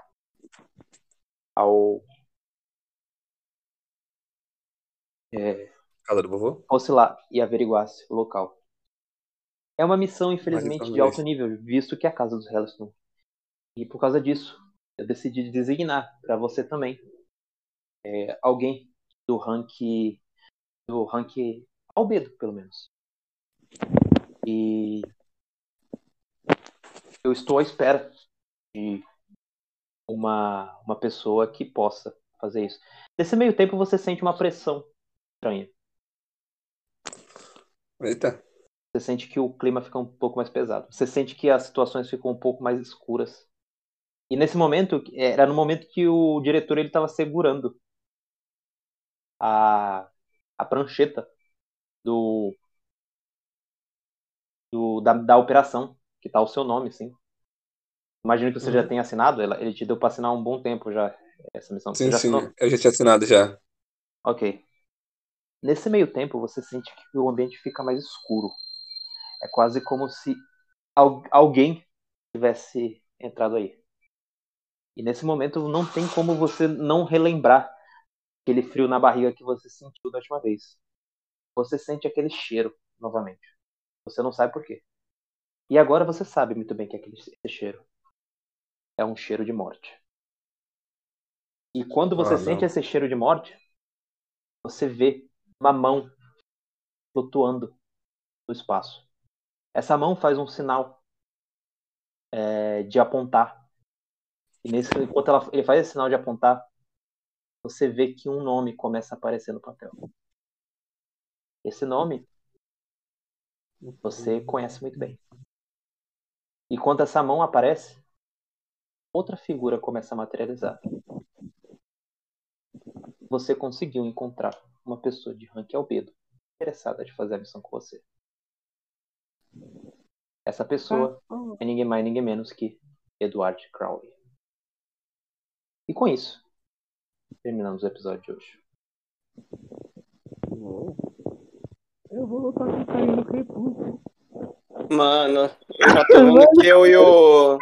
ao é, casa do vovô? Fosse lá e averiguasse o local. É uma missão, infelizmente, de alto nível, visto que é a casa dos Hellstone. E por causa disso, eu decidi designar para você também é, alguém do rank do rank albedo, pelo menos. E eu estou à espera de uma, uma pessoa que possa fazer isso. Nesse meio tempo você sente uma pressão estranha. Eita. Você sente que o clima fica um pouco mais pesado. Você sente que as situações ficam um pouco mais escuras. E nesse momento, era no momento que o diretor ele estava segurando a, a prancheta do, do da, da operação que tá o seu nome, sim. Imagino que você uhum. já tenha assinado, ele te deu para assinar há um bom tempo já essa missão. Sim, sim, eu já tinha assinado já. Ok. Nesse meio tempo, você sente que o ambiente fica mais escuro. É quase como se alguém tivesse entrado aí. E nesse momento não tem como você não relembrar aquele frio na barriga que você sentiu da última vez. Você sente aquele cheiro novamente. Você não sabe por quê. E agora você sabe muito bem que é aquele cheiro. É um cheiro de morte. E quando você ah, sente esse cheiro de morte, você vê uma mão flutuando no espaço. Essa mão faz um sinal é, de apontar. E nesse, enquanto ela, ele faz esse sinal de apontar, você vê que um nome começa a aparecer no papel. Esse nome você conhece muito bem. E quando essa mão aparece, outra figura começa a materializar. Você conseguiu encontrar uma pessoa de rank albedo interessada de fazer a missão com você. Essa pessoa é ninguém mais, ninguém menos que Edward Crowley. E com isso, terminamos o episódio de hoje. Eu vou lutar com o carinho no crepúsculo. Mano, eu já tô vendo que eu e o.